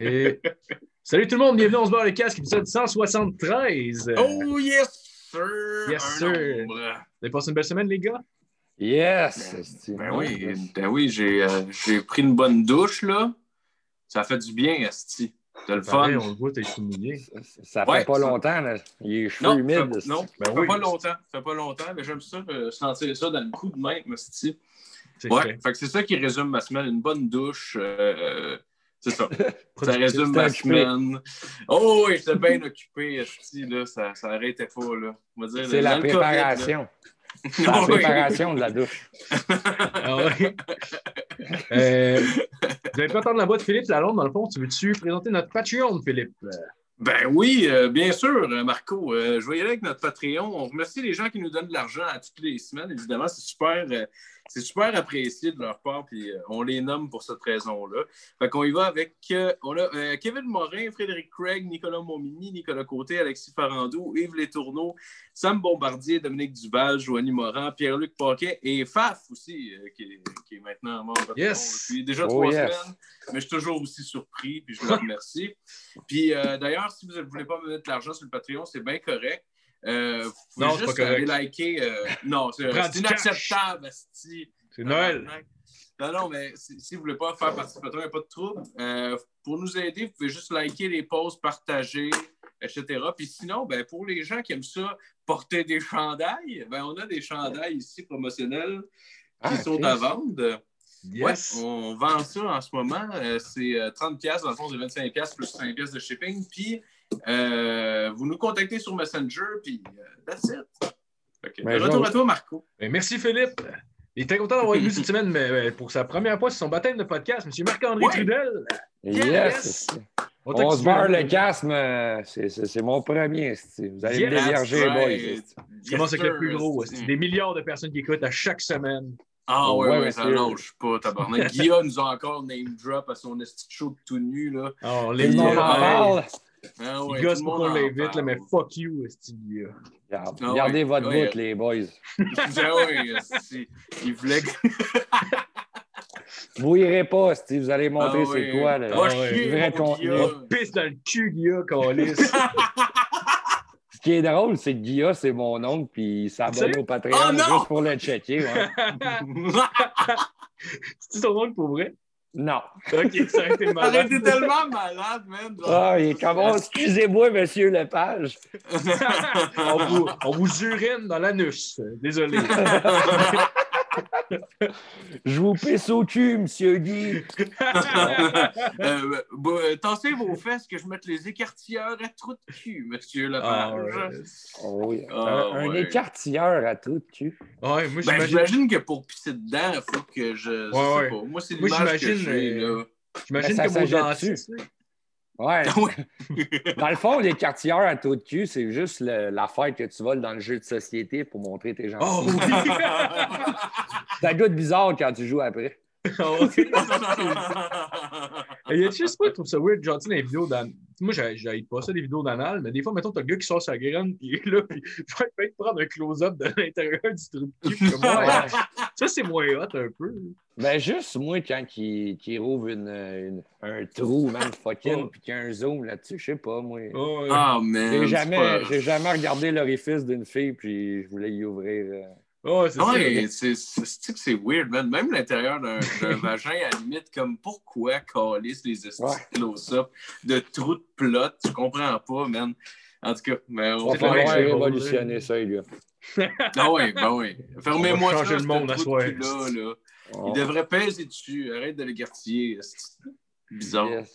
Et... Salut tout le monde, bienvenue, on se barre le casque, épisode 173. Oh yes, sir! Yes, Un sir. nombre. Vous avez passé une belle semaine, les gars? Yes! Ben oui, ben oui j'ai euh, j'ai pris une bonne douche, là. Ça fait du bien, Esti. C'est le fun? On le voit, t'es mouillé. Ça, fait Ouais, pas ça- longtemps, là. Les cheveux Non, humides. ça, non, Ben ça fait oui. pas longtemps. Ça fait pas longtemps, mais j'aime ça, euh, sentir ça dans le coup de main, Esti. C'est Ouais, fait. fait que c'est ça qui résume ma semaine. Une bonne douche. euh, c'est ça. Ça résume ma semaine. Oh oui, j'étais bien occupé, Esti, là. Ça, ça arrêtait pas, là. C'est la COVID, préparation. La Oui. préparation de la douche. Ah ouais. Euh, vous avez pas attendre la voix de Philippe Lalonde, dans le fond. Tu veux-tu présenter notre Patreon, Philippe? Ben oui, euh, bien sûr, euh, Marco. Euh, je vais y aller avec notre Patreon. On remercie les gens qui nous donnent de l'argent à toutes les semaines. Évidemment, c'est super, euh, c'est super apprécié de leur part, puis euh, on les nomme pour cette raison-là. Fait qu'on y va avec euh, on a, euh, Kevin Morin, Frédéric Craig, Nicolas Momini, Nicolas Côté, Alexis Farando, Yves Létourneau, Sam Bombardier, Dominique Duval, Joanie Morin, Pierre-Luc Paquet et Faf aussi, qui, est, qui est maintenant Yes. depuis déjà Oh, trois yes. semaines. Mais je suis toujours aussi surpris, puis je le remercie. Puis euh, d'ailleurs, si vous ne voulez pas me mettre de l'argent sur le Patreon, c'est bien correct. Euh, vous pouvez Non, c'est juste pas correct. aller liker. euh, non, c'est cash. inacceptable, asti. C'est Noël. Non, non, mais si, si vous ne voulez pas faire partie du Patreon, il n'y a pas de trouble. Euh, pour nous aider, vous pouvez juste liker les posts, partager, etc. Puis sinon, ben, pour les gens qui aiment ça, porter des chandails, ben, on a des chandails ici promotionnels qui Ah, sont à vendre. Yes. Ouais, on vend ça en ce moment. Euh, c'est euh, 30$, piastres, dans le fond, c'est 25$ piastres plus 5$ piastres de shipping. Puis, euh, vous nous contactez sur Messenger, puis euh, that's it. Ben, retour à toi, Marco. Ben, merci, Philippe. Il est très content d'avoir venu cette semaine, mais euh, pour sa première fois, c'est son baptême de podcast, M. Marc-André Ouais. Trudel. Yes! Yes. On se barre le casque, mais c'est- mon premier. Vous allez me Yes, dévierger, right. boys. Je commence avec le plus gros. C'est des milliards de personnes qui écoutent à chaque semaine. Ah ouais, Ouais, ouais, ça lâche pas, tabarnak. Guillaume nous a encore name drop à son esti de show tout nu, là. Oh, les le Ah ouais, Il gosse le pour qu'on l'invite, mais fuck you, esti, gars. Regarde, Ah Gardez ouais, votre ouais. bout, les boys. Ah il voulait que... Vous irez pas, esti, vous allez montrer Ah ouais. c'est quoi. Là. Va Ah Vrai contenu. Pisse dans le cul, Guilla. Ce qui est drôle, c'est que Guilla, c'est mon oncle, puis il s'abonne au Patreon Oh juste pour le checker. ouais. C'est ton nom pour vrai? Non. Ok, ça a été malade. Arrêtez tellement malade, man. Ah, il est comme, oh, excusez-moi, monsieur Lepage. on, vous, on vous urine dans l'anus. Désolé. Je vous pisse au cul, monsieur Guy. Euh, euh, tassez vos fesses que je mette les écartilleurs à trou de cul, monsieur Ah, Lepage. ouais. Oh, oui. Ah, un, un écartilleur à tout cul. Ouais, moi, Ben, j'imagine. que pour pisser dedans, il faut que je. Ouais, sais ouais. pas. Moi, c'est Moi, l'image que j'imagine, j'ai. euh, là. J'imagine Ben, ça que mon s'achète dentiste. Ouais. Ouais. Dans le fond, l'écartilleur à tout de cul, c'est juste le- l'affaire que tu voles dans le jeu de société pour montrer tes gens. Oh oui! Ça goûte bizarre quand tu joues après. Oh. Il y a juste pas, je trouve ça weird, genre, tu sais, les vidéos d'anal. Moi, j'ai j'ai pas ça, des vidéos d'anal, mais des fois, mettons, t'as le gars qui sort sa graine, puis là, puis il va peut-être prendre un close-up de l'intérieur du trou de cul. Comme, ouais, ça, c'est moins hot un peu. Ben, juste moi, quand il, qu'il rouvre une, une- un trou, man, fucking, Oh. puis qu'il y a un zoom là-dessus, je sais pas, moi. Oh. Ah, man. J'ai jamais, j'ai jamais regardé l'orifice d'une fille, puis je voulais y ouvrir. euh. Oh, c'est ça. Ouais, c'est c'est- c'est que c'est weird, man? Même l'intérieur d'un vagin, à la limite, comme pourquoi calisser les estis Ouais. de close-up de trous de plot, je comprends pas, man. En tout cas, mais on va falloir révolutionner ça, les gars. Ah ouais, ben oui. Fermez-moi ça, changer le monde à là. Il devrait peser dessus. Arrête de l'écartiller. C'est bizarre. Yes.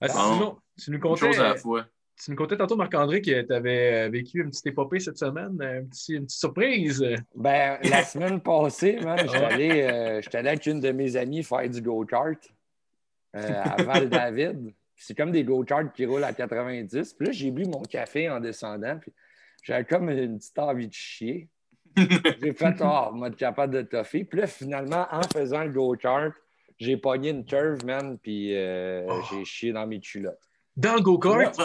Ah, Bon. sinon, tu nous Une contais, chose à la fois. tu nous contais tantôt, Marc-André, que tu avais vécu une petite épopée cette semaine, petit- une petite surprise. Ben, la semaine passée, man, j'étais allé, euh, allé avec une de mes amies faire du go-kart euh, à Val-David. C'est comme des go-karts qui roulent à 90. Puis là, j'ai bu mon café en descendant. Puis j'avais comme une petite envie de chier. J'ai fait, oh, mode capable de toffer. Puis là, finalement, en faisant le go-kart, j'ai pogné une curve, man, puis euh, Oh. j'ai chié dans mes culottes. Dans le go-kart?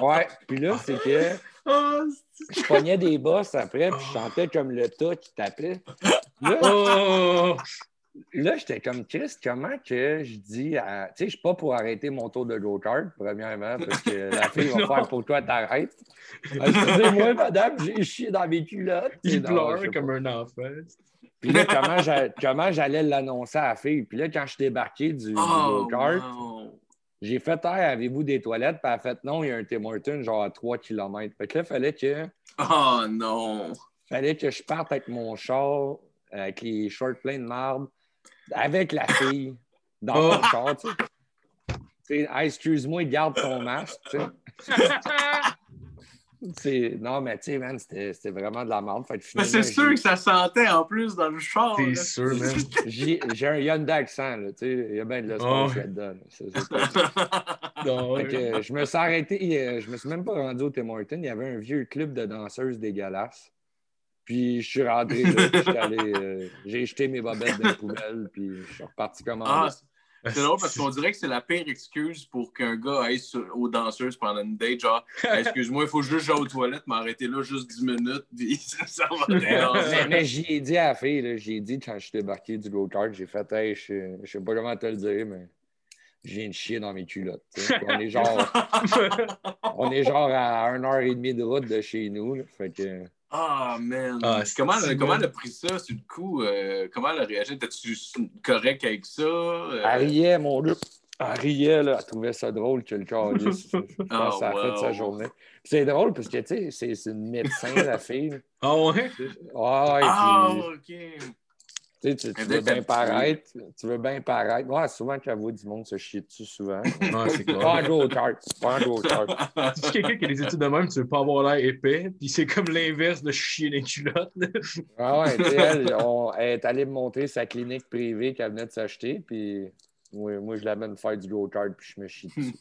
Ouais, puis là, c'est que Ah, je pognais des bosses après, puis je sentais comme le tas qui tapait. Là, Oh! Là, j'étais comme Chris, comment que je dis à. Tu sais, je suis pas pour arrêter mon tour de go-kart, premièrement, parce que la fille va faire pour toi, t'arrêtes. Excusez-moi, madame, j'ai chié dans mes culottes. Il pleure je comme pas. un enfant. Puis là, comment j'a- comment j'allais l'annoncer à la fille? Puis là, quand je suis débarqué du, du Oh, go-kart, wow. j'ai fait Hey, avez-vous des toilettes? Puis elle a fait non, il y a un Tim Hortons genre à 3 km. Fait que là, il fallait que, Oh non. fallait que je parte avec mon char, avec les shorts pleins de marde, avec la fille, dans Oh. mon char, tu sais. Hey, excuse-moi, garde ton masque, tu sais. Non, mais tu sais, man, c'était c'était vraiment de la merde. Fait Mais c'est sûr que ça sentait en plus dans le char. T'es sûr, man. J'ai un Hyundai accent, là, tu sais. Il y a bien de l'espace Oh. là-dedans. je me suis arrêté, euh, je me suis même pas rendu au Tim Hortons. Il y avait un vieux club de danseuses dégueulasses. Puis je suis rentré là, euh, j'ai jeté mes bobettes dans la poubelle, puis je suis reparti comme Ah, en c'est- c'est drôle parce qu'on dirait que c'est la pire excuse pour qu'un gars aille sur- aux danseuses pendant une date. Genre, Hey, excuse-moi, il faut juste j'aille aux toilettes, m'arrêter là juste 10 minutes, puis ça, ça va mais, rien. mais j'y ai dit à la fille, j'ai dit quand je suis débarqué du go-kart, j'ai fait hey, je, sais- je sais pas comment te le dire, mais viens de chier dans mes culottes. On est genre, on est genre à 1h30 de route de chez nous. là. Fait que Ah, man. Ah, comment, elle, comment elle a pris ça sur le coup? euh, comment elle a réagi? T'es-tu correct avec ça? Euh, Elle riait, mon Dieu. Elle riait, là. Elle trouvait ça drôle que le calice. Je pense Ah, que ça a fait wow. sa journée. C'est drôle parce que, tu sais, c'est- une médecin, la fille. Ah ouais? Ah, Ah, puis, OK. Tu sais, tu, tu Elle veux bien paraître. Tu veux bien paraître. Ouais, souvent, voit du monde se chier dessus, souvent. C'est Pas clair. en go-kart. Pas go-kart. Si quelqu'un qui a des études de même, tu veux pas avoir l'air épais, puis c'est comme l'inverse de chier les culottes. Ah ouais, tu sais, elle, on- elle est allée me montrer sa clinique privée qu'elle venait de s'acheter, puis moi, moi, je l'amène faire du go-kart, puis je me chie dessus.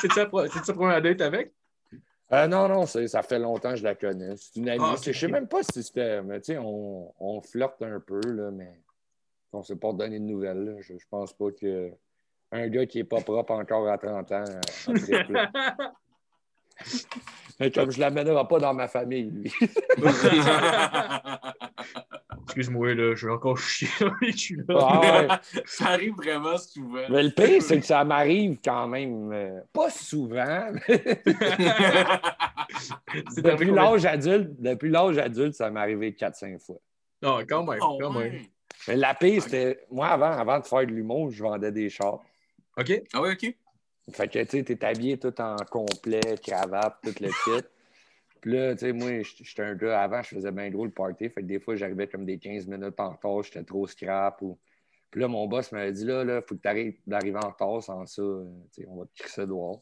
C'est ça ta première date avec? Euh, non, non, ça fait longtemps que je la connais. C'est une amie. Ah, Je sais ok. même pas si c'était. Mais tu sais, on, on flirte un peu, là, mais on s'est pas donné de nouvelles. là. Je, je pense pas que un gars qui est pas propre encore à 30 ans. euh, comme je l'amènerai pas dans ma famille, lui. Excuse-moi, là, je vais encore chier dans les culottes. Ah ouais. ça arrive vraiment souvent. Mais le pire, c'est que ça m'arrive quand même. euh, pas souvent. Depuis l'âge adulte, depuis l'âge adulte, ça m'est arrivé 4-5 fois. Non, quand même, Oh, quand même. ouais. Mais la pire, c'était. Moi, avant, avant de faire de l'humour, je vendais des chars. OK? Ah oui, OK. Fait que, tu sais, t'es habillé tout en complet, cravate, tout le kit. Puis là, tu sais, moi, j'étais un gars, avant, je faisais bien gros le party. Fait que des fois, j'arrivais comme des 15 minutes en retard, j'étais trop scrap. Ou... Puis là, mon boss m'avait dit, là, là, faut que tu arrêtes d'arriver en retard, sans ça, euh, tu sais, on va te crisser dehors.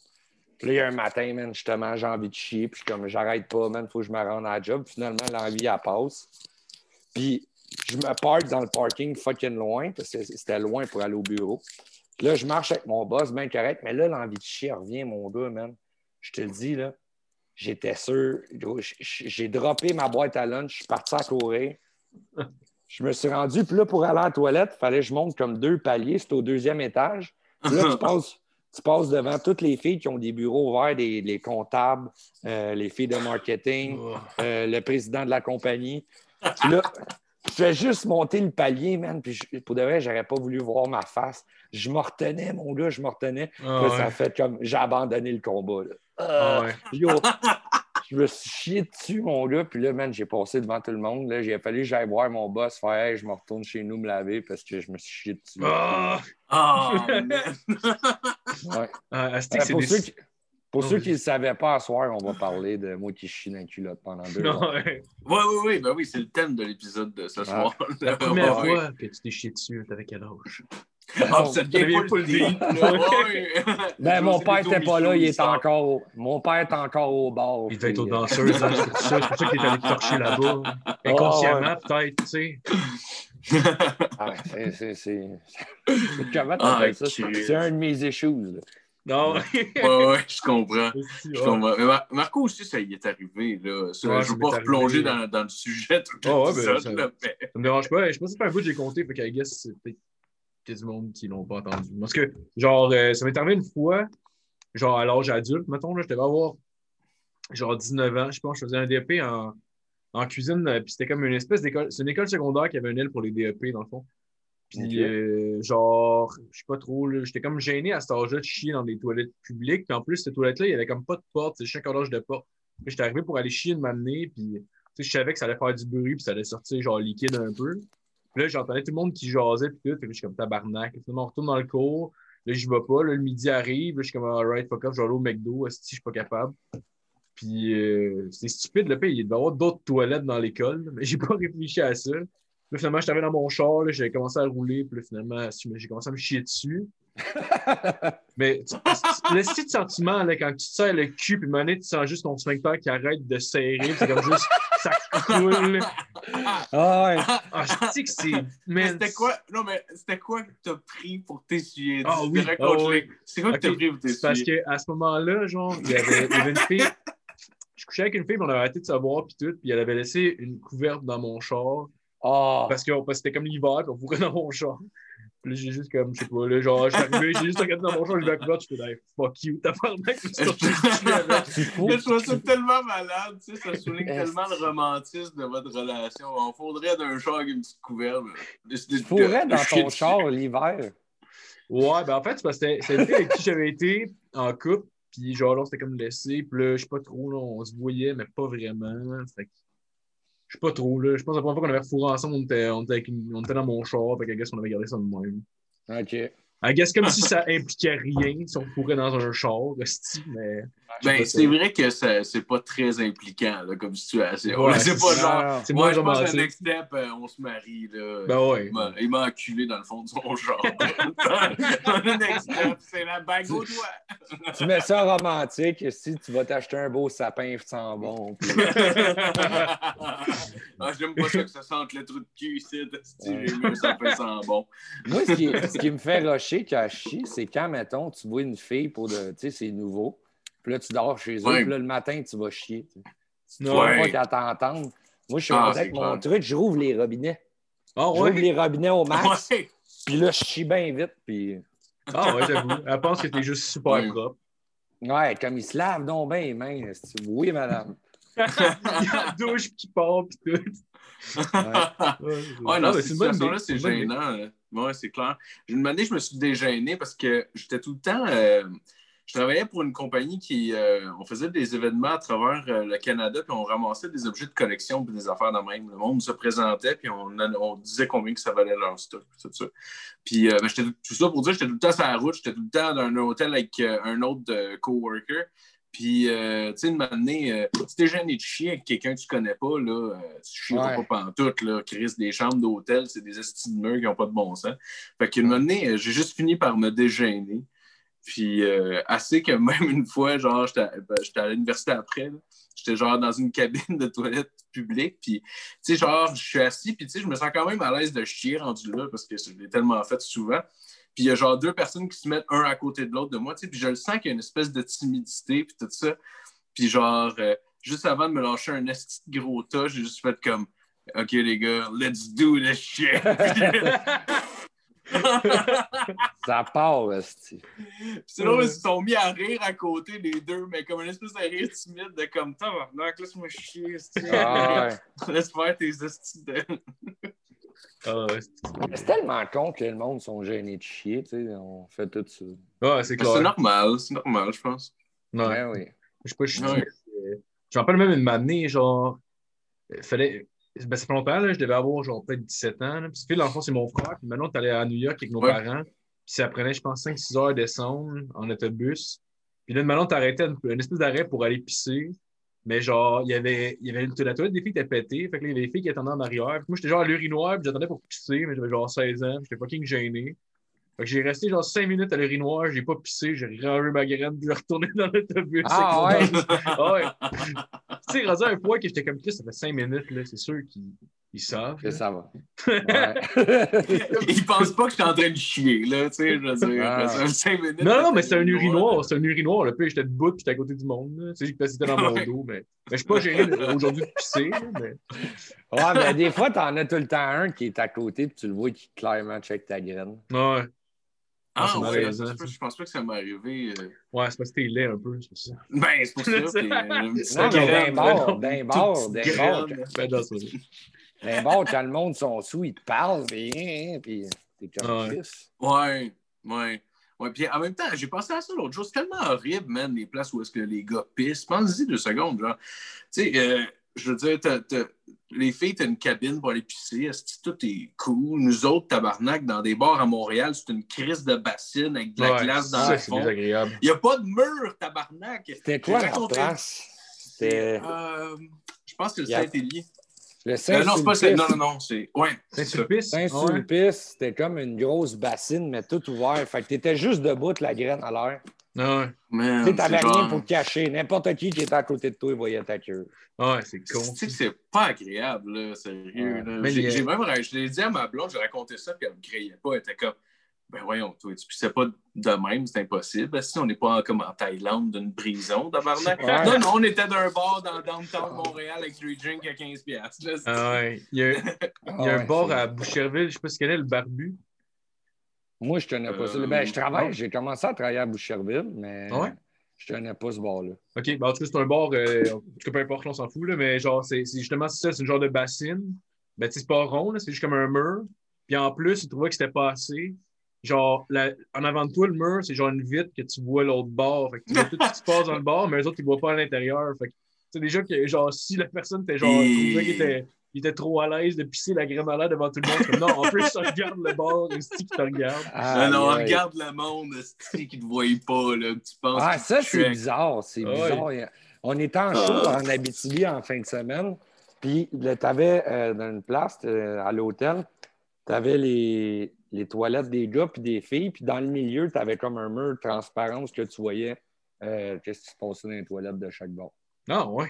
Puis là, il y a un matin, man, justement, j'ai envie de chier. Puis je comme, j'arrête pas, man, faut que je me rende à la job. Finalement, l'envie, elle passe. Puis je me parque dans le parking fucking loin, parce que c'était loin pour aller au bureau. Là, je marche avec mon boss, bien correct, mais là, l'envie de chier revient, mon gars, man. Je te le dis, là, j'étais sûr. J'ai droppé ma boîte à lunch, je suis parti à courir. Je me suis rendu, puis là, pour aller à la toilette, il fallait que je monte comme deux paliers, c'est au deuxième étage. Puis là, tu passes, tu passes devant toutes les filles qui ont des bureaux ouverts, des, les comptables, euh, les filles de marketing, euh, le président de la compagnie. Puis là, je fais juste monter le palier, man. Puis je- pour de vrai, j'aurais pas voulu voir ma face. Je me retenais, mon gars, je me retenais. Ah, Puis ça a fait comme j'ai abandonné le combat. Là. Ah, ouais. Yo, je me suis chié dessus, mon gars. Puis là, man, j'ai passé devant tout le monde. Là, j'ai fallu que j'aille voir mon boss faire Hey, je me retourne chez nous me laver parce que je me suis chié dessus. Ah! Ah. Ouais. Ah, Euh, c'est des- qui pour Non, ceux qui ne le savaient pas, à soir, on va parler de moi qui chie dans la culotte pendant deux Non, heures. ouais. Oui, oui, oui, ben oui, c'est le thème de l'épisode de ce soir. La première Ouais. fois que tu t'es chié dessus, t'avais quel âge? Ah, ça devient pas le deep, là. Ben, mon père n'était pas là, il est encore. au- Mon père est encore au bar. Il devait être aux euh, danseuses, hein, c'est pour ça. C'est pour ça qu'il est allé torcher là-bas. Inconsciemment, peut-être, tu sais. ah, c'est- c'est- c'est- Comment Ah, ça? C'est un de mes issues. là. Non. Ouais, ouais, je comprends. Je Ouais. comprends. Mais Mar- Marco aussi, ça y est arrivé. Là. Ça, Ouais, je ne veux pas replonger dans, dans le sujet tout ouais, l'épisode, ben, ça- là, mais- Ça me dérange pas. Je pense que c'est pas un bout que j'ai compté, fait qu'à guess, c'est peut-être du monde qui l'ont pas entendu. Parce que, genre, euh, ça m'est arrivé une fois, genre à l'âge adulte, mettons, là, je devais avoir genre 19 ans, je pense, je faisais un DP en, en cuisine, euh, puis c'était comme une espèce d'école. C'est une école secondaire qui avait une aile pour les DEP, dans le fond. Puis, euh, genre, je sais pas trop, là, j'étais comme gêné à cet âge-là de chier dans des toilettes publiques. Puis en plus, ces toilettes-là, il y avait comme pas de porte, c'est chaque horloge de porte. Puis j'étais arrivé pour aller chier de m'amener, puis tu sais, je savais que ça allait faire du bruit, puis ça allait sortir genre liquide un peu. Puis là, j'entendais tout le monde qui jasait, puis tout. Que je suis comme tabarnak. Finalement, on retourne dans le cours. Là, je vais pas. Là, le midi arrive. Là, je suis comme, alright, fuck off, je vais aller au McDo. Si je suis pas capable. Puis euh, c'est stupide, le pays. Il devait y avoir d'autres toilettes dans l'école, mais j'ai pas réfléchi à ça. Là, finalement, arrivé dans mon char, là, j'avais commencé à rouler, puis là, finalement, j'ai commencé à me chier dessus. mais tu- le de sentiment, là, quand tu te serres le cul, puis une minute, tu sens juste ton sphincter qui arrête de serrer, puis c'est comme juste, ça coule. Ah ouais. Ah, je dis que c'est. Mais c'était quoi? Non, mais c'était quoi que t'as pris pour t'essuyer? Ah oui, ah oui. C'est quoi que t'as pris pour C'est parce t'essuyer? qu'à ce moment-là, genre, il y, avait, il y avait une fille. Je couchais avec une fille, puis on avait arrêté de se voir, puis tout, puis elle avait laissé une couverte dans mon char, Ah. parce que parce que c'était comme l'hiver, puis on fourrait dans mon char. Puis là, j'ai juste comme, je sais pas, là, genre, je suis arrivé, j'ai juste regardé dans mon char, j'ai vu la couverte, je fais, hey, fuck you, t'as pas le mec, je suis. Tu fous. Je trouve ça tellement malade, tu sais, ça souligne tellement le romantisme de votre relation. On faudrait d'un char avec une petite couverte. Tu fourrais dans ton char l'hiver? Ouais, ben en fait, c'est parce que c'était avec qui j'avais été en couple, puis genre là, on s'était comme laissé, puis là, je sais pas trop, là, on se voyait, mais pas vraiment. Fait que, je sais pas trop, là. Je pense que la première fois qu'on avait refourré ensemble, on était, on était, avec une- on était dans mon char, fait que, I guess, on avait gardé ça de même. OK. I guess comme si ça impliquait rien si on fourrait dans un char, mais. Ben, c'est vrai que c'est pas très impliquant là, comme situation. Ouais, c'est pas genre. C'est Moi, je pense que next step, euh, on se marie. Là. Ben ouais. Il m'a- enculé dans le fond de son genre. le next step, c'est la bague au doigt. Tu mets ça romantique, si tu vas t'acheter un beau sapin sans bon. puis- ah, J'aime pas ça que ça sente le trou de cul ici. J'ai mieux, ça fait sans bon. Moi, ce qui, ce qui me fait je chie, c'est quand, mettons, tu vois une fille pour de. Tu sais, c'est nouveau. Puis là, tu dors chez eux. Puis là, le matin, tu vas chier. Tu Ouais. vois pas qu'à t'entendre. Moi, je suis Ah, avec mon truc, je rouvre les robinets. Ah Je rouvre les robinets au max. Puis là, je chie bien vite. Puis. Ah ouais, j'avoue. Elle pense que t'es juste super Ouais. propre. Ouais, comme il se lave donc bien les mains. Oui, madame. Il y a la douche qui part, pis tout. Ouais. Ouais, Ah, dans mais cette situation-là, c'est gênant. là. Ouais, c'est clair. Une année, je me suis dégêné parce que j'étais tout le temps. euh, je travaillais pour une compagnie qui. euh, on faisait des événements à travers euh, le Canada, puis on ramassait des objets de collection puis des affaires de même. Le monde se présentait, puis on, on disait combien que ça valait leur stock, puis tout ça. Puis, euh, ben, j'étais tout, ça pour dire, j'étais tout le temps sur la route, j'étais tout le temps dans un hôtel avec un autre coworker. Puis, euh, tu sais, une année, euh, si t'es gêné de chier avec quelqu'un que tu connais pas, là, euh, tu chieras Ouais. pas pantoute, là. Chris, des chambres d'hôtel, c'est des estis de murs qui n'ont pas de bon sens. Fait qu'une année, euh, j'ai juste fini par me dégêner. Puis, euh, assez que même une fois, genre, j'étais à, ben, à l'université après. J'étais genre dans une cabine de toilette publique, puis, tu sais, genre, je suis assis, puis, tu sais, je me sens quand même à l'aise de chier rendu là, parce que je l'ai tellement fait souvent. Puis il y a genre deux personnes qui se mettent un à côté de l'autre de moi, tu sais, puis je le sens qu'il y a une espèce de timidité, puis tout ça. Puis genre, euh, juste avant de me lâcher un esti gros tas, j'ai juste fait comme, OK les gars, let's do this shit. Ça part, c'est là, ils se sont mis à rire à côté les deux, mais comme une espèce de rire timide de comme, tabarnak, laisse-moi chier. Ah, ouais. Laisse faire tes de... Ah ouais, C'est tellement con que le monde sont gênés de chier, tu sais. On fait tout ça. ouais, c'est C'est normal, c'est normal, je pense. Ouais. Ouais, oui. Je sais pas, je Ouais. Je me rappelle même une année, genre. il Fallait. Ben, ça fait longtemps, là, je devais avoir genre peut-être 17 ans. Là. Puis, Phil, dans le fond, c'est mon frère. Puis maintenant, est allé à New York avec nos Ouais. parents. Puis ça prenait, je pense, 5-6 heures à descendre en autobus. Puis là, maintenant, t'arrêtais une, une espèce d'arrêt pour aller pisser. Mais genre, il y avait, il y avait une, la toilette des filles qui était pétée. Fait que là, il y avait des filles qui attendaient en arrière. Puis moi, j'étais genre à l'urinoir, puis j'attendais pour pisser, mais j'avais genre 16 ans. J'étais fucking gêné. Fait que j'ai resté genre 5 minutes à l'urinoir, j'ai pas pissé, j'ai rangé ma graine, puis j'ai retourné dans l'autobus. Ah, ouais. Ah tu sais, rendu à un point que j'étais comme Chris, ça fait 5 minutes, là, c'est sûr qu'ils ils savent. Que ça va. Ouais. Ils pensent pas que je suis en train de chier, là, tu sais, je veux dire. Ah. ça fait cinq minutes Non, non, mais c'est un urinoir, c'est un urinoir. Le puis j'étais debout, puis j'étais à côté du monde. Là. Tu sais, c'était dans mon Ouais. dos, mais, mais je suis pas de- aujourd'hui de pisser. mais... Ouais, mais des fois, t'en as tout le temps un qui est à côté, puis tu le vois qui clairement check ta graine. Ouais. Ah, c'est ouais, ça je pense pas que ça m'est arrivé. euh. Ouais, c'est parce que t'es laid un peu, c'est pour ça. Ben, c'est pour ça. euh, graine, d'un bord, d'un bord, d'un bord. Ben, c'est bord, quand le monde sont sous, ils te parlent, puis, hein, hein, t'es comme Ouais. Chris. Ouais, ouais. Ouais, puis en même temps, j'ai pensé à ça l'autre jour. C'est tellement horrible, man, les places où est-ce que les gars pissent. Pense-y deux secondes, genre. Tu sais, euh, je veux dire, t'as- t'as- les filles, t'as une cabine pour aller pisser. Est-ce que tout est cool? Nous autres, tabarnak, dans des bars à Montréal, c'est une crise de bassine avec de la Ouais, glace dans ça, le c'est fond. désagréable. Il n'y a pas de mur, tabarnak. C'était quoi la place? Euh, je pense que le le Euh, non, c'est pas. Non, non, non, c'est. Ouais. Saint-Sulpice? Ouais? Saint-Sulpice, c'était comme une grosse bassine, mais tout ouvert. Fait que t'étais juste debout, la graine à l'air. Ah ouais. Man, Tu sais, t'avais rien pour te cacher. N'importe qui qui était à côté de toi, il voyait ta queue. Ouais, c'est con. Tu sais que c'est pas agréable, là, sérieux. Ouais. là. Mais J'ai même je l'ai dit à ma blonde, j'ai raconté ça, puis elle me criait pas. Elle était comme, ben voyons, toi, tu pissais pas de même, c'est impossible. Si on n'est pas en- comme en Thaïlande d'une prison, tabarnak. Ouais. Non, non, on était d'un bar dans downtown Montréal avec du drink à 15$. piastres, là, Ah ouais. Il y a, il y a Ah un bar c'est- à Boucherville, je sais pas si tu connais, le Barbu. Moi, je tenais pas ça. Euh, Ben, je travaille, j'ai commencé à travailler à Boucherville, mais Ah ouais? je tenais pas ce bar-là. OK, ben en tout cas, c'est un bar, euh, en tout cas, peu importe, on s'en fout, là, mais genre, c'est c'est justement c'est ça, c'est une genre de bassine. Ben, c'est pas rond, c'est juste comme un mur. Puis en plus, ils trouvaient que c'était pas assez. Genre, la- en avant de toi, le mur, c'est genre une vitre que tu vois l'autre bord. Fait que tu vois tout ce qui se passe dans le bar, mais eux autres, ils voient pas à l'intérieur. Fait que, tu sais, déjà que, genre, si la personne était genre, trouvait qu'il était, il était trop à l'aise de pisser la l'air devant tout le monde, comme, non, en plus, ça regarde le bar, c'est qui te regarde. Non, non, regarde le monde, c'est qui te voit pas, là, que tu penses. Ah, ça, c'est bizarre. C'est Ah bizarre. On était en show en Abitibi en fin de semaine. Puis, tu avais dans une place euh, à l'hôtel, tu avais les, les toilettes des gars puis des filles. Puis, dans le milieu, tu avais comme un mur de transparence que tu voyais euh, qu'est-ce qui se passait dans les toilettes de chaque bord. Non, ouais.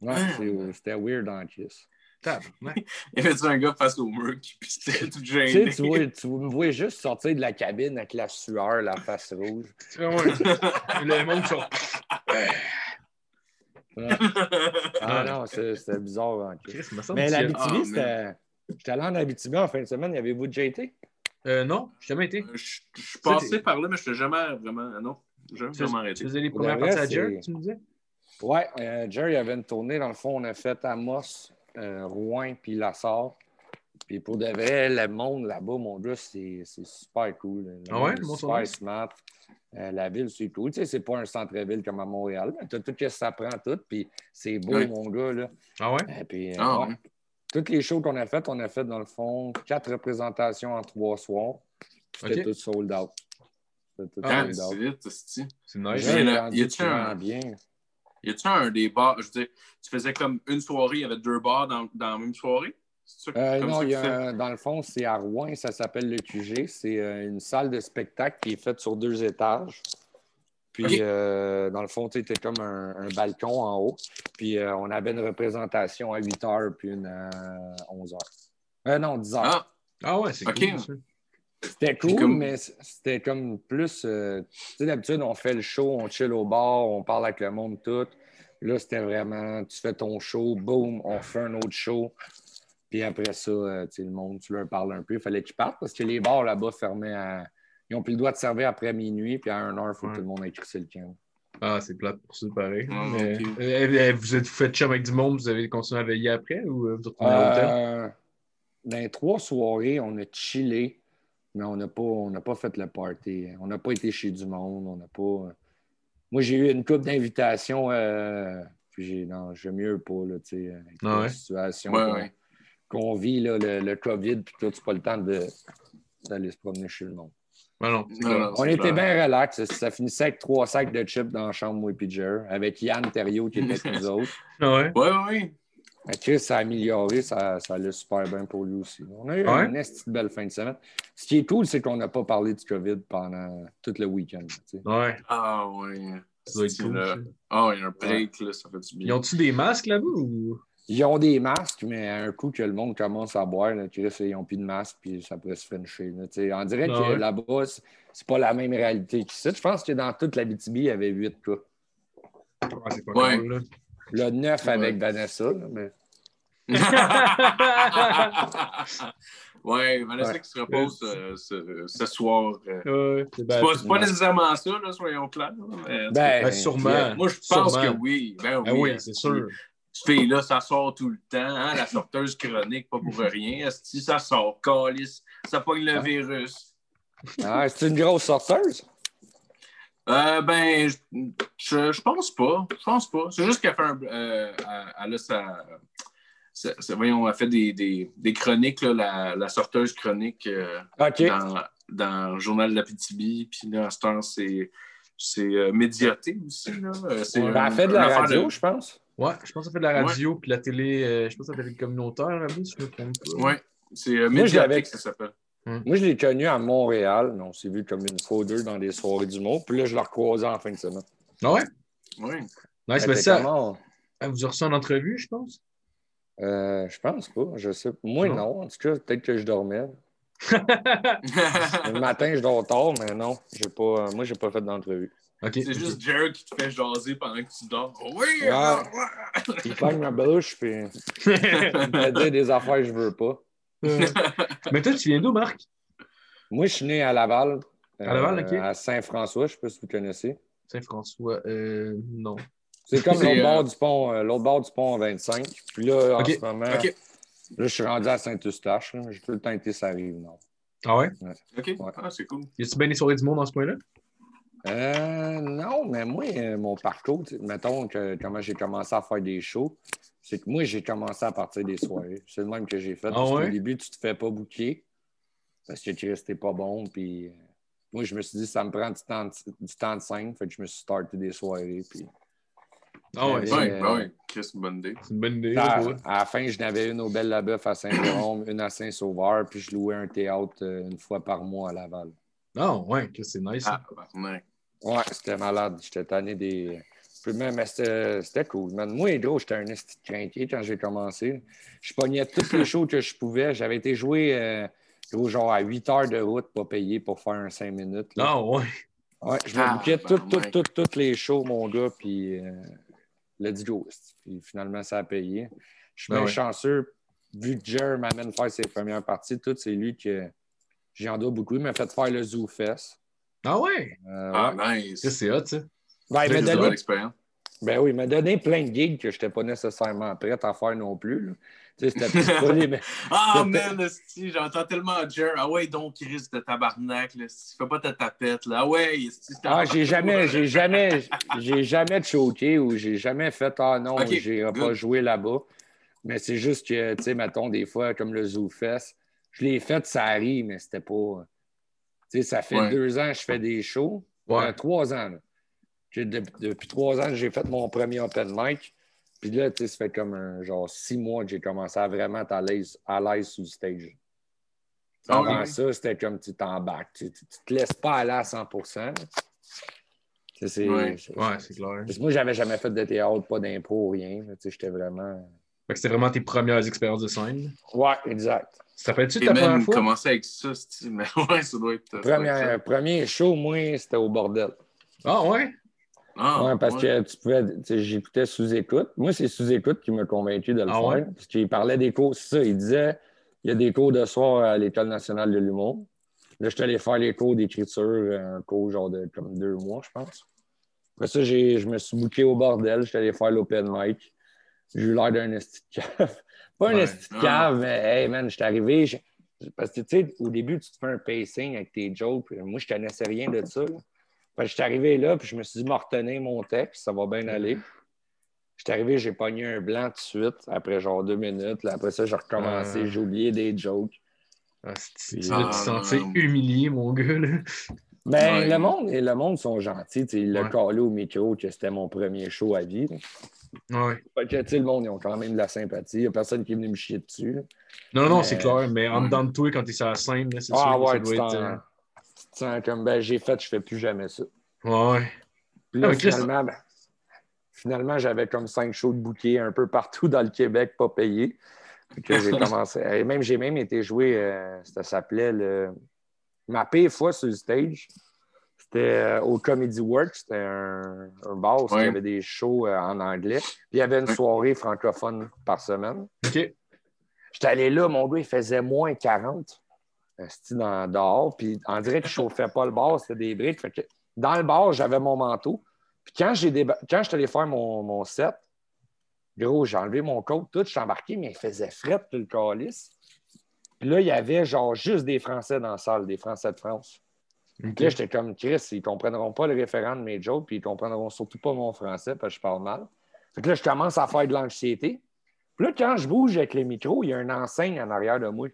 Ouais, Ah. c'était weird en kiss. Tabarnak. Il y avait un gars face au mur qui pissait tout Tu gêné. sais, tu, vois, tu me vois juste sortir de la cabine avec la sueur, la face rouge. Ah. Le monde sont. Ouais. Ah non, c'est- c'était bizarre. Chris, semble Mais l'Abitibi, Ah, c'était. J'étais allé en Abitibi en fin de semaine. Y avez-vous déjà été? Euh, non, j'ai jamais été. Je je suis passé par là, mais je ne jamais vraiment. Non, j'ai jamais vraiment arrêté. tu faisais les premières parties à Jerry, tu me disais? Ouais, euh, Jerry avait une tournée. Dans le fond, on a fait Amos, euh, Rouen, puis Lassar. Puis pour de vrai, le monde là-bas, mon gars, c'est c'est super cool. Le Ah ouais, monde super smart. Euh, la ville, c'est cool. Tu sais, c'est pas un centre-ville comme à Montréal, mais t'as tout ce que ça prend tout. Puis c'est beau, mon gars, là. Ah ouais? Et puis, euh, Ah, ouais. ouais. Toutes les shows qu'on a faites, on a fait, dans le fond, quatre représentations en trois soirs. C'était tout sold out. C'était tout Ah, sold c'est out. vite, c'est nice. il y a- bien. Y a-tu un des bars, je veux dire, tu faisais comme une soirée, il y avait deux bars dans, dans la même soirée? Euh, non, il y a un- dans le fond, c'est à Rouen, ça s'appelle le QG. C'est euh, une salle de spectacle qui est faite sur deux étages. Puis, euh, dans le fond, tu sais, comme un, un balcon en haut. Puis, euh, on avait une représentation à 8 heures, puis une à 11 heures. Euh, non, 10 heures. Ah, Ah ouais, c'est Ok. cool. C'était cool, comme- mais c'était comme plus. euh, tu sais, d'habitude, on fait le show, on chill au bar, on parle avec le monde, tout. Là, c'était vraiment, tu fais ton show, boum, on fait un autre show. Puis après ça, euh, tu sais, le monde, tu leur parles un peu. Il fallait qu'ils partent parce que les bars là-bas fermaient à. Ils ont plus le droit de servir après minuit, puis à 1 heure, il faut Ouais. que tout le monde ait crissé le camp. Ah, c'est plate pour ça, pareil. Ah, Mais, euh, euh, vous êtes fait chum avec du monde, vous avez continué à veiller après ou euh, vous êtes retourné à l'hôtel? Dans les trois soirées, on a chillé, mais on n'a pas, on n'a pas fait le party. On n'a pas été chez du monde. On n'a pas. Moi, j'ai eu une couple d'invitations, euh, puis j'ai, non, mieux pas, là, tu sais, avec Ah la ouais? situation Ouais, qu'on, ouais. qu'on vit, là, le, le COVID, puis tout, c'est pas le temps de, d'aller se promener chez le monde. Ah non, Non, non, On était bien relax. Ça finissait avec trois sacs de chips dans la chambre, moi et puis Jer, avec Yann Thériault qui était avec nous autres. Ah? Ouais, ouais, ouais. Mais Chris, ça a amélioré, ça, ça allait super bien pour lui aussi. On a eu Ouais. une esti de belle fin de semaine. Ce qui est cool, c'est qu'on n'a pas parlé du COVID pendant tout le week-end. tu sais. Ouais. Ah, ouais. Ça doit être cool. Ah, il y a un break, là, ça fait du Ils bien. ont-tu des masques là-bas ou? Ils ont des masques, mais à un coup que le monde commence à boire, là, Chris, ils n'ont plus de masque, puis ça pourrait se frencher. là, tu sais. On dirait Ah que ouais. là-bas, c'est- pas la même réalité qu'ici. Je pense que dans toute la BTB, il y avait huit cas. Ah, c'est pas Ouais. cool, là. Le neuf Ouais. avec Vanessa, là, mais Ouais, Vanessa Ouais. qui se repose euh, ce, ce soir. euh, Ouais, c'est pas, c'est pas non. nécessairement ça, là, soyons clairs. Ben, Ben, sûrement. Moi, je pense Sûrement. que oui. Ben oui, Ah oui, c'est sûr. Cette fille-là, ça sort tout le temps. Hein? La sorteuse chronique, pas pour rien. Si ça sort, calice, ça pogne le Ah. virus. Ah, c'est une grosse sorteuse? Euh, ben, je, je, pense pas. Je pense pas. C'est juste qu'elle fait un. Euh, elle- elle a sa. voyons, elle fait des, des, des chroniques, là, la, la sorteuse chronique euh, dans, dans le journal de la PTB. Puis là, à ce temps, c'est. C'est euh, médiaté aussi. Là. Ben, un- elle fait de la radio, je pense. Ouais, je pense que ça fait de la radio puis la télé. euh, je pense que ça fait le communautaire, là, si je me trompe pas. Ouais, c'est euh, médiatique, ça s'appelle. Moi, je l'ai connu à Montréal. mais On s'est vu comme une fois ou deux dans des soirées du mot. Puis là, je l'ai recroisé en fin de semaine. Ah ouais? Oui. Nice, mais ça, comment? elle vous a reçu en entrevue, je pense? Euh, je pense pas. Je sais. Moi, Non. non. En tout cas, peut-être que je dormais. Le matin, je dors tard, mais non. J'ai pas, moi, j'ai pas fait d'entrevue. c'est juste Jerry qui te fait jaser pendant que tu dors. Oui! Ah. Il pogne ma bouche, puis il me dit des affaires que je veux pas. mais toi, tu viens d'où, Marc? Moi, je suis né à Laval. À Laval, OK. À Saint-François, je sais pas si vous connaissez. Saint-François. Euh, non. C'est comme C'est, l'autre euh, bord du pont, euh, l'autre bord du pont 25. Puis là, en ce moment, là, je suis rendu à Saint-Eustache. J'ai tout le temps été ça arrive, non. Ah ouais? OK. Ouais. Ah, c'est cool. Y a-tu bien des soirées du monde dans ce point-là? Euh, non, mais moi, euh, mon parcours, mettons que comment j'ai commencé à faire des shows, c'est que moi, j'ai commencé à partir des soirées. C'est le même que j'ai fait. Ah parce qu'au ouais? début, tu te fais pas bouquer parce que tu restais pas bon. Puis euh, moi, je me suis dit, ça me prend du temps de, du temps de scène. Fait que je me suis starté des soirées. Puis Ah ouais, c'est Oui, euh, une bonne idée. c'est une bonne idée. à, ouais. à la fin, je n'avais une au Belle-Labeuf à Saint-Jérôme, une à Saint-Sauveur, puis je louais un théâtre euh, une fois par mois à Laval. Ah ouais, que c'est nice. Ah, ouais. Ouais, c'était malade. J'étais tanné des. Puis même, mais c'était c'était cool. man. Moi, gros, j'étais un esti de crinqué quand j'ai commencé. Je pognais toutes les shows que je pouvais. J'avais été joué euh, gros, genre à 8 heures de route, pas payé pour faire un 5 minutes. Ah ouais. Ouais, je me Ah, bouquais ben, toutes, toutes, toutes, toutes les shows, mon gars, puis euh, let's go. Puis finalement, ça a payé. Je suis Ben bien ouais. chanceux. Vu que Jer m'amène faire ses premières parties, tout, c'est lui que j'en dois beaucoup. Il m'a fait faire le Zoo Fest. Ah ouais? Euh, Ah, ouais. nice. Ça, c'est hot, ça. Ben, il m'a C'est une donné expérience. Ben oui, il m'a donné plein de gigs que je n'étais pas nécessairement prêt à faire non plus. là. Tu sais, c'était pas les. Ah, man, j'entends tellement Jer. Ah ouais, donc, Chris de tabarnak, là. esti, Fais pas ta tapette, là. Ah ouais, Ah, j'ai jamais, j'ai jamais, j'ai jamais choqué ou j'ai jamais fait Ah non, Ok, j'irai pas jouer là-bas. Mais c'est juste que, tu sais, mettons, des fois, comme le Zoo Fest, je l'ai fait, ça arrive, mais c'était pas. Tu sais, ça fait Ouais. deux ans que je fais des shows. Ouais. Euh, trois ans, là. J'ai- de- depuis trois ans, j'ai fait mon premier open mic. Puis là, tu sais, ça fait comme un, genre six mois que j'ai commencé à vraiment être à l'aise, sur le stage. Ah Avant oui. ça, c'était comme tu t'embarques. Tu, tu, tu te laisses pas aller à 100 là. Tu sais, c'est- Ouais. Ouais, clair. Parce que moi, j'avais jamais fait de théâtre, pas d'impro, rien. J'étais vraiment. C'était vraiment tes premières expériences de scène. Ouais, exact. Ça fait-tu ta première même fois? commencé avec ça, mais ouais, ça doit être. Premier, ça. premier show, moi, c'était au bordel. Ah ouais? Ah, ouais, parce ouais. que tu pouvais. tu sais, J'écoutais sous-écoute. Moi, c'est sous-écoute qui m'a convaincu de le Ah faire. ouais? Parce qu'il parlait des cours, c'est ça. Il disait il y a des cours de soir à l'École nationale de l'humour. Là, je suis allé faire les cours d'écriture, un cours genre de comme deux mois, je pense. Après ça, j'ai- je me suis booké au bordel. Je suis allé faire l'open mic. J'ai eu l'air d'un esti. Pas un esti cave, mais hey man, je suis arrivé. je- Parce que tu sais, au début, tu te fais un pacing avec tes jokes. puis Moi, je connaissais rien de ça. je suis arrivé là, puis je me suis dit, me retenir mon texte, ça va bien aller. Je suis arrivé, j'ai pogné un blanc tout de suite, après genre deux minutes. Là, après ça, j'ai recommencé, Ah. j'ai oublié des jokes. Ah, tu Ah, te sentir non. humilié, mon gars. Là. Ben, Ouais. le monde, le monde sont gentils. tu sais, Il l'a Ouais. collé au micro que c'était mon premier show à vie. là. Ouais. Fait que, tu le monde, ils ont quand même de la sympathie. Il n'y a personne qui est venu me chier dessus. là. Non, non, Mais- c'est clair, mais en dedans de toi, quand t'es sur la scène, là, c'est Ah sûr que ouais, ça tu doit t'en- être. euh, tu te sens comme, ben, j'ai fait, je fais plus jamais ça. Ouais. Puis là, Ah, Chris- finalement, ben, finalement, j'avais comme cinq shows de bouquet un peu partout dans le Québec, pas payés. Que j'ai commencé. Et même, j'ai même été joué, euh, ça s'appelait le. Ma pire fois sur le stage, c'était euh, au Comedy Works, c'était un, un bar où il Ouais. y avait des shows euh, en anglais. Puis il y avait une soirée francophone par semaine. OK. J'étais allé là, mon gars, il faisait moins 40. C'était dans dehors, puis en direct, je chauffais pas le bar, c'était des briques. Fait que dans le bar, j'avais mon manteau. Puis quand j'ai déba... quand je suis allé faire mon, mon set, gros, j'ai enlevé mon coat, tout, je suis embarqué, mais il faisait fret, tout le calice. Puis là, il y avait genre juste des Français dans la salle, des Français de France. Puis là, j'étais comme Chris, ils comprendront pas le référent de mes jokes, puis ils comprendront surtout pas mon français parce que je parle mal. Fait que là, je commence à faire de l'anxiété. Puis là, quand je bouge avec les micros, il y a une enseigne en arrière de moi.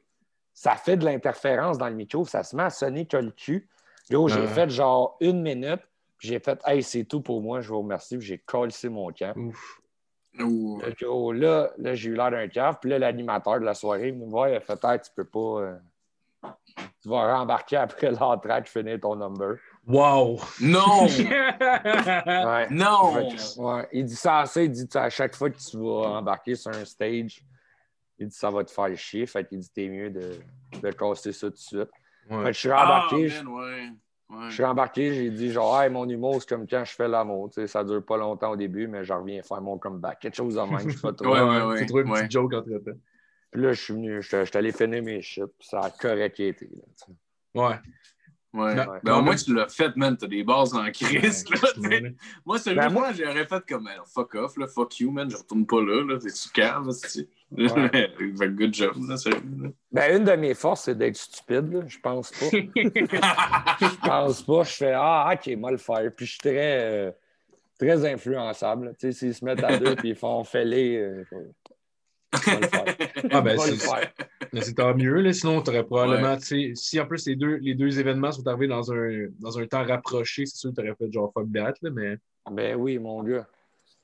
Ça fait de l'interférence dans le micro, ça se met à sonner que le cul. Yo, j'ai Ouais. fait genre une minute, puis j'ai fait Hey, c'est tout pour moi, je vous remercie, puis j'ai collé mon camp. Ouf. Ouh. Là, là, là, j'ai eu l'air d'un cave. Puis là, l'animateur de la soirée il me voir, il a fait Hey, tu peux pas. euh, tu vas rembarquer après l'entraque, finir ton number. Wow! Non! Ouais. non! Fait que, ouais. Il dit ça assez, il dit à chaque fois que tu vas embarquer sur un stage, il dit ça va te faire chier. Fait qu'il dit t'es mieux de, de casser ça tout de suite. Fait Ouais. que je suis Ah, rembarqué, man, ouais. Je suis rembarqué, j'ai dit genre hey, mon humour, c'est comme quand je fais l'amour. Tu sais, ça dure pas longtemps au début, mais je reviens faire mon comeback. Quelque chose de même, je sais pas trop. Ouais, ouais, ouais. C'est trouvé une ouais. petite joke entre temps. Puis là, je suis venu, j'étais j'étais allé finir mes shit, puis ça a correct été. Là, tu sais. Ouais. Ouais. Non, Ben, au moins, tu l'as fait, man. T'as des bases en crise. là, Ouais. Moi, sérieusement, Ben, moi- j'aurais fait comme fuck off, là, fuck you, man. Je retourne pas là. là. Calme, là, c'est- Ouais. Good job, là. Ben, une de mes forces, c'est d'être stupide. Là. Je pense pas. Je pense pas. Je fais Ah, ok, moi le faire. Puis je suis très, euh, très influençable. là. Tu sais, s'ils se mettent à deux puis ils font fêler, euh, Ah, ben, c'est faire. mais c'est tant mieux. Là. Sinon, tu aurais probablement. Si en plus les deux, les deux événements sont arrivés dans un, dans un temps rapproché, c'est sûr que tu aurais fait genre fuck that. Là, mais. Ben oui, mon gars.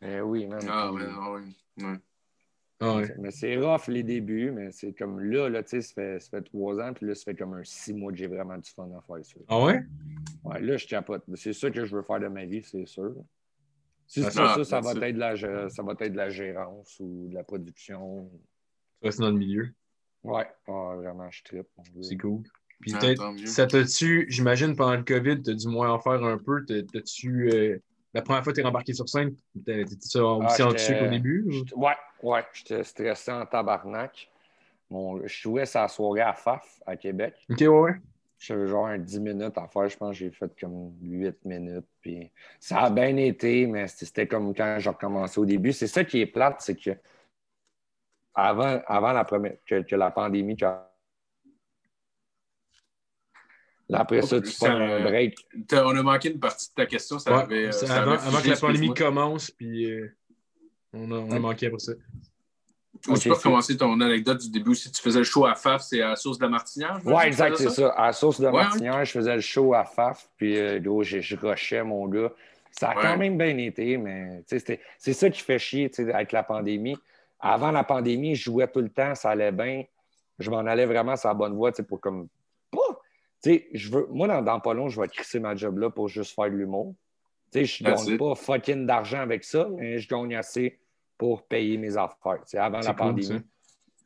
Ben oui, man. Ah, non, ouais. ouais. Ah, ouais. Mais c'est rough les débuts, mais c'est comme là, là tu sais, ça fait, ça fait trois ans, puis là, ça fait comme un six mois que j'ai vraiment du fun à faire ça. Ah ouais? Ouais, là, je capote. C'est ça que je veux faire de ma vie, c'est sûr. Si Ah, c'est ah, ça, ça va, être de la, ça va être de la gérance ou de la production. Tu restes dans le milieu. Ouais, ah, vraiment, je gars. C'est cool. Puis Ah, ça t'a-tu, j'imagine, pendant le COVID, t'as dû moins en faire un peu. T'as- T'as-tu. euh, la première fois que t'es rembarqué sur scène, t'étais t'étais-tu aussi Ah, anxieux qu'au début? ou? J'étais- Ouais, ouais, j'étais stressé en tabarnak. Mon, je jouais sa soirée à FAF à Québec. Ok, ouais, ouais. J'avais genre un 10 minutes à faire. Je pense que j'ai fait comme 8 minutes. Puis ça a bien été, mais c'était comme quand j'ai recommencé au début. C'est ça qui est plate, c'est que avant, avant la première, que, que la pandémie, que- Là, après ça, tu prends un break. On a manqué une partie de ta question. Ça Ouais, avait, euh, ça avant, avait avant que la pandémie commence, puis euh, on, a, on a manqué après ça. Tu peux commencer ton anecdote du début. Si tu faisais le show à FAF, c'est à la source de la Martinière? dire, exact, c'est ça? À la source de Ouais, Martinière, je faisais le show à FAF, puis euh, je, rushais, mon gars. Ça a Ouais. quand même bien été, mais c'est ça qui fait chier avec la pandémie. Avant la pandémie, je jouais tout le temps, ça allait bien. Je m'en allais vraiment sur la bonne voie, pour comme. Je veux. Moi, dans, dans pas long, je vais crisser ma job là pour juste faire de l'humour. Je That's gagne pas fucking d'argent avec ça, mais je gagne assez pour payer mes affaires, tu avant la cool, pandémie. ça.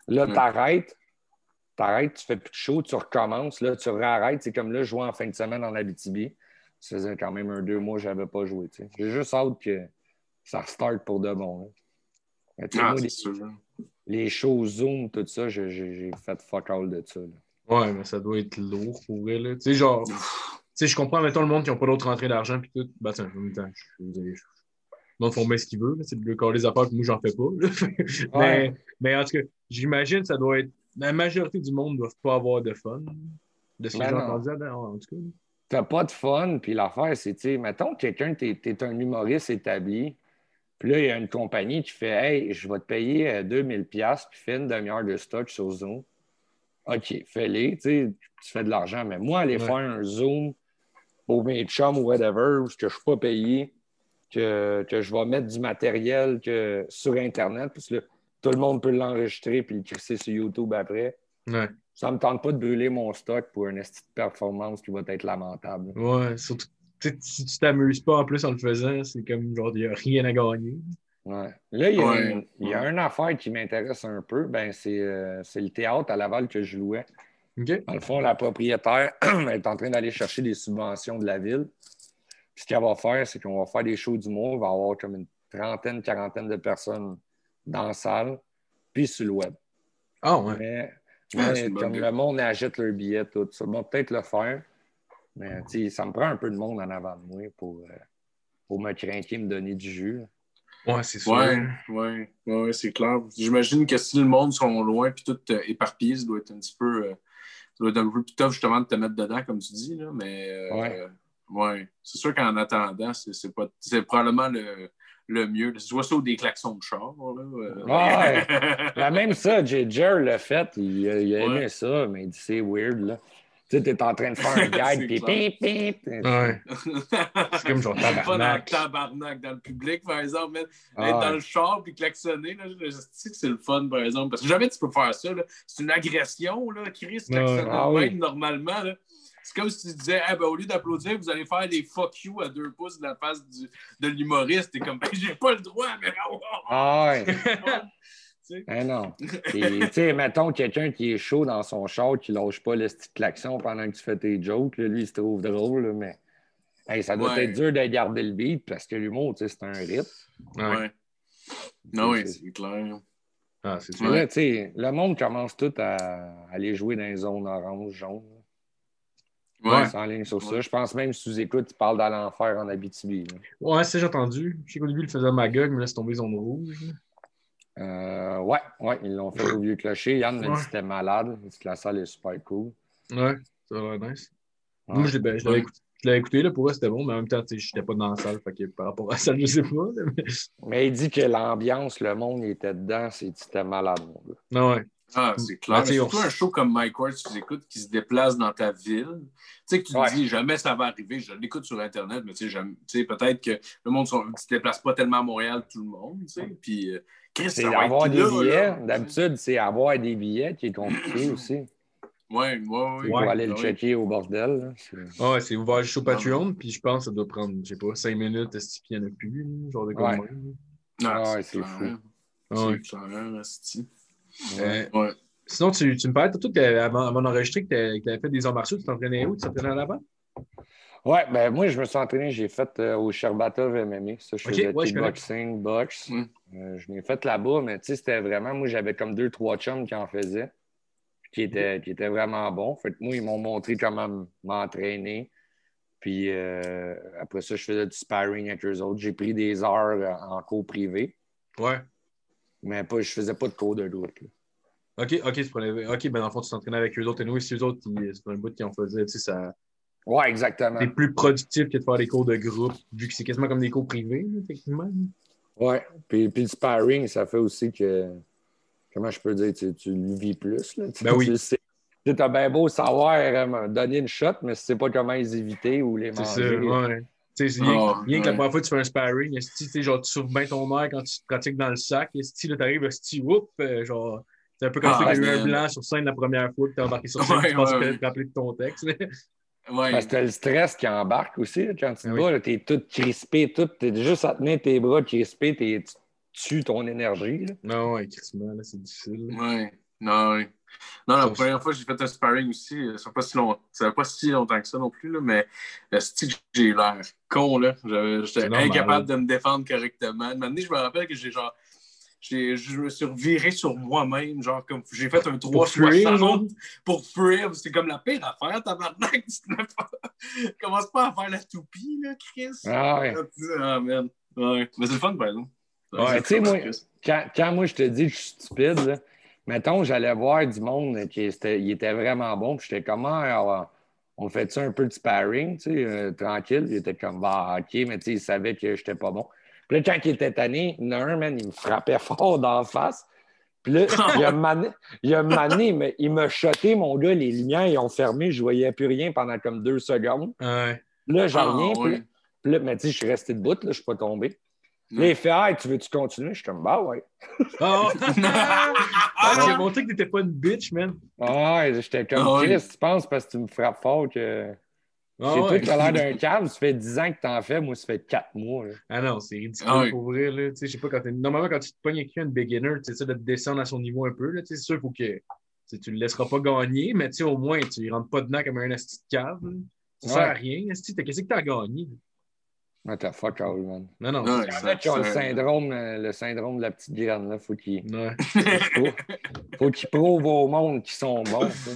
Là, Mm. t'arrêtes, t'arrêtes, tu fais plus de show, tu recommences, là, tu réarrêtes. C'est comme là, je jouais en fin de semaine en Abitibi. Ça faisait quand même un deux mois que je n'avais pas joué. tu. J'ai juste hâte que ça restart pour de bon. là. Tu Ah, moi, les, sûr. les shows Zoom, tout ça, j'ai- fait fuck all de ça. là. Ouais, mais ça doit être lourd pour vrai. Tu sais, genre, tu sais, je comprends, mettons, le monde qui n'a pas d'autre rentrée d'argent, puis tout. Ben, tiens, en même temps, je veux dire, je- le monde font bien ce qu'ils veulent. là. C'est le corps des affaires, puis moi, j'en fais pas. mais, mais en tout cas, j'imagine que ça doit être. La majorité du monde ne doit pas avoir de fun. De ce que Ben j'ai entendu en tout cas. T'as pas de fun, puis l'affaire, c'est, tu sais, mettons, quelqu'un, t'es es un humoriste établi, puis là, il y a une compagnie qui fait Hey, je vais te payer euh, 2000$, puis fais une demi-heure de stock sur Zoom. OK, fais-les, tu sais, tu fais de l'argent, mais moi, aller Ouais. faire un Zoom pour mes chums ou whatever, que je ne suis pas payé, que, que je vais mettre du matériel que, sur Internet, parce que là, tout le monde peut l'enregistrer puis le crisser sur YouTube après. Ouais. Ça ne me tente pas de brûler mon stock pour une petite performance qui va être lamentable. Ouais, surtout, si tu t'amuses pas en plus en le faisant, c'est comme genre, il n'y a rien à gagner. Ouais. Là, il y a, Ouais. une, il y a une affaire qui m'intéresse un peu. Ben, c'est euh, c'est le théâtre à Laval que je louais. OK? Dans le fond, la propriétaire est en train d'aller chercher des subventions de la ville. Ce qu'elle va faire, c'est qu'on va faire des shows d'humour. Il va y avoir comme une trentaine, quarantaine de personnes dans la salle, puis sur le web. Ah ouais. Mais, Ouais, mais c'est une bonne comme le monde achète leur billet, tout ça, bon, peut-être le faire. Mais ça me prend un peu de monde en avant de moi pour, euh, pour me craquer, me donner du jus. Ouais, c'est sûr. Ouais, ouais, ouais, c'est clair. J'imagine que si le monde sont loin puis tout euh, éparpillé, ça doit être un petit peu. euh, ça doit être un peu plus tough justement de te mettre dedans, comme tu dis, là. Mais euh, Ouais. Ouais. C'est sûr qu'en attendant, c'est c'est pas c'est probablement le, le mieux. Tu vois ça ou des klaxons de char, là. euh. Ouais. Ben, même ça, J- Jer l'a fait, il, a- il a aimé Ouais. ça, mais il dit c'est weird, là. Tu sais, t'es en train de faire un C'est puis pip, pip. Ouais. C'est comme genre Pas dans le tabarnak. tabarnak dans le public, par exemple. mais Ah être ouais. dans le char puis klaxonner, là, je sais que c'est le fun, par exemple. Parce que jamais tu peux faire ça. là. C'est une agression, là, Chris, klaxonner Ah de oui. même, normalement. là. C'est comme si tu disais, Ah, ben, au lieu d'applaudir, vous allez faire des fuck you à deux pouces de la face du- de l'humoriste. T'es comme, Ben, j'ai pas le droit, mais. Ah ouais. Tu sais. Eh non. Tu sais, mettons quelqu'un qui est chaud dans son char, qui lâche pas le petit klaxon pendant que tu fais tes jokes, là, lui, il se trouve drôle, là, mais hey, ça doit Ouais. être dur de garder le beat parce que l'humour, tu sais, c'est un rythme. Ouais. Ouais. Non, oui, C'est- clair. Ah, c'est là, sais, le monde commence tout à aller jouer dans les zones orange, jaune. Ouais. Ligne sur ça. Je pense même, si tu écoutes, tu parles dans l'enfer en Abitibi. là. Ouais, c'est j'ai entendu. Je sais qu'au début, il faisait Magog, mais là, c'est tombé zone rouge. Euh, ouais, ouais, ils l'ont fait au vieux clocher. Yann m'a dit que c'était malade. Il dit que la salle est super cool. Ouais, ça va l'air nice. Ouais. Moi, je l'ai ben, je l'avais écouté, je l'avais écouté, là, pour eux, c'était bon, mais en même temps, tu sais, j'étais pas dans la salle, fait que par rapport à ça, je sais pas. mais- Mais il dit que l'ambiance, le monde, il était dedans, c'est- c'était malade, mon gars. Non, ouais. Ah, c'est clair. Mais surtout un show comme Mike Ward, tu écoutes, qui se déplace dans ta ville. Tu sais, que tu te dis, jamais ça va arriver. Je l'écoute sur Internet, mais tu sais, peut-être que le monde ne se déplace pas tellement à Montréal, tout le monde. Tu sais. Puis, euh, C'est avoir des là, billets. D'habitude, c'est avoir des billets qui est compliqué aussi. Ouais, ouais, ouais. pour aller le ouais. checker au bordel. C'est- Ah ouais, c'est ouvert juste au Patreon, puis je pense que ça doit prendre, je sais pas, 5 minutes, est-ce qu'il y en a plus, genre de Ouais. Ah ouais, c'est c'est clair. fou. Ah C'est ouais. clair. Ouais. Euh, Ouais. sinon, tu, tu me parlais t'avais- avant, avant d'enregistrer que tu avais fait des arts martiaux, tu t'entraînais où? Tu t'entraînais à l'avant? Ouais, ben moi, je me suis entraîné, j'ai fait euh, au Sherbatov MMA. Ça, je faisais ouais, kickboxing, boxe. Mm. Euh, je l'ai fait là-bas, mais tu sais, c'était vraiment, moi, j'avais comme deux, trois chums qui en faisaient, qui étaient, qui étaient vraiment bons. Fait que moi, ils m'ont montré comment m'entraîner. Puis euh, après ça, je faisais du sparring avec eux autres. J'ai pris des heures en cours privé, Ouais. Mais pas, je faisais pas de cours de groupe. là. OK, OK, tu prenais- OK, ben dans le fond, tu t'entraînais avec eux autres. Et nous, si eux autres, c'est un bout qui en faisaient, tu sais, ça. Ouais, exactement. C'est plus productif que de faire des cours de groupe, vu que c'est quasiment comme des cours privés, là, techniquement. Ouais. Puis, puis le sparring, ça fait aussi que. Comment je peux dire? Tu, tu le vis plus. Là. Tu- Ben oui. Tu sais. Tu as bien beau savoir euh, donner une shot, mais tu sais pas comment les éviter ou les C'est ça, manger. ouais. Tu sais, c'est rien, Ah, rien que la première fois que tu fais un sparring, tu genre, tu souffles bien ton air quand tu te pratiques dans le sac. Esti, là, t'arrives, esti, whoop, euh, genre, c'est un peu comme Ah, si tu as eu un blanc sur scène la première fois que t'es embarqué sur scène, Ouais, tu penses ouais, que ouais. te rappeler de ton texte. Ouais. Parce que t'as le stress qui embarque aussi. là, quand tu te Ah bats, là, t'es tout crispé, tout. T'es juste à tenir tes bras crispés, t'es- tu tues ton énergie. là. Non, ouais, c'est difficile. Ouais. Non, ouais. Non, la première fois j'ai fait un sparring aussi, euh, ça fait pas si, long... ça fait pas si longtemps que ça non plus, là, mais euh, que j'ai eu l'air con, là. J'étais incapable de me défendre correctement. Maintenant, je me rappelle que j'ai genre. j'ai- Je me suis reviré sur moi-même, genre comme j'ai fait un Pour fuir, genre? 360 pour fuir. C'est comme la pire affaire, tabarnak. Commence pas à faire la toupie, là, Chris. Ah ouais. Ah, man. Ouais. Mais c'est le fun, par exemple. Ouais, tu sais, moi-. Quand, quand moi je te dis que je suis stupide, là, mettons, j'allais voir du monde qui était, il était vraiment bon, puis j'étais comme, Ah, on fait ça un peu de sparring, tu sais, euh, tranquille? Il était comme, bah, ok, mais tu sais, il savait que j'étais pas bon. Puis là, quand il était tanné, il y en a un, man, il me frappait fort d'en face. Puis là, il a mané, il a mané, mais il m'a shoté, mon gars, les lumières, ils ont fermé, je voyais plus rien pendant comme deux secondes. Ouais. Là, j'en Ah, reviens, puis ouais. là- puis là, mais tu sais, je suis resté debout, là, je suis pas tombé. Là, il fait, ah, tu veux-tu continuer? Je suis comme, bah ouais. Ah, ah, j'ai montré que t'étais pas une bitch, man. Ah ouais, j'étais comme ouais. Chris, tu penses parce que tu me frappes fort que. Ah, c'est ouais. toi qui as l'air d'un câble, ça fait 10 ans que t'en fais, moi ça fait 4 mois. là. Ah non, c'est ridicule oui. pour vrai. Là. Tu sais, Je sais pas, quand t'es- Normalement, quand tu te pognes avec de beginner, tu essaies de te descendre à son niveau un peu. là. Tu sais, C'est sûr, il faut que tu sais, tu le laisseras pas gagner, mais tu sais, au moins, tu ne rentres pas dedans comme un asti de cave. là. Ça sert Ouais. à rien. asti. T'as- Qu'est-ce que tu as gagné? What the fuck all, man? Non, non. Y en ont le syndrome, euh, le syndrome de la petite graine, là. Faut qu'ils Ouais. faut qu'ils prouvent au monde qu'ils sont bons. ça.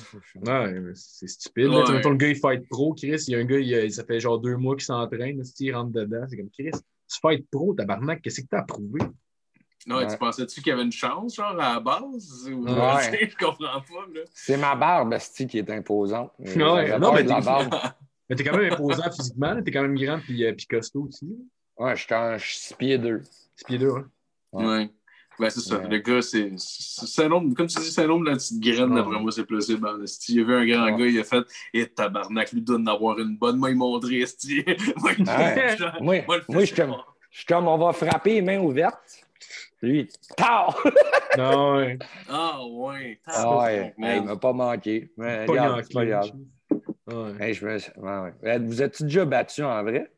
Ouais, c'est stupide. Là, Ouais. Mettons, le gars, il fight pro. Chris, il y a un gars, il, a- ça fait genre deux mois qu'il s'entraîne. là, si il rentre dedans, c'est comme Chris. Tu fight pro, tabarnak, qu'est-ce que t'as prouvé? Ouais. tu pensais-tu qu'il y avait une chance, genre, à la base? Ou... Ouais. je comprends pas, là. C'est ma barbe, esti, qui est imposante. Ouais, non, mais de la barbe. Mais t'es quand même imposant physiquement, t'es quand même grand puis, euh, puis costaud aussi. Ouais, je suis en 6 pieds 2. Six pieds deux, hein. Ouais. Ouais. Ben, c'est ça. Ouais. Le gars, c'est. c'est- syndrome- Comme tu dis, syndrome de la petite graine, Ouais. d'après moi, c'est possible. esti. Il a vu un grand Ouais. gars, il a fait Et tabarnak, lui donne d'avoir une bonne. Moi, il montrait, esti. Moi, Moi, moi, je, suis comme, on va frapper main ouverte. Lui, tard! Non, ouais. Ah, ouais. Ah ouais, il m'a pas manqué. Mais Pas regarde, en c'est pas grave. Ouais. Hey, je me... ouais, ouais. Vous êtes-tu déjà battu en vrai?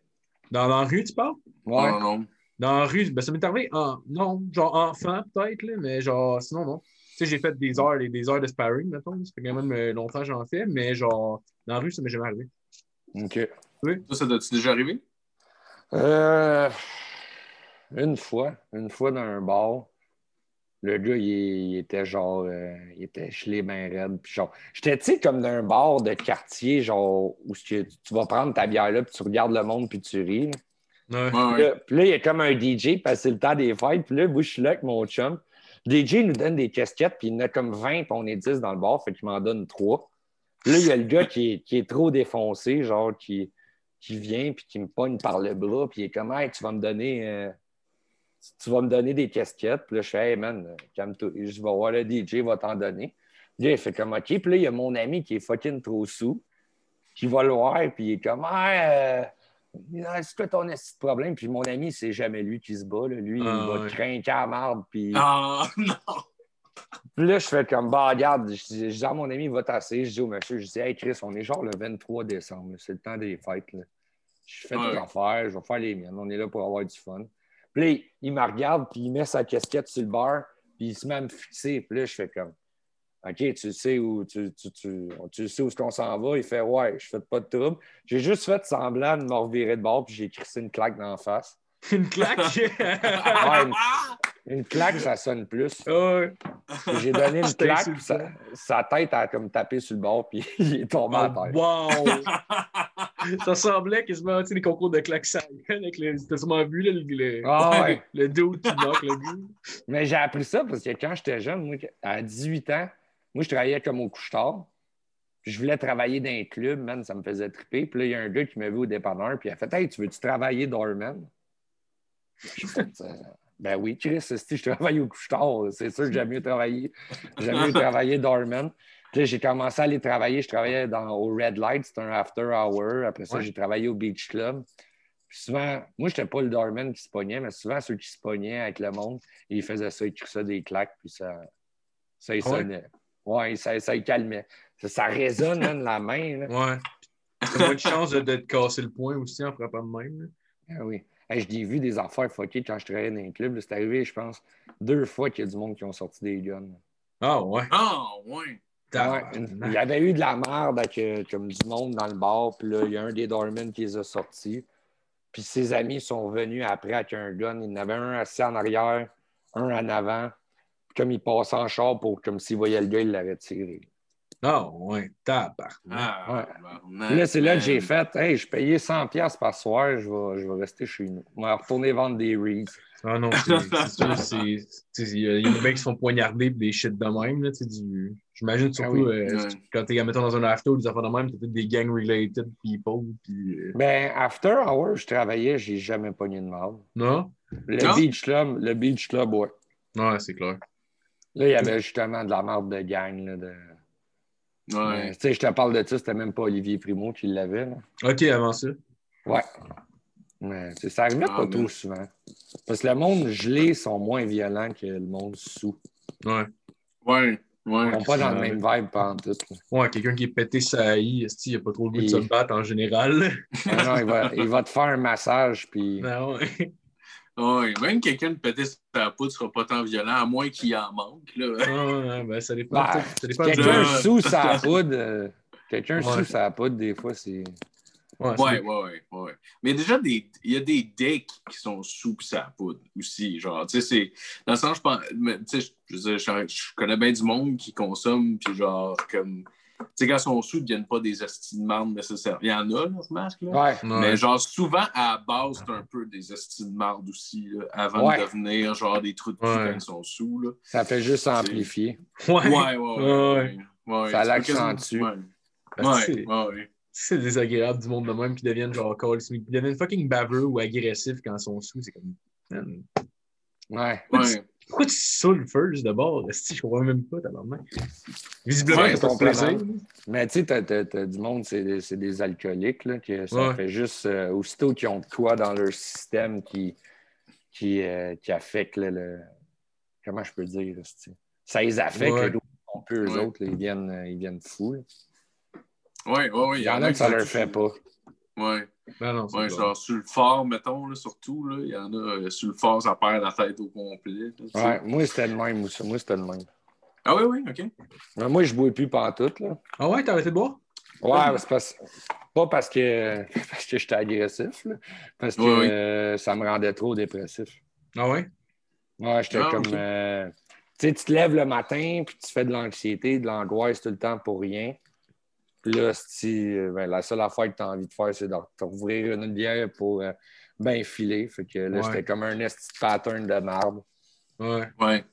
Dans la rue, tu parles? Ouais. Non, non. Dans la rue, ben, ça m'est arrivé en. Non, genre enfant peut-être, là, mais genre sinon, non. Tu sais, j'ai fait des heures et des heures de sparring, mettons. Ça fait quand même euh, longtemps que j'en fais, mais genre, dans la rue, ça m'est jamais arrivé. OK. Ça, ça t'as-tu déjà arrivé? Euh, une fois, une fois dans un bar, le gars, il, il était genre, euh, il était gelé bien raide. Puis genre, j'étais, tu sais, comme dans un bar de quartier, genre, où tu vas prendre ta bière là, puis tu regardes le monde, puis tu ris. là. Ouais. Ouais, Puis là, puis là, il y a comme un DJ, parce que c'est le temps des fêtes. Puis là, moi, je suis là avec mon chum. Le DJ nous donne des casquettes, puis il y en a comme 20, puis on est 10 dans le bar, fait qu'il m'en donne 3. Puis là, il y a le gars qui est, qui est trop défoncé, genre, qui, qui vient, puis qui me pogne par le bras, puis il est comme, hey, tu vas me donner. euh, tu vas me donner des casquettes. Puis là, je fais, hey man, calme-toi. Je vais voir le DJ, il va t'en donner. Puis là, il fait comme, OK. Puis là, il y a mon ami qui est fucking trop sous, qui va le voir, puis il est comme, ah, euh, c'est quoi ton problème? Puis mon ami, c'est jamais lui qui se bat. là. Lui, Ah, il va ouais. craquer à marde. Puis... Ah, non. Puis là, je fais comme, bah, regarde, je dis, à mon ami, il va tasser. Je dis au monsieur, je dis, hey, Chris, on est genre le 23 décembre, c'est le temps des fêtes. là. Je fais Ouais. des affaires, je vais faire les miennes. On est là pour avoir du fun. Puis là, il- me regarde, puis il met sa casquette sur le bar, puis il se met à me fixer. Puis là, je fais comme, OK, tu sais où, tu, tu, tu, tu sais où est-ce qu'on s'en va? Il fait, ouais, je fais pas de trouble. J'ai juste fait semblant de me revirer de bord, puis j'ai crissé une claque dans la face. Une claque! Ouais, une, une claque, ça sonne plus. ouais. Puis J'ai donné une claque, puis sa, sa tête a comme tapé sur le bord, puis il est tombé à terre. wow! ça semblait quasiment, tu sais, les concours de claques ça avec le. T'as sûrement vu, là, le, le, Ah ouais. le dude qui knock le gars. Mais j'ai appris ça parce que quand j'étais jeune, moi, à 18 ans, moi, je travaillais comme au couche-tard. Je voulais travailler dans un club, man, ça me faisait triper. Puis là, il y a un gars qui m'a vu au dépanneur, puis il a fait Hey, tu veux-tu travailler doorman? J'ai fait euh, Ben oui, Chris, si je travaille au couche-tard, c'est sûr que j'aime mieux travailler. J'aime mieux travailler doorman. J'ai commencé à aller travailler. Je travaillais dans, au Red Light, c'était un after hour. Après ça, Ouais. j'ai travaillé au Beach Club. Puis souvent, moi, je n'étais pas le doorman qui se pognait, mais souvent, ceux qui se pognaient avec le monde, ils faisaient ça, ils crissaient des claques, puis ça, ça y Ah ouais? sonnait. Ouais, ça, ça y calmait. Ça, ça résonne, man, la main. Là. Ouais. T'as moins de chance de, de te casser le poing aussi en frappant de même. Ah oui. Hey, je l'ai vu des affaires fuckées quand je travaillais dans un club. C'est arrivé, je pense, deux fois qu'il y a du monde qui ont sorti des guns. Ah ouais? Ah, ouais. Ouais, il y avait eu de la merde avec euh, comme du monde dans le bar, puis là, il y a un des doormen qui les a sortis. Puis ses amis sont venus après avec un gun. Il y en avait un assis en arrière, un en avant. Puis comme il passait en char pour comme s'il voyait le gars, il l'avait tiré. Ah ouais. Tabarnak. Ah, Ouais. tabarnak, Puis là, c'est là que j'ai fait Hey, je payais 100$ par soir, je vais, je vais rester chez nous. Je vais retourner vendre des Reeds. Ah non, c'est c'est sûr, c'est. Il y a des mecs qui se font poignarder pis des shit de même. Là, du... J'imagine surtout Ah oui. euh, Ouais. quand t'es mettons, dans un after ou des affaires de même, t'as peut-être des gang-related people. Puis, euh, Ben, after hour, je travaillais, j'ai jamais pogné de mal. Non? Le Non? Beach Club, le Beach Club, ouais. Ouais, c'est clair. Là, il y avait justement de la merde de gang. Là, de... Ouais. Mais, Tu sais, je te parle de ça, c'était même pas Olivier Primo qui l'avait. là. Ok, avant ça. Ouais. Ça arrivait Ah, pas mais- trop souvent. Parce que le monde gelé sont moins violents que le monde sous. Ouais. Ouais. Ouais. Ils sont pas dans le même vibe pendant tout. Ouais, quelqu'un qui est pété sa il a pas trop le goût de se battre en général. Ah non, il, va, il va te faire un massage, puis. Non, ouais. Ouais, même quelqu'un de péter sa poudre sera pas tant violent, à moins qu'il en manque. Là. Ah, ouais, ben, ça dépend. Ben, du- Quelqu'un de- sous sa poudre, euh, quelqu'un Ouais. sous sa poudre, des fois, c'est. Ouais, Ouais, ouais, ouais. Mais déjà, des- il y a des decks qui sont sous ça poudre aussi. Genre, tu sais, c'est. Dans le sens, je pense. mais, Tu sais, je- je, je, je connais bien du monde qui consomme, puis genre, comme. Tu sais, quand ils sont sous, ils ne deviennent pas des marde nécessaires. Il y en a, là, ce masque-là. Ouais. Ouais. Mais genre, souvent, à la base, c'est un peu des marde aussi, là, avant Ouais. de devenir genre des trous de cul Ouais. quand ils sont sous, là. Ça fait juste amplifier. Ouais. Ouais, ouais, ouais. Ouais. ouais, ouais. Ça l'accentue. ouais, ouais. C'est désagréable du monde de même qui deviennent genre call, qui deviennent fucking baveux ou agressifs quand ils sont sous. C'est comme. Man, Ouais. Ouais. Pourquoi tu saoules first de bord? Si je comprends même pas, tabarnak. Visiblement, Ouais, de complètement. plaisir. Mais tu sais, t'as, du monde, c'est des, c'est des alcooliques, là, que ça Ouais. fait juste, euh, aussitôt qu'ils ont de quoi dans leur système qui, qui, euh, qui affecte le, le- Comment je peux dire? c'est- Ça les affecte, Ouais. là, d'où on peut, eux Ouais. autres, là, ils, viennent, euh, ils viennent fous. Là. Ouais, ouais, ouais. Il y en a que ça leur fait pas. Ouais. Ben non, c'est Ouais, bon. genre sur le fort, mettons, là, surtout, là, il y en a euh, sur le fort, ça perd la tête au complet. là. Ouais, moi, c'était le même. Moi, moi, c'était le même. Ah oui, oui, OK. Mais moi, je ne bois plus pantoute, là. Ah ouais, t'as arrêté de boire? Ouais, c'est parce- pas parce que, parce que j'étais agressif, là, parce que Ouais, ouais. euh, ça me rendait trop dépressif. Ah ouais? Ouais, j'étais Ah, comme. euh, tu sais, tu te lèves le matin, puis tu fais de l'anxiété, de l'angoisse tout le temps pour rien. Là, si, euh, ben, la seule affaire que tu as envie de faire, c'est de rouvrir une bière pour euh, bien filer. Fait que là, Ouais. c'était comme un esti de pattern de marbre. Ouais. Ouais.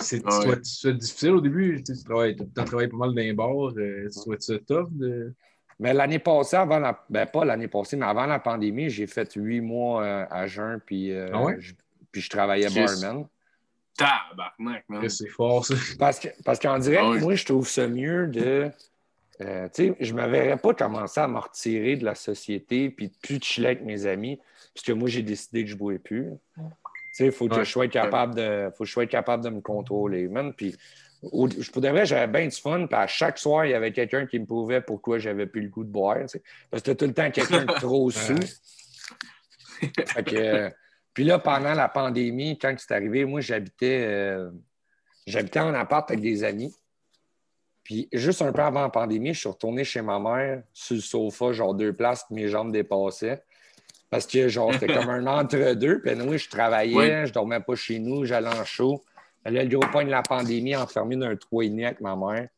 C'est Ouais. difficile au début. Tu travailles, t'as travaillé pas mal dans les bars. euh, tu être tough de. Mais l'année passée, avant la... ben pas l'année passée, mais avant la pandémie, j'ai fait huit mois euh, à jeun, puis, euh, Ah ouais? je, puis je travaillais barman. Tabarnak, man. C'est fort, ça. Parce que parce qu'en direct, Ah oui. moi, je trouve ça mieux de. Euh, je ne me verrais pas commencer à me retirer de la société puis de plus chiller avec mes amis, parce que moi, j'ai décidé que je ne jouais plus. Il faut que Ouais. je sois capable de. faut que je sois capable de me contrôler, man. Puis, au- je pour de vrai, j'avais bien du fun. Puis à chaque soir, il y avait quelqu'un qui me prouvait pourquoi j'avais plus le goût de boire. Parce que tout le temps quelqu'un de trop sous. Euh, puis là, pendant la pandémie, quand c'est arrivé, moi, j'habitais euh, j'habitais en appart avec des amis. Puis juste un peu avant la pandémie, je suis retourné chez ma mère sur le sofa, genre deux places, que mes jambes dépassaient. Parce que genre, c'était comme un entre-deux. Puis nous, je travaillais, Oui. je dormais pas chez nous, j'allais en show. Là, le gros point de la pandémie, enfermé dans un trou et demi avec ma mère.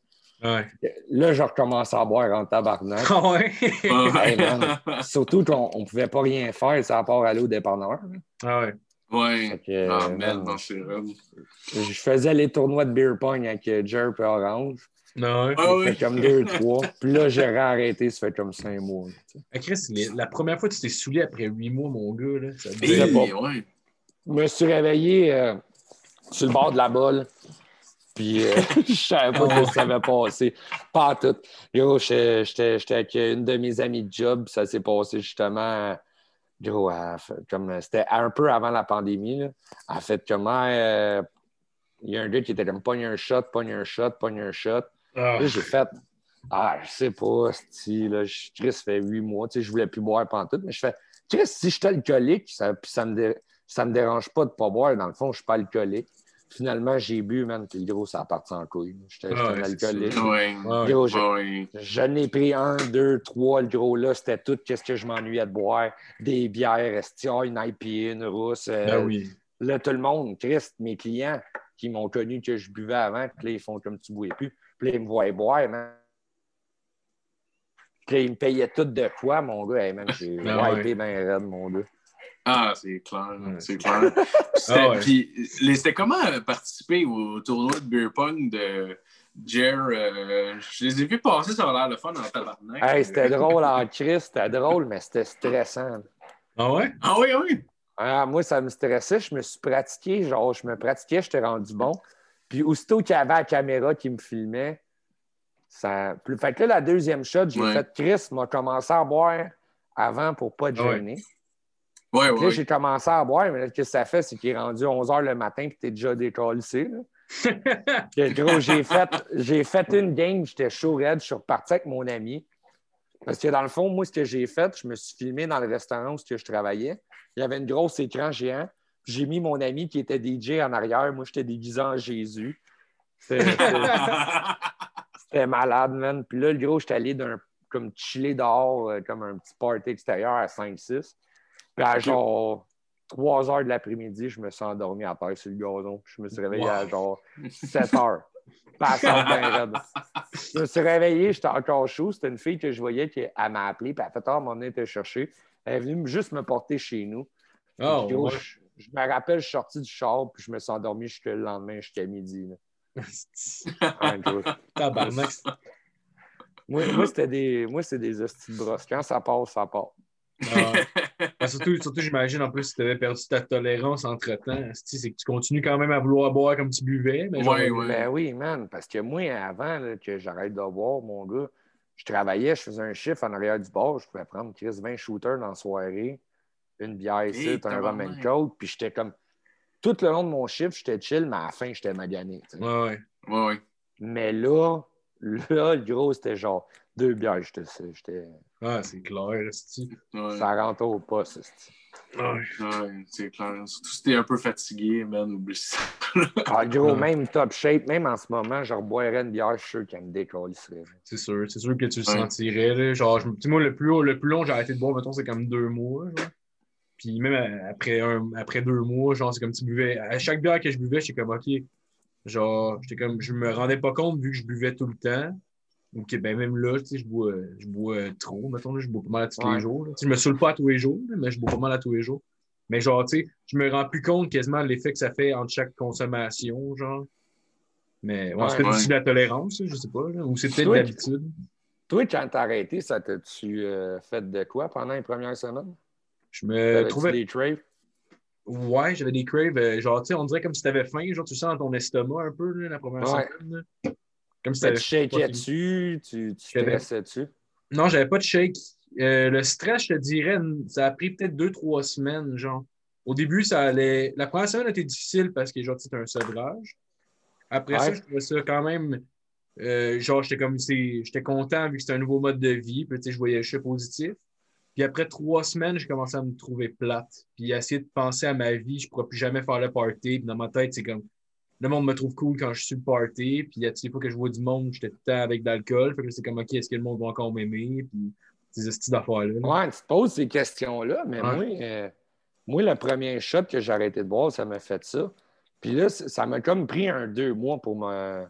Ouais. Là, je recommence à boire en tabarnak. Ah ouais? Hey. Surtout qu'on ne pouvait pas rien faire, ça à part aller au dépanneur. ah ouais. Ouais. Que, Ah, euh, man, man. Je faisais les tournois de beer pong avec euh, Jerp et Orange. Non, ouais. Ah Ça oui. fait comme deux, trois. Puis là, j'ai réarrêté, ça fait comme cinq mois. tu sais. Ah, Chris, la première fois que tu t'es saoulé après huit mois, mon gars, là, ça sais pas. ouais. Je me suis réveillé euh, sur le bord de la balle. Puis euh, je savais pas que ça avait passé. Pas en tout. Gros, j'étais avec une de mes amies de job. Ça s'est passé justement. Gros, comme c'était un peu avant la pandémie. Là. Elle a fait comment euh, il y a un gars qui était comme pogne un shot, pogne un shot, pogne un shot. Ah. Là, j'ai fait Ah, je sais pas, si là, je- Chris ça fait huit mois, tu sais, je voulais plus boire pendant tout, mais je fais Chris, si je suis alcoolique, ça, puis ça me, dé- ça me dérange pas de pas boire. Dans le fond, je suis pas alcoolique. Finalement, j'ai bu, man, puis le gros, ça a parti en couille. J'étais ouais, un alcoolique. Ouais. Gros, je, Ouais. je n'ai pris un, deux, trois. Le gros, là, c'était tout. Qu'est-ce que je m'ennuyais de boire? Des bières, esti, ah, une IPA, une rousse. euh, Ben oui. Là, tout le monde, Christ, mes clients qui m'ont connu que je buvais avant, puis là, ils font comme tu ne bois plus. Puis là, ils me voient boire, man. Puis là, ils me payaient tout de quoi, mon gars? Hey, man, j'ai Ah ouais. wipé bien raide, mon gars. Ah, c'est clair, Ouais, c'est clair. C'était Ah ouais. c'était comment euh, participer au tournoi de beer pong de Jer? euh, je les ai vus passer, ça a l'air le fun en tabarnak. Hey, c'était drôle en Christ, c'était drôle, mais c'était stressant. Ah ouais? Ah oui, oui. Ah, moi, ça me stressait. Je me suis pratiqué, genre, je me pratiquais, j'étais rendu bon. Puis aussitôt qu'il y avait la caméra qui me filmait, ça. Fait que là, la deuxième shot, j'ai Ouais. fait Chris m'a commencé à boire avant pour pas te ouais. gêner. Ouais, là, j'ai commencé à boire, mais là, ce que ça fait, c'est qu'il est rendu 11 h le matin puis t'es déjà décollé. Puis, gros, j'ai fait, j'ai fait une game, j'étais chaud raide, je suis reparti avec mon ami. Parce que dans le fond, moi, ce que j'ai fait, je me suis filmé dans le restaurant où je travaillais. Il y avait une grosse écran géant. J'ai mis mon ami qui était DJ en arrière. Moi, j'étais déguisé en Jésus. C'était malade, man. Puis là, le gros, j'étais allé d'un comme chiller dehors, euh, comme un petit party extérieur à 5-6. Puis à genre 3 heures de l'après-midi, je me suis endormi à terre sur le gazon. Je me suis réveillé à genre 7 heures. Je me suis réveillé, j'étais encore chaud. C'était une fille que je voyais qui m'a appelé, puis elle fait tard, mon était chercher. Elle est venue juste me porter chez nous. Oh, ouais. je, je me rappelle, je suis sorti du char, puis je me suis endormi jusqu'à le lendemain, jusqu'à midi. là. Tabarnak. Moi, moi, c'était des, moi, c'est des hosties de brosse. Quand ça passe, ça part. Ah. Surtout, surtout j'imagine, en plus, si tu avais perdu ta tolérance entre-temps, c'est que tu continues quand même à vouloir boire comme tu buvais. Mais genre, Ouais, ouais. Ben oui, man, parce que moi, avant là, que j'arrête de boire, mon gars, je travaillais, je faisais un chiffre en arrière du bar, je pouvais prendre Chris 20 shooters dans la soirée, une bière ici, Hey, un rum and coke, puis j'étais comme. Tout le long de mon chiffre, j'étais chill, mais à la fin, j'étais magané. Ouais, ouais. Ouais, ouais. Mais là, là, le gros, c'était genre deux bières, j'étais. j'étais- Ah, c'est clair. Ouais. Ça rentre au poste. esti. Ouais. Ouais, c'est clair. Surtout si t'es un peu fatigué, man, oublie ça. Ah, gros, Ouais. même top shape, même en ce moment, je reboirais une bière, je suis sûr qu'elle me décollerait. C'est sûr, c'est sûr que tu le Ouais. sentirais. Là. Genre, je, me- tu sais, moi, le plus, haut- le plus long, j'ai arrêté de boire, mettons, c'est comme deux mois. Genre. Puis même à- après, un, après deux mois, genre, c'est comme tu buvais. À chaque bière que je buvais, j'étais comme, OK. Genre, j'étais comme, je me rendais pas compte vu que je buvais tout le temps. Donc, ben, même là, tu sais, je bois, je bois trop, mettons, là, je bois pas mal à tous Ouais. les jours. je me saoule pas à tous les jours, mais je bois pas mal à tous les jours. Mais genre, tu sais, je me rends plus compte quasiment de l'effet que ça fait entre chaque consommation, genre. Mais ouais, c'est Ouais. aussi de la tolérance, je sais pas. là. Ou c'est peut-être l'habitude. Toi, quand t'as arrêté, ça t'a-tu euh, fait de quoi pendant les premières semaines? Je me trouvais. des traves? Ouais, j'avais des craves. euh, genre, tu sais, on dirait comme si t'avais faim. Genre, tu sens dans ton estomac un peu, là, la première Ouais. semaine. là. Comme si Tu shakais dessus, tu, tu stressais dessus? Non, j'avais pas de shake. Euh, le stress, je te dirais, ça a pris peut-être deux, trois semaines, genre. Au début, ça allait. La première semaine était difficile parce que, genre, c'était un sevrage. Après ça, je trouvais ça quand même. euh, genre, j'étais comme. J'étais content vu que c'était un nouveau mode de vie. Puis, tu sais, je voyais le positif. Puis après trois semaines, j'ai commencé à me trouver plate. Puis à essayer de penser à ma vie, je ne pourrais plus jamais faire le party. Puis dans ma tête, c'est comme. Le monde me trouve cool quand je suis le party. Puis tu sais, fois que je vois du monde, j'étais tout le temps avec de l'alcool. Fait que c'est comme, OK, est-ce que le monde va encore m'aimer? Puis ces styles d'affaires-là. là. Ouais, tu te poses ces questions-là, mais Ouais. moi, euh, moi, le premier shot que j'ai arrêté de boire, ça m'a fait ça. Puis là, ça m'a comme pris un deux mois pour me.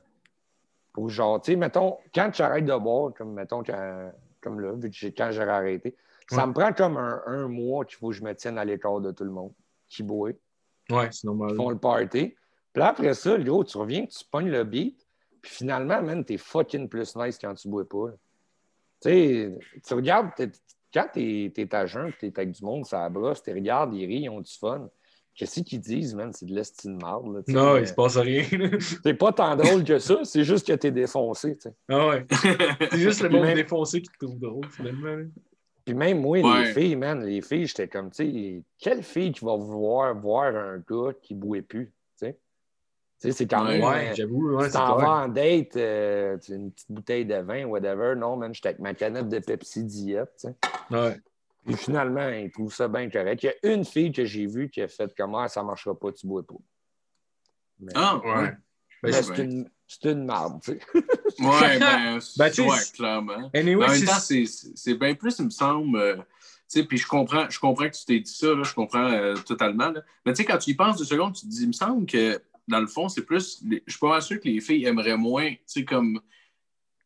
Pour genre, tu sais, mettons, quand j'arrête de boire, comme mettons, quand, comme là, vu que quand j'ai arrêté, ça Ouais. me prend comme un, un mois qu'il faut que je me tienne à l'écart de tout le monde qui boit, Ouais, c'est normal. qui font le party. Puis là, après ça, le gros, tu reviens, tu pognes le beat, puis finalement, man, t'es fucking plus nice quand tu bois pas. Tu sais, tu regardes, t'es- quand t'es es à jeun, t'es avec du monde, ça brosse, tu regardes, ils rient, ils ont du fun. Qu'est-ce qu'ils disent, man? C'est de l'estime marde. là, tu sais, Non, mais il se passe rien. C'est pas tant drôle que ça, c'est juste que t'es défoncé. tu sais. ah ouais. C'est juste le monde Même- défoncé qui te trouve drôle, finalement. Puis même moi, Ouais. les filles, man, les filles, j'étais comme, tu sais, quelle fille qui va vouloir voir un gars qui bouait plus, tu sais? Tu sais, c'est quand Ouais, même... Ouais, euh, j'avoue. Ouais, t'en vas en date, euh, tu sais, une petite bouteille de vin, whatever. Non, man, j'étais avec ma canette de Pepsi diète, tu sais. Ouais. Puis finalement, ils trouvent ça bien correct. Il y a une fille que j'ai vue qui a fait comme ah, ça marchera pas, tu bois pas. Mais, Ah, Ouais. ben, c'est une, c'est une marde, tu sais. Ouais, ben, Ben, tu ouais, clairement. Anyway, en même c'est- temps, c'est- bien plus, il me semble. euh, tu sais, puis je comprends, je comprends que tu t'es dit ça, là, je comprends euh, totalement. là. Mais tu sais, quand tu y penses deux secondes, tu te dis, il me semble que dans le fond, c'est plus. les- Je suis pas mal sûr que les filles aimeraient moins, tu sais, comme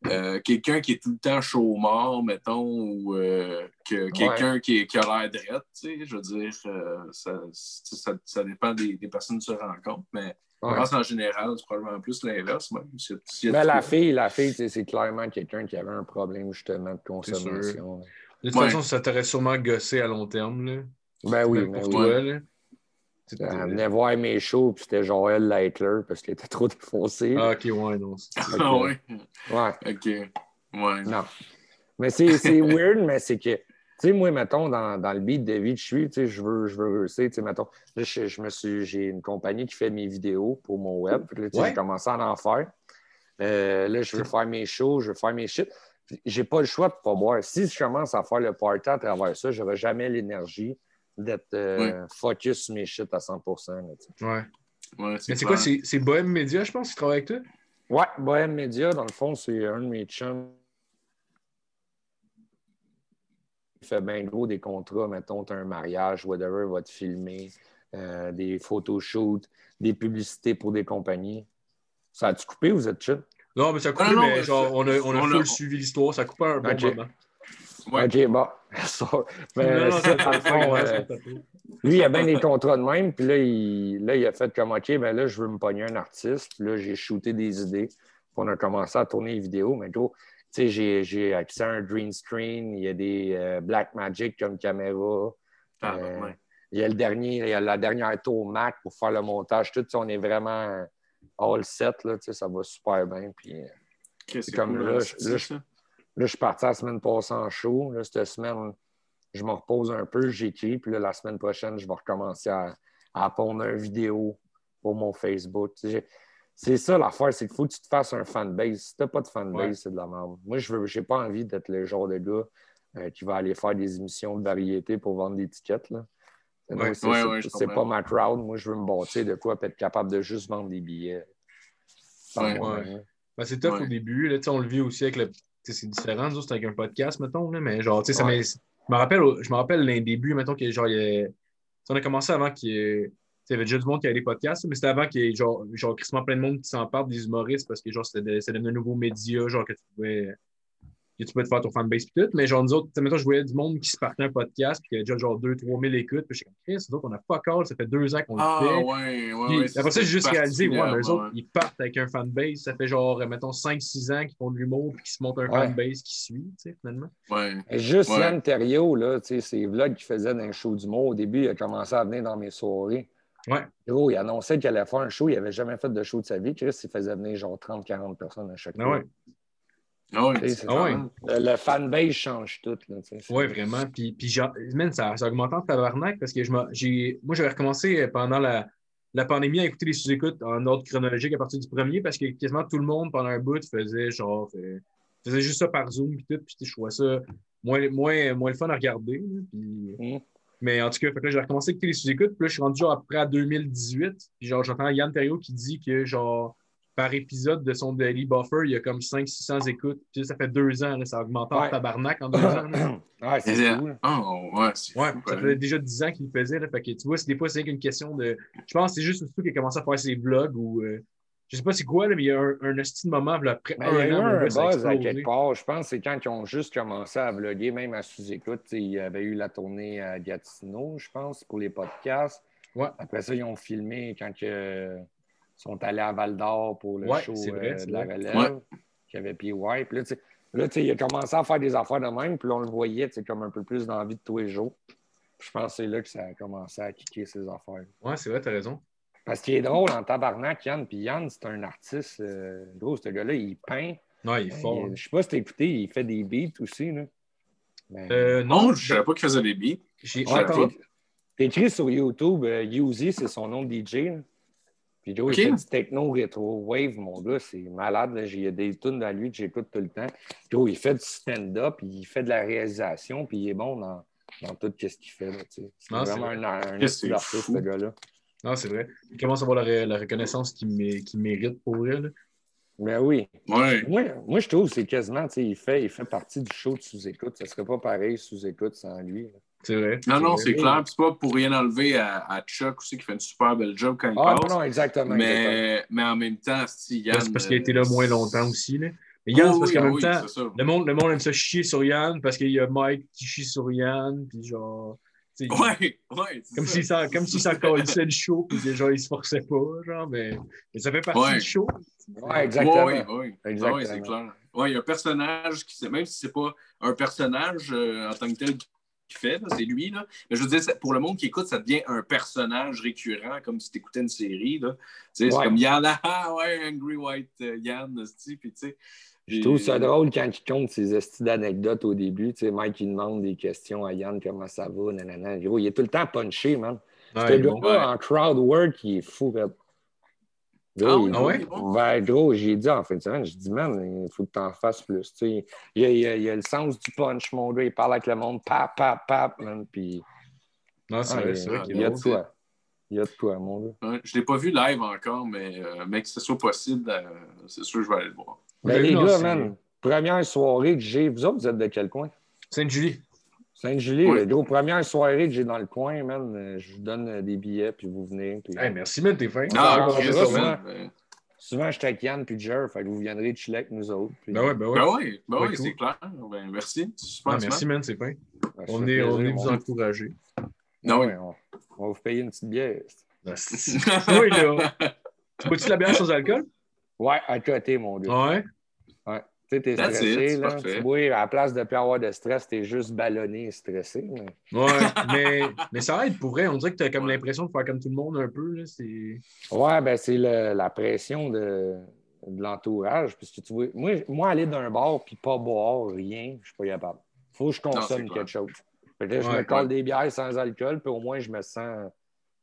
euh, quelqu'un qui est tout le temps chaud mort, mettons, ou euh, que quelqu'un qui, qui a l'air drette, tu sais. Je veux dire, euh, ça, ça, ça dépend des, des personnes que tu rencontres, mais. Je Ouais. pense en général, c'est probablement plus l'inverse. Mais de la fille, la fille, c'est clairement quelqu'un qui avait un problème justement de consommation. De toute Ouais. façon, ça t'aurait sûrement gossé à long terme. Là. Ben oui, mais pour oui. toi. Là. C'est- Elle venait voir mes shows, puis c'était Joël Leitler parce qu'il était trop défoncé. Ah, ok, ouais, non. Ah ouais. Ouais. OK. Ouais. Non. Mais c'est c'est weird, mais c'est que, tu sais, moi, mettons, dans, dans le beat de vie que je suis, tu sais, je veux, je veux réussir, tu sais, mettons, là, je, je me suis, j'ai une compagnie qui fait mes vidéos pour mon web, Puis là, tu sais, Ouais. j'ai commencé à en faire. Euh, là, je veux faire mes shows, je veux faire mes shit. Puis J'ai pas le choix de pas boire. Si je commence à faire le party à travers ça, j'aurai jamais l'énergie d'être euh, focus sur mes shit à 100 là, tu sais. Ouais. Ouais, Mais c'est quoi, c'est c'est Bohème Media, je pense, qui travaille avec toi? Ouais, Bohème Media, dans le fond, c'est un de mes chums fait bien gros des contrats. Mettons, tu as un mariage, whatever, va te filmer, euh, des photoshoots, des publicités pour des compagnies. Ça a-tu coupé ou vous êtes chill? Non, mais ça a coupé, Ah, non, mais mais genre, on a, on a on full a- suivi l'histoire. Ça a coupé un bon Ok. moment. Ouais. OK, bon. Ça- mais Non, non, ça, c'est dans le fond, euh, lui, il a bien des contrats de même. Puis là il, là, il a fait comme OK, ben là, je veux me pogner un artiste. Puis là, j'ai shooté des idées. Puis on a commencé à tourner les vidéos. Mais gros, j'ai, j'ai accès à un green screen. Il y a des euh, Black Magic comme caméra. Ah, Euh, ouais. Il y a le dernier, il y a la dernière tour Mac pour faire le montage. Tout on est vraiment all set. Là, tu sais, ça va super bien. Puis comme cool, là, hein, je- là. Là, je suis parti la semaine passée en show. Là, cette semaine, je me repose un peu, j'écris. Puis là, la semaine prochaine, je vais recommencer à, à pondre une vidéo pour mon Facebook. Tu sais, j'ai- C'est ça l'affaire, c'est qu'il faut que tu te fasses un fanbase. Si tu n'as pas de fanbase, Ouais. c'est de la merde. Moi, je n'ai pas envie d'être le genre de gars euh, qui va aller faire des émissions de variété pour vendre des tickets. Là. Ouais, c'est ouais, pas ma crowd. Moi, je veux me bâtir de quoi, être capable de juste vendre des billets. moi-même. Ben, c'est tough Ouais. au début. Là, on le vit aussi avec le. C'est différent, c'est avec un podcast, mettons. Là, mais genre, tu sais, ça je me rappelle, je me rappelle l'un début, mettons, que genre, il y a- tu sais, on a commencé avant qu'il y ait. Il y avait déjà du monde qui avait des podcasts, mais c'était avant qu'il y ait genre, genre plein de monde qui s'en parle des humoristes parce que genre c'était de- c'était devenu un nouveau média, genre que tu pouvais, que tu pouvais te faire ton fanbase et tout. Mais genre nous autres, tu sais, mettons, je voyais du monde qui se partait un podcast puis qui avait déjà genre 2-3 000 écoutes. Puis je suis comme Chris, nous autres, on a pas encore, ça fait deux ans qu'on le Ah, fait. ouais, ouais. Puis ouais, après ça, j'ai juste réalisé, ouais, mais eux autres, ils partent avec un fanbase. Ça fait genre, mettons, 5-6 ans qu'ils font de l'humour puis qu'ils se montent un Ouais. fanbase qui suit, tu sais, finalement. Juste Ouais. Yann Terriot, là, tu sais, ses vlogs qu'il faisait dans un show d'humour, au début, il a commencé à venir dans mes soirées. Ouais. Gros, il annonçait qu'il allait faire un show, il n'avait jamais fait de show de sa vie. Chris, il faisait venir genre 30-40 personnes à chaque Ah fois. ouais. Ah c'est- Ah ouais. Le, le fanbase change tout. Ouais, vraiment. Puis, puis genre, man, ça, ça a augmenté en tabarnak parce que je j'ai, moi, j'avais recommencé pendant la, la pandémie à écouter les sous-écoutes en ordre chronologique à partir du premier parce que quasiment tout le monde pendant un bout faisait genre, euh, faisait juste ça par Zoom puis tout. Puis je trouvais ça moins, moins, moins le fun à regarder. puis- Mm. Mais en tout cas, fait que là, j'ai recommencé à écouter les sous-écoutes. Puis là, je suis rendu genre après à 2018. Puis genre, j'entends Yann Terriot qui dit que genre, par épisode de son Daily Buffer, il y a comme 500-600 écoutes. Puis ça fait deux ans, là, ça a augmenté en Ouais. tabarnak en deux ans. ouais, c'est cool. Ah, ouais, c'est Ouais, fou, ça même. déjà 10 ans qu'il le faisait. Là, fait que tu vois, c'est- des fois, c'est qu'une question de. Je pense que c'est juste surtout qu'il a commencé à faire ses vlogs ou. euh, je sais pas c'est quoi, là, mais il y a un, un hostie de moment, là, après Mais il y a eu un un buzz à quelque part. Je pense que c'est quand ils ont juste commencé à vlogger, même à sous-écoute. Tu Il y avait eu la tournée à Gatineau, je pense, pour les podcasts. Ouais. Après ça, ils ont filmé quand ils sont allés à Val d'Or pour le Ouais, show vrai, euh, de la relève, Ouais. qui avait PY. Puis là, tu sais, là, tu il a commencé à faire des affaires de même, puis on le voyait tu comme un peu plus dans la vie de tous les jours. Je pense que c'est là que ça a commencé à kicker ses affaires. Ouais, c'est vrai, t'as raison. Parce qu'il est drôle en tabarnak, Yann. Puis Yann, c'est un artiste. euh, gros, ce gars-là, il peint. Ouais, il est fort. Il- je sais pas si t'as écouté, il fait des beats aussi. Là. Mais- Euh, Non, non, je savais pas qu'il faisait des beats. j'ai écrit sur YouTube, euh, Uzi, c'est son nom de DJ. là. Puis Joe, il fait du techno rétro wave, mon gars, c'est malade. là. J'ai des tunes à lui que j'écoute tout le temps. Joe, il fait du stand-up, puis il fait de la réalisation, puis il est bon dans, dans tout ce qu'il fait. là, tu sais. C'est Non, vraiment vrai. un, un c'est artiste, ce gars-là. Non, c'est vrai. Il commence à avoir la, la reconnaissance qu'il mé- qu'il mérite pour vrai. là. Mais oui, Ouais. Moi, moi, je trouve que c'est quasiment, tu sais, il fait, il fait partie du show de sous-écoute. Ça serait pas pareil sous-écoute sans lui. C'est vrai. Non, non, c'est clair. C'est pas pour rien enlever à, à Chuck aussi qui fait une super belle job quand il Ah passe. non, non, exactement. exactement. mais, mais en même temps, si Yann. C'est parce qu'il a été là moins longtemps aussi. Là. Mais Yann, Oh, c'est parce oui, qu'en ah même temps, le monde, le monde aime ça chier sur Yann parce qu'il y a Mike qui chie sur Yann. Puis genre. Ouais, ouais. Comme ça. s'il s'en, comme s'il s'en colissait le show, puis genre, il se forçait pas, genre, mais, mais ça fait partie Ouais. du show. Ouais, exactement. Oui, oui, Exactement. oui, c'est clair. Oui, il y a un personnage qui, même si c'est pas un personnage euh, en tant que tel qui fait, c'est lui, là. Mais je veux dire, ça- pour le monde qui écoute, ça devient un personnage récurrent, comme si tu écoutais une série, là. Tu sais, c'est Ouais. comme Yann, ah ouais, Angry White euh, Yann, puis tu sais. Je trouve ça drôle quand il compte ses estis d'anecdotes au début. Tu sais, Mike, il demande des questions à Yann, comment ça va, nanana. Gros, il est tout le temps punché, man. Ouais, Ce bon. gars-là, ouais. en crowd work, il est fou. Ah Gros, oui, il- ouais? Ben, gros, j'ai dit en fin de semaine, j'ai dit, man, il faut que tu en fasses plus. Tu sais, il, y a, il a- il a le sens du punch, mon gars. Il parle avec le monde, pap, pap, pap, man. Puis, Non, c'est ah, vrai, il- vrai il y a de quoi. Il y a de quoi, mon gars. Ouais, je ne l'ai pas vu live encore, mais, euh, mais que ce soit possible, euh, c'est sûr que je vais aller le voir. Ben, Mais les non, gars, man, première soirée que j'ai. Vous autres, vous êtes de quel coin? Sainte-Julie. Saint-Julie, Oui. le gros, première soirée que j'ai dans le coin, man, euh, je vous donne euh, des billets, puis vous venez. Puis... Hey, merci, man, t'es fin. Ah, Ah. Ben Souvent, j'étais avec Yann puis Jer, fait que vous viendrez chiller avec nous autres. puis- Ben ouais, ben ouais. ben oui, ben Ouais, oui, cool. c'est clair. Ben, merci. C'est super Ah, merci, man, c'est fin. Ben, On est, on est vous encourager. Non, oui. Ouais, on, on va vous payer une petite bière. Oui, là. Tu bois-tu la bière sans alcool? Ouais, à côté, mon gars. Ouais. Tu sais, t'es That's stressé, it, là. Tu bois, à la place de plus avoir de stress, t'es juste ballonné et stressé. mais- Ouais, mais, mais ça aide pour vrai. On dirait que tu as comme Ouais. l'impression de faire comme tout le monde un peu. Là. C'est... Ouais, ben c'est le- la pression de, de l'entourage. Parce que tu vois, moi, moi, aller d'un bar puis pas boire rien, je suis pas capable. Faut que je consomme quelque chose. Fait que là, je Ouais, me colle ouais. des bières sans alcool, puis au moins, je me sens.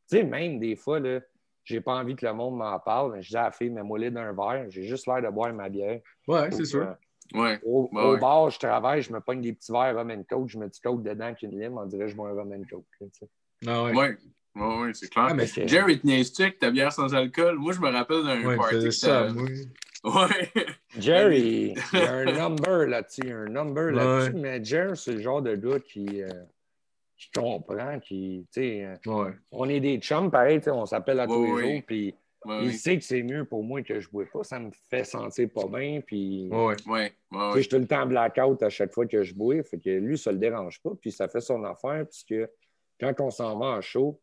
Tu sais, même des fois, là, j'ai pas envie que le monde m'en parle. mais Je dis à la fille, mets-moi d'un verre. J'ai juste l'air de boire ma bière. Ouais, c'est sûr. Ouais. Au, Ouais, au ouais. bar, je travaille, je me pogne des petits verres rum and coke, je mets du coke dedans avec une lime, on dirait que je bois un rum and coke. là. Ah ouais. Ouais, c'est clair. Ah, mais Jerry, niaises-tu avec ta bière sans alcool? Moi, je me rappelle d'un Ouais, party. ça. Ouais. Jerry, il y a un number là-dessus, il y a un number là-dessus, Ouais. mais Jerry, c'est le genre de gars qui, euh, qui comprend, qui, tu sais, euh, Ouais. on est des chums, pareil, on s'appelle à tous les ouais. jours, puis Ouais, il sait que c'est mieux pour moi que je ne bois pas, ça me fait sentir pas bien, puis je suis tout le temps blackout à chaque fois que je bois, fait que lui, ça le dérange pas, puis ça fait son affaire, puisque quand on s'en va en show,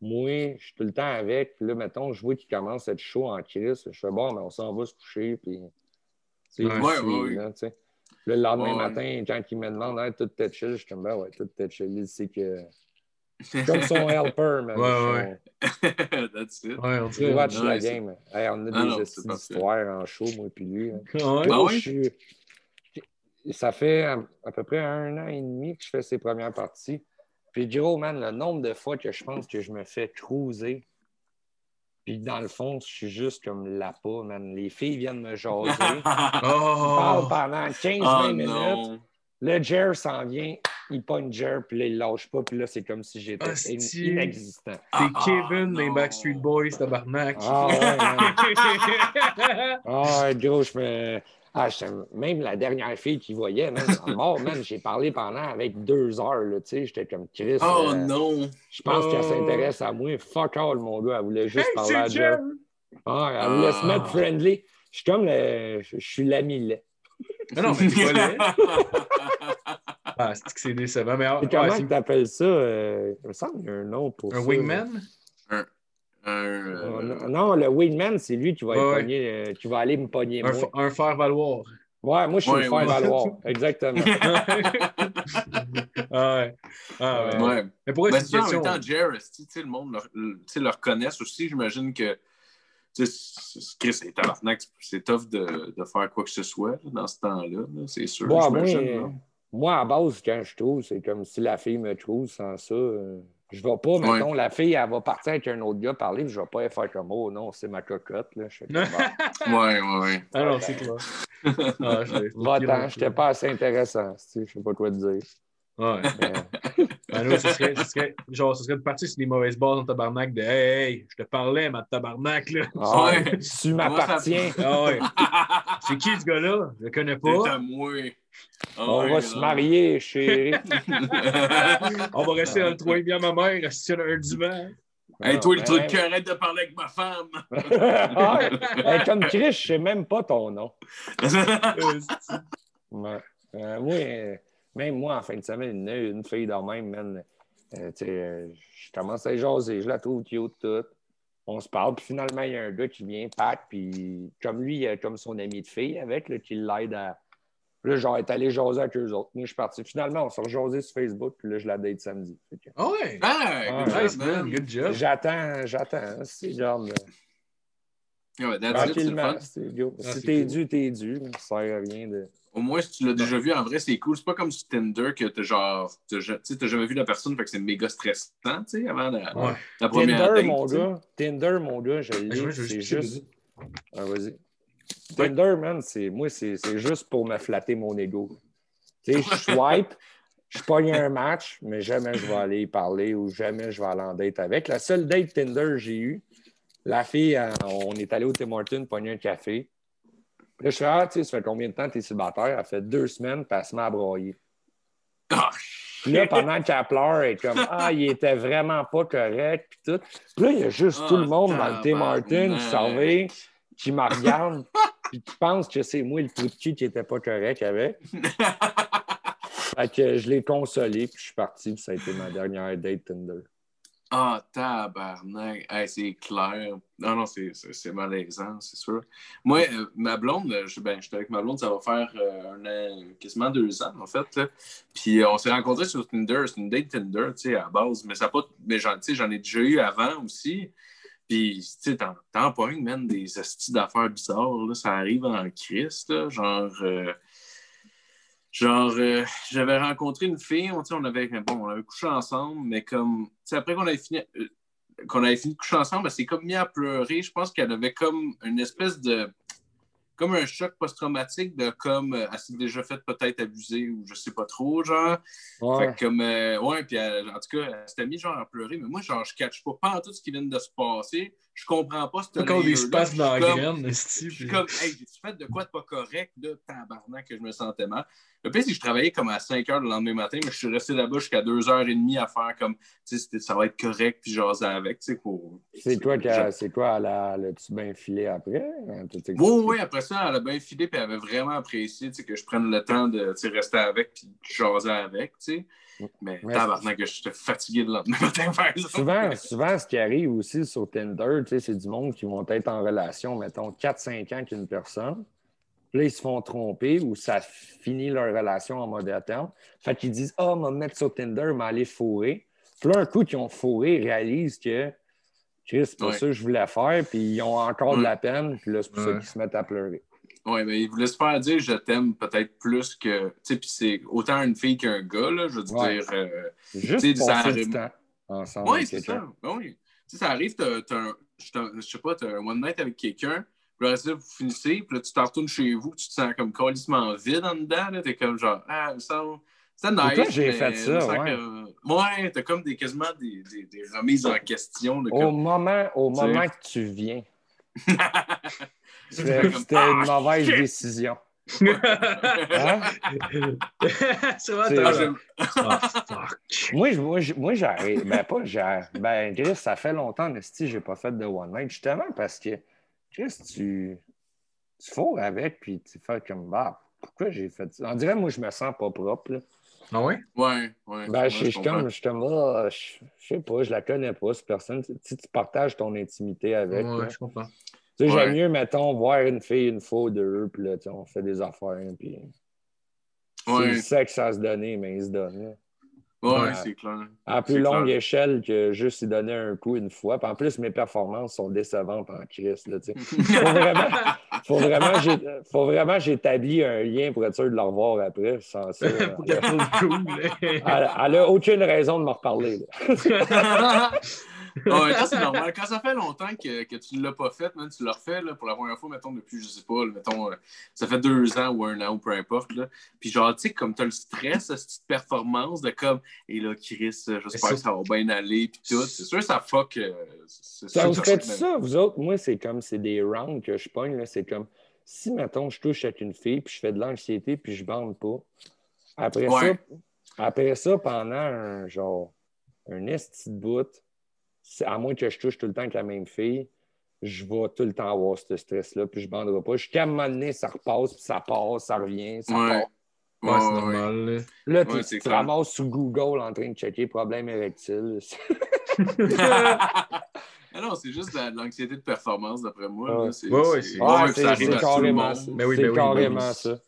moi, je suis tout le temps avec, puis là, mettons, je vois qu'il commence à être chaud en crise, je fais bon, mais on s'en va se coucher, puis tu sais, Ouais, ouais, ouais. là, tu sais. Le lendemain Ouais, ouais. matin, quand il me demande hey, tout t'es chill, je suis comme ben ouais, tout t'es chill. Il sait que. Comme son helper, man. Ouais, Son- That's it. Ouais, on Je dirait. watch la Ouais, game. Hey, on a Ah des non, d'histoires en show, moi puis lui. hein. Ouais? Ah Moi, oui? je suis- Ça fait à, à peu près un an et demi que je fais ces premières parties. Puis Giro, man, le nombre de fois que je pense que je me fais cruiser, puis dans le fond, je suis juste comme l'appât, man. Les filles viennent me jaser. Parlent Oh! pendant 15-20 oh minutes. non. Le Jer s'en vient, il pogne Jer, puis là, il lâche pas, puis là, c'est comme si j'étais inexistant. T'es Ah, Kevin non. des Backstreet Boys, tabarnak. Ah ouais. Ah, ouais, gros, je me. Ah, même la dernière fille qui voyait, en mort, man, j'ai parlé pendant avec deux heures, là, tu sais, j'étais comme Chris. Oh euh, non. Je pense qu'elle Oh. s'intéresse à moi. Fuck all, mon gars, elle voulait juste Hey, parler à. Jer! Ah, elle voulait se Ah. mettre friendly. Je suis comme le. Je suis l'ami lait. Ah non, mais t'es pas. Ah, c'est que c'est décevant. Mais ah, ouais, comment tu appelles ça? euh, il me semble qu'il y a un nom pour un ça. wingman? Un, Oh, euh, non, le wingman, c'est lui qui va, Ouais, pogné, euh, qui va aller me pogner. Un, moi. un faire-valoir. Ouais, moi, je suis Ouais, le faire valoir. Exactement. ah ouais. Ah ouais. ouais. Mais pour Mais c'est en même temps, tu sais, le monde le, le- tu sais, le reconnaisse aussi? J'imagine que Chris et tabarnak, c'est tough de, de faire quoi que ce soit dans ce temps-là. là, C'est sûr. Moi, à base, quand je trouve, c'est comme si la fille me trouve sans ça. euh, je vais pas, mettons, la fille, elle va partir avec un autre gars parler, puis je vais pas faire comme Oh non, c'est ma cocotte. Là. Je fais comme, Bon, Ouais, ouais, ouais. Ah c'est clair. Ah, je Va-t'en, j'étais pas assez intéressant. tu sais, Je sais pas quoi te dire. Ouais. Mais- Ah non, ce serait, ce serait, genre, ce serait de partir sur des mauvaises bases en tabarnak de Hey, hey, je te parlais, ma tabarnak, là. Ah, Ouais. Tu m'appartiens. Ah ouais. C'est qui ce gars-là? Je le connais C'est pas. à moi. Ah On va se marier, chérie. On va rester dans le toit bien ma mère, rester sur un divan? Hey, toi, le Ah, truc, ben- arrête de parler avec ma femme. Ah, hey, comme Chris, je sais même pas ton nom. Ouais. Euh, moi, euh, même moi, en fin de semaine, une, une fille de même, man, euh, tu sais, euh, je commence à jaser, je la trouve cute, tout. On se parle, puis finalement, il y a un gars qui vient, pack, puis comme lui, il a comme son ami de fille avec, là, qui l'aide à. Là, genre, est allé jaser avec eux autres. Moi, je suis parti. Finalement, on s'est rejasé sur Facebook, puis là, je la date samedi. Que- Ah ouais. Ah, good Nice, job, man. Good job. J'attends, j'attends. C'est genre, le tranquillement. fun. c'est go. Ah, si t'es cool. dû, t'es dû. Ça sert à rien de. Au moins, si tu l'as déjà vu en vrai, c'est cool. C'est pas comme sur Tinder que t'as genre. t'as jamais vu la personne, fait que c'est méga stressant, tu sais, avant la, Ouais. la première Tinder, date. mon tu sais. gars. Tinder, mon gars, je Ah, l'ai. C'est juste- juste. Ah, vas-y. Tinder, man, c'est moi, c'est juste pour me flatter mon ego. Tu sais, je swipe, je pogne un match, mais jamais je vais aller y parler ou jamais je vais aller en date avec. La seule date Tinder que j'ai eue, la fille, elle, on est allé au Tim Hortons pogner un café. Puis Là, je fais, ah, tu sais, ça fait combien de temps que tu es célibataire? Elle fait deux semaines, puis elle se met à broyer. Ah, Puis là, pendant qu'elle pleure, elle est comme Ah, il était vraiment pas correct, puis tout. Puis là, il y a juste tout le monde dans le Tim tabarnak. qui s'en qui me regarde, puis qui pense que c'est moi le trou de cul qui était pas correct avec. Fait que je l'ai consolé, puis je suis parti, puis ça a été ma dernière date Tinder. Ah, tabarnak. Hey, c'est clair. Non, non, c'est- malaisant, c'est sûr. Moi, euh, ma blonde, je, ben, j'étais avec ma blonde, ça va faire euh, un an, quasiment deux ans, en fait. là. Puis euh, on s'est rencontrés sur Tinder. C'est une date Tinder, tu sais, à la base. Mais ça pas. Mais j'en ai déjà eu avant aussi. Puis, tu sais, pognes, man, des astis d'affaires bizarres. Là. Ça arrive en Christ, là. Genre. euh, Genre, euh, j'avais rencontré une fille, on, on avait, bon, on avait couché ensemble, mais comme, après qu'on avait euh, qu'on avait fini de coucher ensemble, elle s'est comme mis à pleurer. Je pense qu'elle avait comme une espèce de, comme un choc post-traumatique de comme, euh, elle s'est déjà fait peut-être abuser ou je sais pas trop, genre. Ouais. Fait que comme, euh, ouais, puis elle- en tout cas, elle s'était mis genre à pleurer, mais moi, genre, je catch pas, pas en tout ce qui vient de se passer. Je comprends pas ce Encore des spasmes dans la graine, Je suis puis- comme, hey, j'ai-tu fait de quoi de pas correct, là, tabarnak, que je me sentais mal. Le pire, c'est que je travaillais comme à 5 heures le lendemain matin, mais je suis resté là-bas jusqu'à 2h30 à faire comme, tu sais, ça va être correct, puis jaser avec, tu sais, pour. C'est toi c'est quoi, elle a- l'as-tu bien filé après? Hein? Oui, oui, après ça, elle a bien filé, puis elle avait vraiment apprécié tu sais, que je prenne le temps de tu rester avec, puis de jaser avec, tu sais. Mais Ouais, tabarnak, que j'étais fatigué le lendemain matin. Souvent, souvent, ce qui arrive aussi sur Tinder, c'est du monde qui vont être en relation, mettons, 4-5 ans avec une personne. Puis là, ils se font tromper ou ça finit leur relation en mode terme. Fait qu'ils disent Ah, on va me mettre sur Tinder, m'aller fourrer. Puis là, un coup qu'ils ont fourré, ils réalisent que Chris, c'est pas Ouais. ça que je voulais faire, puis ils ont encore de la peine, puis là, c'est pour ça qu'ils se mettent à pleurer. Oui, mais il voulait se faire dire je t'aime peut-être plus que. Tu sais, puis c'est autant une fille qu'un gars, là, je veux Ouais. dire. euh, Juste ça arrive- du temps ensemble. Oui, c'est ça. Ben oui. Tu sais, ça arrive, t'as, t'as un, je sais pas, t'as un one night avec quelqu'un, puis là, vous finissez, puis là, tu t'en retournes chez vous, tu te sens comme colissement vide en dedans, là, t'es comme genre, ah, ça, c'est nice. toi, j'ai fait ça, ouais. que- ouais, t'as comme des, quasiment des, des, des remises en question. De Au moment, au Tu sais. moment que tu viens, c'était c'était ah, une mauvaise décision. Hein? C'est- Ah, Ah, fuck. Moi, moi, j'arrive. Ben, pas j'ai. Ben, Chris, ça fait longtemps, Nesty, j'ai pas fait de one night. Justement parce que, Chris, tu. Tu fourres avec, puis tu fais comme, bah, pourquoi j'ai fait ça? On dirait, moi, je me sens pas propre. là. Ah ouais? Ouais, ouais. Ben, je suis comme, je suis comme, je sais pas, je la connais pas, cette personne. Tu sais, tu partages ton intimité avec. Ouais, je comprends. Tu sais, Ouais. j'aime mieux, mettons, voir une fille une fois ou deux, puis là, on fait des affaires, puis. Ouais, le sexe à se donner, mais il se ouais, Ouais. c'est clair. À plus C'est longue clair. échelle que juste y donner un coup une fois. Puis en plus, mes performances sont décevantes en crise. Là, tu sais. faut vraiment, faut vraiment, que j'établis un lien pour être sûr de le revoir après. Sans ça, elle- elle a aucune raison de me reparler. là. Ouais, ça, c'est normal. Quand ça fait longtemps que, que tu ne l'as pas fait, tu l'as refait là, pour la première fois, mettons, depuis, je sais pas, là, mettons, euh, ça fait deux ans ou un an ou peu importe. Là. Puis genre, tu sais, comme tu as le stress, cette petite performance de comme, et là, Chris, j'espère que ça va bien aller, puis tout. C'est sûr, ça fuck. euh, c'est Ça vous que fait fuck, man. ça, vous autres? Moi, c'est comme c'est des rounds que je pogne. là, C'est comme si, mettons, je touche avec une fille, puis je fais de l'anxiété, puis je bande pas. Après Ouais. ça, après ça, pendant un genre un esti de bout, à moins que je touche tout le temps avec la même fille, je vais tout le temps avoir ce stress-là, puis je banderai pas. Jusqu'à un moment donné, ça repasse, puis ça passe, ça revient, ça Ouais. Ouais, c'est Ouais, normal. là. Là, tu te ramasses sur Google en train de checker problème érectile. Ah non, c'est juste de la- de l'anxiété de performance, d'après moi. Ouais. là. C'est- ça arrive c'est à tout le carrément monde. Ben oui, c'est ben oui, carrément ben oui. ça.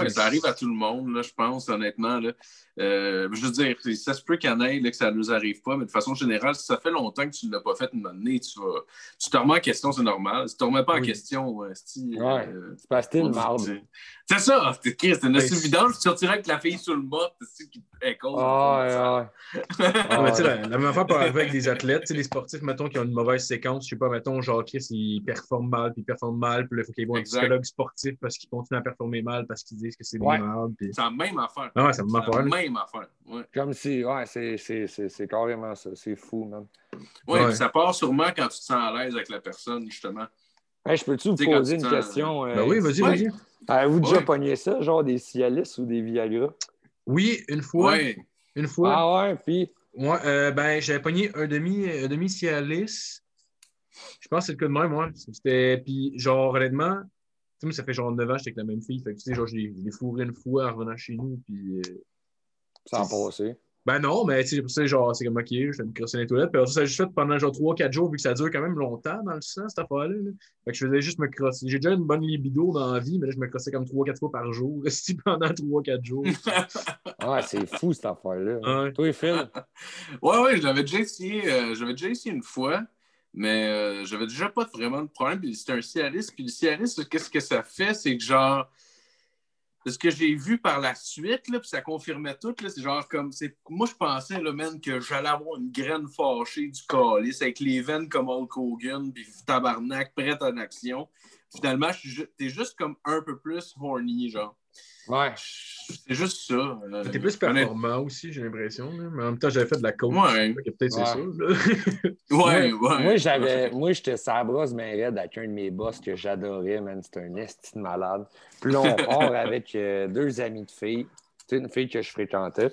Oui, ça arrive à tout le monde, là, je pense, honnêtement. Là. Euh, je veux dire, ça se peut qu'il y en ait là, que ça ne nous arrive pas, mais de façon générale, si ça fait longtemps que tu ne l'as pas fait une année, tu vas. Tu te remets en question, c'est normal. Si tu ne te remets pas en question, euh, si, Ouais. euh, C'est une dit- marde. C'est ça! C'est Chris, c'est une c'est- vidange, tu sortirais avec la fille sur le mot, c'est qui est cause. Ah, ouais, ouais. Non, mais tu Ah, la, même affaire peut arriver avec des athlètes, tu sais, les sportifs, mettons, qui ont une mauvaise séquence, je sais pas, mettons, genre, Chris, il performe mal, puis il performe mal, puis là, il faut qu'il voit un Exact. psychologue sportif parce qu'il continue à performer mal, parce qu'ils disent que c'est Ouais. des merdes, puis... C'est la même affaire. Ah ouais, c'est la même affaire, la là. même affaire. Ouais. Comme si, ouais, c'est- c'est c'est- c'est carrément ça. C'est fou, man. Ouais, ça part sûrement quand tu te sens à l'aise avec la personne, justement. Hey, je peux-tu vous poser une question? euh, Ben oui, vas-y, Ouais. vas-y. Avez-vous déjà pogné ça, genre des Cialis ou des Viagra? Oui, une fois. Ouais. Une fois. Ah ouais, puis? Ouais, euh, ben, j'avais pogné un demi, un demi Cialis. Je pense que c'est le cas de même, moi. C'était. Puis, genre, honnêtement, sais, moi, ça fait genre 9 ans que j'étais avec la même fille. Fait que, tu sais, genre, je l'ai fourré une fois en revenant chez nous. Puis, euh, Sans passer. ben non, mais tu sais, genre, c'est comme ok, je vais me crosser les toilettes. Puis, alors, ça, ça a juste fait pendant genre 3-4 jours, vu que ça dure quand même longtemps dans le sang, cette affaire-là. là. Fait que je faisais juste me crosser. J'ai déjà une bonne libido dans la vie, mais là, je me crossais comme 3-4 fois par jour, resté pendant 3-4 jours. Ah, c'est fou, cette affaire-là. Ouais. Toi, Phil? Ouais, ouais, je l'avais déjà essayé. euh, j'avais déjà essayé une fois, mais euh, j'avais déjà pas vraiment de problème. Puis c'était un Cialis. Puis le Cialis, qu'est-ce que ça fait? C'est que genre. Ce que j'ai vu par la suite, là, puis ça confirmait tout, c'est genre comme. Moi, je pensais, là, man, que j'allais avoir une graine fâchée du calice avec les veines comme Hulk Hogan, puis tabarnak, prête en action. Finalement, t'es juste comme un peu plus horny, genre. Ouais. C'est juste ça. euh, T'es plus honnête- performant aussi, j'ai l'impression. Mais en même temps, j'avais fait de la coke. Ouais. Peut-être c'est ça. Ouais, moi, ouais. moi, j'avais, moi, j'étais sa brosse bien raide avec un de mes boss que j'adorais, man. C'était un esti de malade. Puis là, on part avec euh, deux amis de filles. Tu sais, une fille que je fréquentais.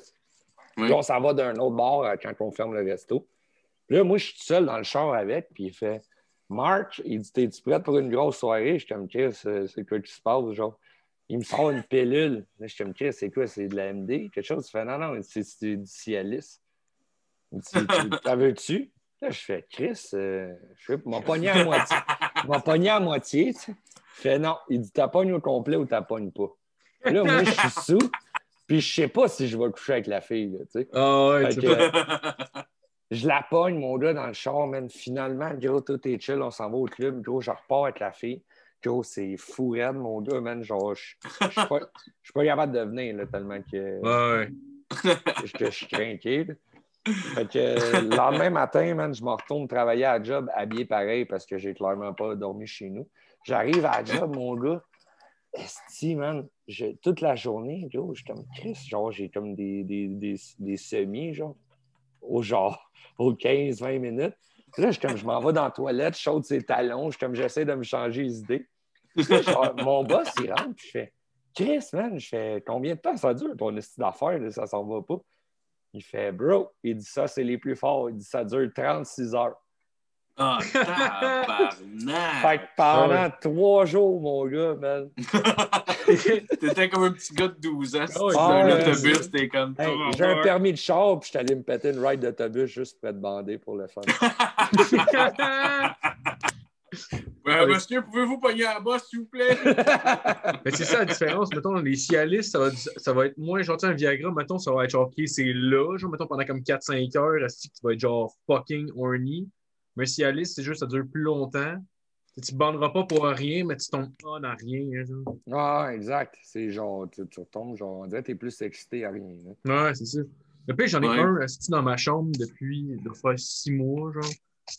Oui. Puis on s'en va d'un autre bar euh, quand on ferme le resto. Puis là, moi, je suis tout seul dans le char avec. Puis il fait March, il dit T'es-tu prête pour une grosse soirée Je suis comme Chris, euh, c'est quoi qui se passe genre Il me sort une pilule. Là, je comme Chris, c'est quoi? C'est de la MD Quelque chose? Il fait Non, non, c'est du Cialis. Il dit Tu- T'en veux-tu? Là, je fais Chris, euh, je sais m'a pogné à moitié. m'a pogné à moitié. tu sais. Il fait non. Il dit T'as pogné au complet ou t'as pogné pas? Là, moi, je suis sous. Puis je sais pas si je vais coucher avec la fille. Là, tu sais. Ah ouais, tu je la pogne, mon gars, dans le char, man. Finalement, gros, tout est chill, on s'en va au club. Gros, je repars avec la fille. Gros, c'est fou raide, mon gars, man. Genre, je suis pas, pas capable de venir, là, tellement que, Ouais, je suis craqué. Fait que euh, le lendemain matin, man, je me retourne travailler à la job, habillé pareil, parce que j'ai clairement pas dormi chez nous. J'arrive à la job, mon gars. Esti, man, je- toute la journée, gros, je suis comme Chris, genre, j'ai comme des, des, des, des semis, genre, au genre, aux 15-20 minutes. Là, je, comme, je m'en vais dans la toilette, je saute ses talons, je, comme, j'essaie de me changer les idées. Mon boss, il rentre, puis je fais Chris, man, je fais combien de temps ça dure ton esti d'affaires, ça s'en va pas? Il fait Bro, il dit ça, c'est les plus forts. Il dit ça dure 36 heures. Ah, Fait que pendant trois jours, mon gars, man. T'étais comme un petit gars de 12 ans. Si ouais, tu ah un ouais, autobus, t'es comme. Hey, j'ai un permis de char, puis je suis allé me péter une ride d'autobus juste pour être bandé pour le fun. Euh, monsieur, pouvez-vous pogner la bosse, s'il vous plaît? Mais c'est ça la différence. Mettons, les Cialis, ça va, ça va être moins sais, un Viagra, mettons, ça va être genre, OK, c'est là, genre, mettons, pendant comme 4-5 heures, que tu vas être genre fucking horny? Mais un Cialis, c'est juste, ça dure plus longtemps. Tu banderas pas pour rien, mais tu tombes pas dans rien. hein. Ah, exact. C'est genre, tu, tu retombes, genre, on dirait que t'es plus excité à rien. là. Ouais, c'est ça. Le pire, j'en ai Ouais. un assis dans ma chambre depuis, doit faire 6 mois, genre.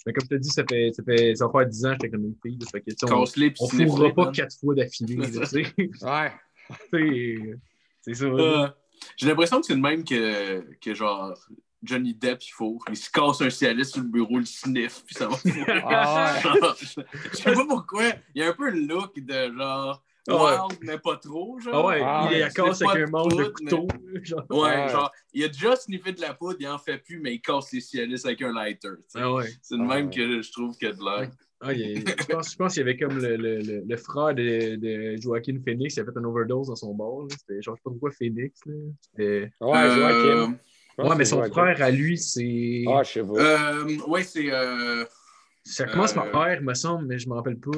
Mais comme je te dis, ça fait, ça fait, ça va faire 10 ans que j'étais comme une fille. là. Fait que, tu on, sniffe-les, fourra pas. 4 fois d'affilée, tu. Ouais. C'est- ça. Euh, J'ai l'impression que c'est le même que, que genre Johnny Depp, il faut. Il se casse un Cialis sur le bureau, il sniff, puis ça va. Ah, ouais. Je sais pas pourquoi. Il y a un peu le look de genre Ah ouais. wild, mais pas trop. Genre. Ah ouais, Ah il est à casse avec un manche de genre. Ouais, Ouais. genre, il a déjà sniffé de la poudre, il en fait plus, mais il casse les Cialis avec un lighter. Ah ouais. C'est le Ah même ouais. que je trouve a de l'air. Ah, il y a- je pense, je pense qu'il y avait comme le, le, le, le frère de, de Joaquin Phoenix, il a fait une overdose dans son bar. genre, je sais pas pourquoi Phoenix. Là. C'était- Ouais, Euh, Joachim. Ouais, que mais son frère à lui, c'est. Ah, je sais pas. Euh, ouais, c'est. Euh, Ça commence par euh, R, me semble, mais je m'en rappelle pas.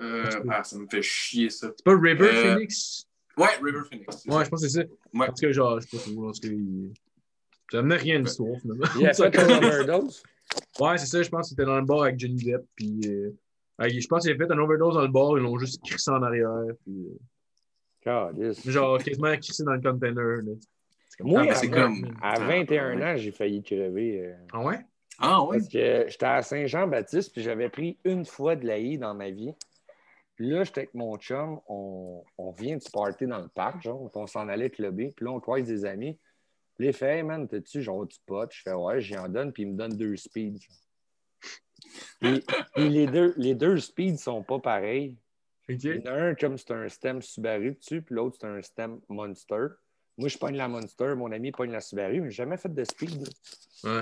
euh, ah, ça me fait chier ça. C'est pas River Euh, Phoenix? Ouais, River Phoenix. Ouais, ça. je pense que c'est ça. Ouais. Tout cas, genre, je sais pas trop. Il... Ça menait rien à l'histoire, finalement. Il a fait un overdose? Ouais, c'est ça, je pense qu'il était dans le bar avec Johnny Depp. Puis, je pense qu'il a fait un overdose dans le bar, ils l'ont juste crissé en arrière. Puis, euh, Calisse. genre, quasiment crissé dans le container. Là. Moi, Ah, à, c'est ben, comme- à 21 ans, j'ai failli crever. euh, Ah ouais? Ah ouais? Parce que j'étais à Saint-Jean-Baptiste, puis j'avais pris une fois de l'AI dans ma vie. Puis là, j'étais avec mon chum, on, on vient de se party dans le parc, genre, puis on s'en allait clubber. Puis là, on croise des amis. Puis là, il fait Hey man, t'as-tu genre du pot? Je fais Ouais, j'y en donne, puis il me donne deux speeds. Puis, puis les, deux, les deux speeds sont pas pareils. Ok. Il y en a un comme c'est un stem Subaru dessus, puis l'autre c'est un stem Monster. Moi, je pogne la Monster, mon ami pogne la Subaru, mais j'ai jamais fait de speed. Ouais.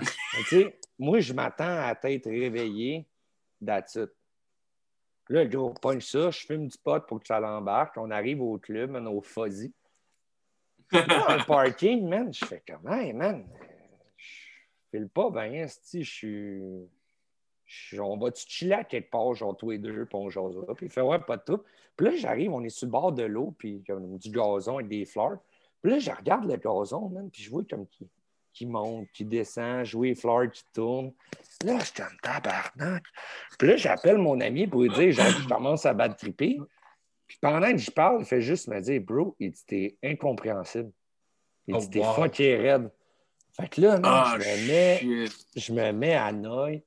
Mais moi, je m'attends à être réveillé, it. Là, le gros pogne ça, je fume du pot pour que ça l'embarque. On arrive au club, man, au fuzzy. Dans le parking, man, je fais comme, hey, man, je file pas bien, si je suis. je- On va-tu chiller à quelque part, genre tous les deux, puis on jasera. Puis il fait, ouais, pas de tout. Puis là, j'arrive, on est sur le bord de l'eau, puis comme du gazon avec des fleurs. Puis là, je regarde le gazon, man, puis je vois comme qui, qui monte, qui descend, je vois les fleurs qui tournent. Là, je suis comme tabarnak. Puis là, j'appelle mon ami pour lui dire, je commence à battre triper. Puis pendant que j'y parle, il fait juste me dire, bro, il dit, t'es incompréhensible. Il Oh, dit, t'es wow. fucké raide. Fait que là, Ah, je me mets je me mets à Noël.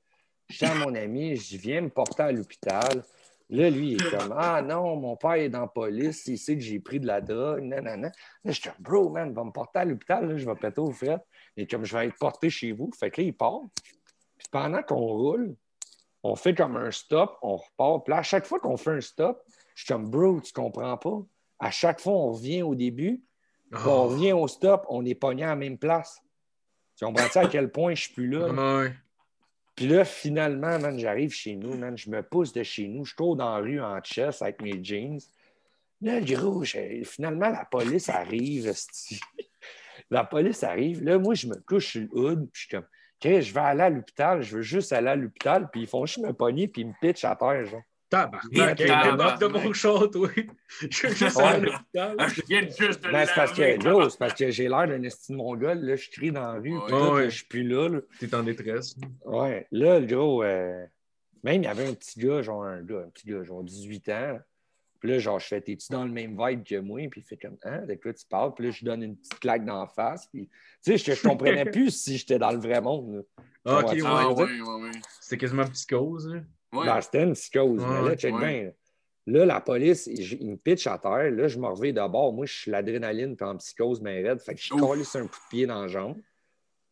Je dis à mon ami, je viens me porter à l'hôpital. Là, lui, il est comme Ah non, mon père est dans la police, il sait que j'ai pris de la drogue, nanana. Là, je suis comme Bro, man, va me porter à l'hôpital, là, je vais péter au fret. Et comme je vais être porté chez vous. Fait que là, il part. Puis pendant qu'on roule, on fait comme un stop, on repart. Puis là, à chaque fois qu'on fait un stop, je suis comme Bro, tu comprends pas? À chaque fois, on revient au début, puis on revient au stop, on est pogné à la même place. Tu comprends-tu à quel point je suis plus là? Ouais. Puis là, finalement, man, j'arrive chez nous, man, je me pousse de chez nous, je cours dans la rue en chest avec mes jeans. Là, le gros, finalement, la police arrive. la police arrive. Là, moi, je me couche sur le hood, puis je suis comme, Chris, je vais aller à l'hôpital, je veux juste aller à l'hôpital, puis ils font juste me pogner, puis ils me pitchent à terre, genre. Tabarnak, de mon chat, toi. Je juste Ouais. à l'hôpital. Ah, Je viens juste de Ben, c'est parce que, gros, c'est parce que j'ai l'air d'un esti de mongol, là, je crie dans la rue, Ouais. je suis plus là, là. T'es en détresse. Ouais, là, le gros, euh, même il y avait un petit gars, genre un gars, un petit gars, genre 18 ans. Puis là, genre, je fais, t'es-tu dans le même vibe que moi? Puis il fait comme, hein, de quoi tu parles? Puis là, je donne une petite claque dans la face. Puis, tu sais, je, je comprenais plus si j'étais dans le vrai monde. là. Ah, ok, Ouais, ouais. Ah, ouais. ouais, ouais, ouais. C'était quasiment psychose. hein. Ouais. Ben, c'était une psychose. mais là, Ouais, check ouais. bien. Là, la police, il, il me pitch à terre. Là, je me reviens d'abord. Moi, je suis l'adrénaline puis en psychose, mais raide. Fait que je colle sur un coup de pied dans la jambe.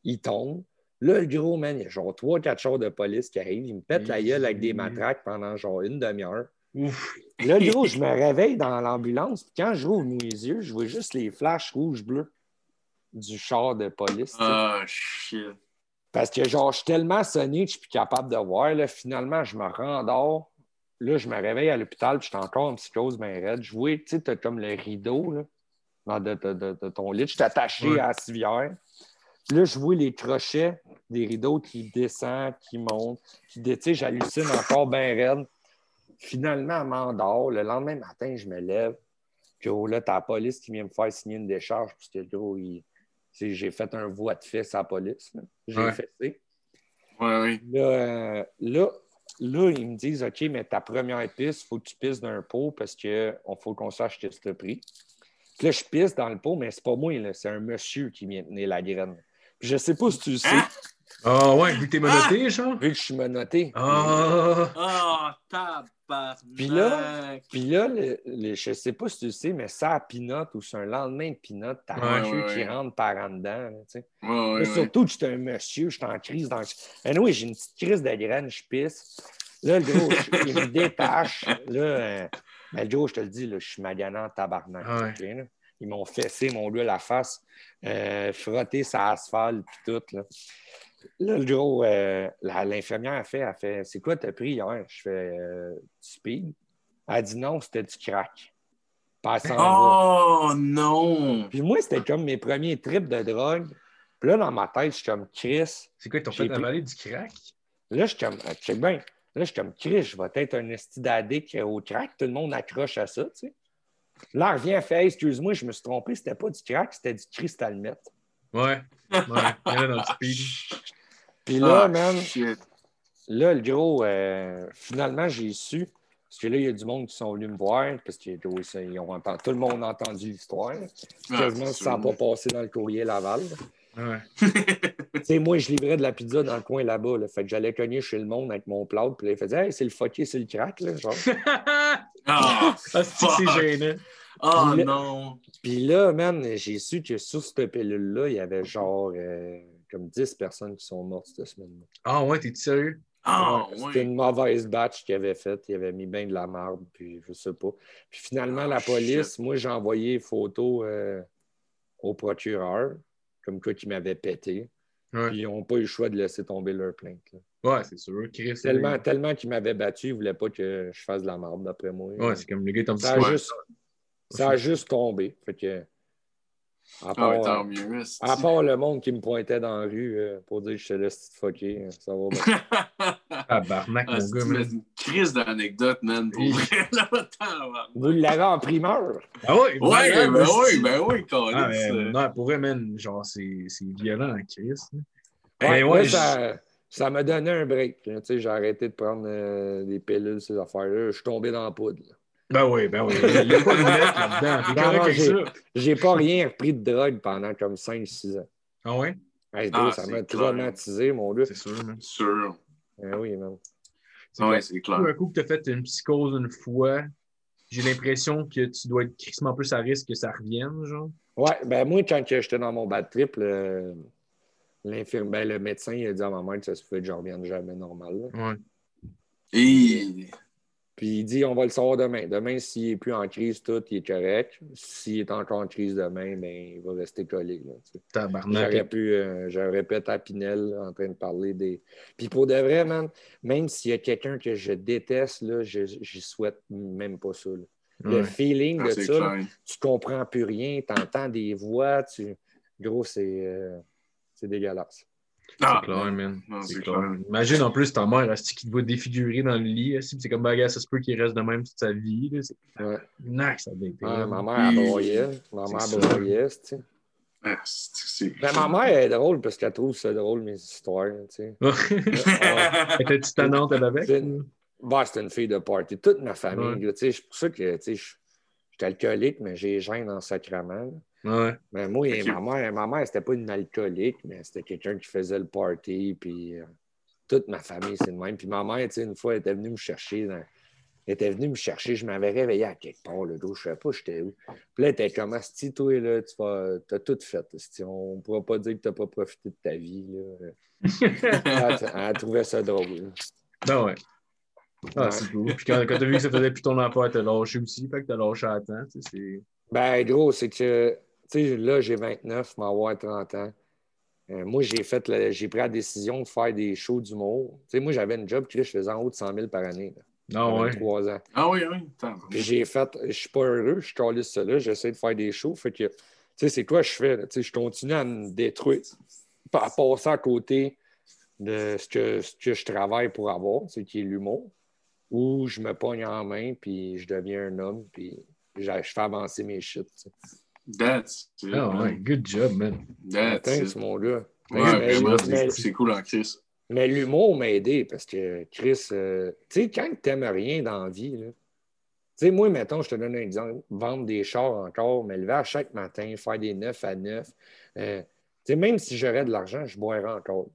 Il tombe. Là, le gros, man, il y a genre trois, quatre chars de police qui arrivent. Il me pète la gueule avec des matraques pendant genre une demi-heure. Ouf. Là, le gros, je me réveille dans l'ambulance. Puis quand je rouvre mes yeux, je vois juste les flashs rouges-bleus du char de police. Ah, shit. Parce que genre, je suis tellement sonné que je suis plus capable de voir. Là. Finalement, je me rendors. Là, je me réveille à l'hôpital, puis je suis encore en psychose bien raide. Je vois, tu sais, t'as comme le rideau là, de, de- de- de ton lit. Je suis attaché à la civière. Puis là, je vois les crochets des rideaux qui descendent, qui montent, qui tu sais, j'hallucine encore bien raide. Finalement, elle m'endort. Le lendemain matin, je me lève. Gros, là, t'as la police qui vient me faire signer une décharge, parce que, gros, il- j'ai fait un voie de fesse à la police. J'ai Ouais. fessé. Ouais, oui. Là, euh, là, là, ils me disent OK, mais ta première piste, il faut que tu pisses d'un pot parce qu'il faut qu'on sache que c'est le prix. Puis là, je pisse dans le pot, mais c'est pas moi, c'est un monsieur qui vient tenir la graine. Puis je sais pas si tu le sais, Hein? Ah ouais, vu que t'es menotté, genre? vu que je suis menotté. Ah. Ah, tabarnak. Puis là- Puis là, le- le- je sais pas si tu le sais, mais ça à pinot ou c'est un lendemain de pinot, t'as Ouais, un ouais, qui ouais. rentre par en dedans. là, tu sais. Ouais. Surtout que j'étais un monsieur, j'étais en crise dans le. oui, j'ai une petite crise de graine, je pisse. Là, le gros, je- il me détache. Là, euh, ben, le gros, je te le dis, là, je suis maganant en tabarnak. Ah sais, là. Ils m'ont fessé, mon gars, la face, euh, frotté sur l'asphalte, puis tout. Là, là le gros, euh, la- l'infirmière a fait, elle fait C'est quoi t'as pris hier? Je fais euh, Du speed. Elle a dit non, c'était du crack. Puis va. Oh, non. Puis moi, c'était comme mes premiers trips de drogue. Puis là, dans ma tête, je suis comme Chris. C'est quoi, ils t'ont J'ai fait avaler du crack? Là, je suis comme, ah, check bien. Là, je suis comme, Chris, je vais être un esti d'addict au crack. Tout le monde accroche à ça, tu sais. Là, elle revient, elle fait, excuse-moi, je me suis trompé, c'était pas du crack, c'était du cristal net. Ouais. Ouais. Il y en a dans le speed. Puis là, Ah, man, shit. là, le gros, euh, finalement, j'ai su. Parce que là, il y a du monde qui sont venus me voir, parce que ça, ils ont entendu- tout le monde a entendu l'histoire. Ah, Quasiment, ça n'a pas passé dans le courrier Laval. Ouais. Tu sais, moi, je livrais de la pizza dans le coin là-bas. Là. Fait que j'allais cogner chez le monde avec mon plat, puis là, ils faisaient Hey, c'est le fucké, c'est le crack, là, genre. Ah, Ah, c'est que Oh Le- non. Puis là, man, j'ai su que sur cette pilule-là, il y avait genre euh, comme 10 personnes qui sont mortes cette semaine-là. Ah ouais, t'es sérieux? Ah, Ouais, C'était ouais. une mauvaise batch qu'il avait faite. Il avait mis bien de la marde, puis je sais pas. Puis finalement, Ah, la police, moi, j'ai envoyé photo euh, au procureur, comme quoi qui m'avait pété. Ouais. Puis ils n'ont pas eu le choix de laisser tomber leur plainte. là. Ouais, c'est sûr. Chris, Tellement, tellement qu'ils m'avaient battu, ils ne voulaient pas que je fasse de la merde, d'après moi. Ouais, c'est comme le gars est ça, a petit juste, ça a juste tombé. Fait que, à Ah, part, ouais, tant mieux. à part le monde qui me pointait dans la rue euh, pour dire que je suis le petit fucké, ça va bien. Tabarnak, Ah, mon c'est gars, une- man. une crise d'anecdote, man. Pour Oui. vrai, là, tabarnak. Vous l'avez en primeur. Ah ouais, Ouais, vraiment, ben c'est- oui, ben oui, Ah, mais, non, pour vrai, man, genre, c'est c'est violent, Chris. hein. Ouais, Mais moi, ouais, je- ça, ça m'a donné un break. là. Tu sais, J'ai arrêté de prendre euh, des pilules, ces affaires-là. Je suis tombé dans la poudre. là. Ben oui, ben oui. Il n'y a pas de là-dedans. J'ai- pas rien repris de drogue pendant comme 5-6 ans. Ah ouais? Hey, Ah, ça m'a traumatisé, mon gars. C'est sûr, man. Sûr. Ah oui. C'est Ouais, clair. c'est clair. Un coup que tu as fait une psychose une fois, j'ai l'impression que tu dois être crissement plus à risque que ça revienne, genre. Ouais, ben moi, quand j'étais dans mon bad trip, le, ben, le médecin il a dit à ma mère que ça se fait que je revienne jamais normal. là. Ouais. Et... Puis il dit on va le savoir demain. Demain, s'il n'est plus en crise, tout, il est correct. S'il est encore en crise demain, ben, il va rester collé. J'aurais Tabarnak. pu, euh, j'aurais pu être à Pinel là, en train de parler des. Puis pour de vrai, man, même s'il y a quelqu'un que je déteste, là, je je souhaite même pas ça. là. Le Ouais. feeling Ah, de ça, là, clair. tu comprends plus rien, tu entends des voix, tu. Gros, c'est euh, c'est dégueulasse. Ah, C'est clair, man. Non, C'est c'est clair. clair. Imagine en plus ta mère, asti, qui te voit défigurer dans le lit. C'est comme bagarre, ça se peut qu'il reste de même toute sa vie. C'est Ouais. nac, ça. Ouais, ma mère, elle Puis- broyait. Ma mère broyait, tu sais. Ah, Mais ma mère elle est drôle parce qu'elle trouve ça drôle, mes histoires, tu sais. Étais-tu tannante avec? Bah, c'est une fille de party. Toute ma famille, Ouais. là, tu sais, c'est pour ça que, tu sais, je je suis alcoolique, mais j'ai gêne en sacrament. Ouais. Mais moi, Ok. ma mère, ma mère, c'était pas une alcoolique, mais c'était quelqu'un qui faisait le party, puis euh, toute ma famille, c'est le même. Puis ma mère, tu sais, une fois, elle était venue me chercher dans- Elle était venue me chercher, je m'avais réveillé à quelque part, le dos, je ne savais pas j'étais où. Puis là, elle était comme, Asti, toi, là, tu vas, as tout fait. asti. On ne pourra pas dire que tu n'as pas profité de ta vie. Là. Elle, elle trouvait ça drôle. Ben ouais. Ah, Ouais. c'est cool. Puis quand, quand t'as vu que ça faisait plus ton affaire, t'as lâché aussi. Fait que t'as lâché à temps. tu Ben, gros, c'est que, tu sais, là, j'ai 29, je vais avoir 30 ans. Euh, moi, j'ai fait, la- j'ai pris la décision de faire des shows d'humour. Tu sais, moi, j'avais une job que je faisais en haut de 100 000 par année. là. Non, J'avais ouais. 3 ans. Ah oui, oui. Puis j'ai fait, je suis pas heureux, je calisse ça là, j'essaie de faire des shows. Fait que, tu sais, c'est quoi je fais? Tu sais, je continue à me détruire, à passer à côté de ce que, ce que je travaille pour avoir, c'est qui est l'humour, ou je me pogne en main, puis je deviens un homme, puis je, fais avancer mes shit. That's it, Ah ouais, man. good job, man. That's Thanks, it. mon gars. Ouais, Mais- vraiment, mais- c'est cool en crise. Mais l'humour m'a aidé parce que, Chris, euh, tu sais, quand tu n'aimes rien dans la vie, tu sais, moi, mettons, je te donne un exemple, vendre des chars encore, me lever à chaque matin, faire des 9 à 9. euh, tu sais, même si j'aurais de l'argent, je boirais encore.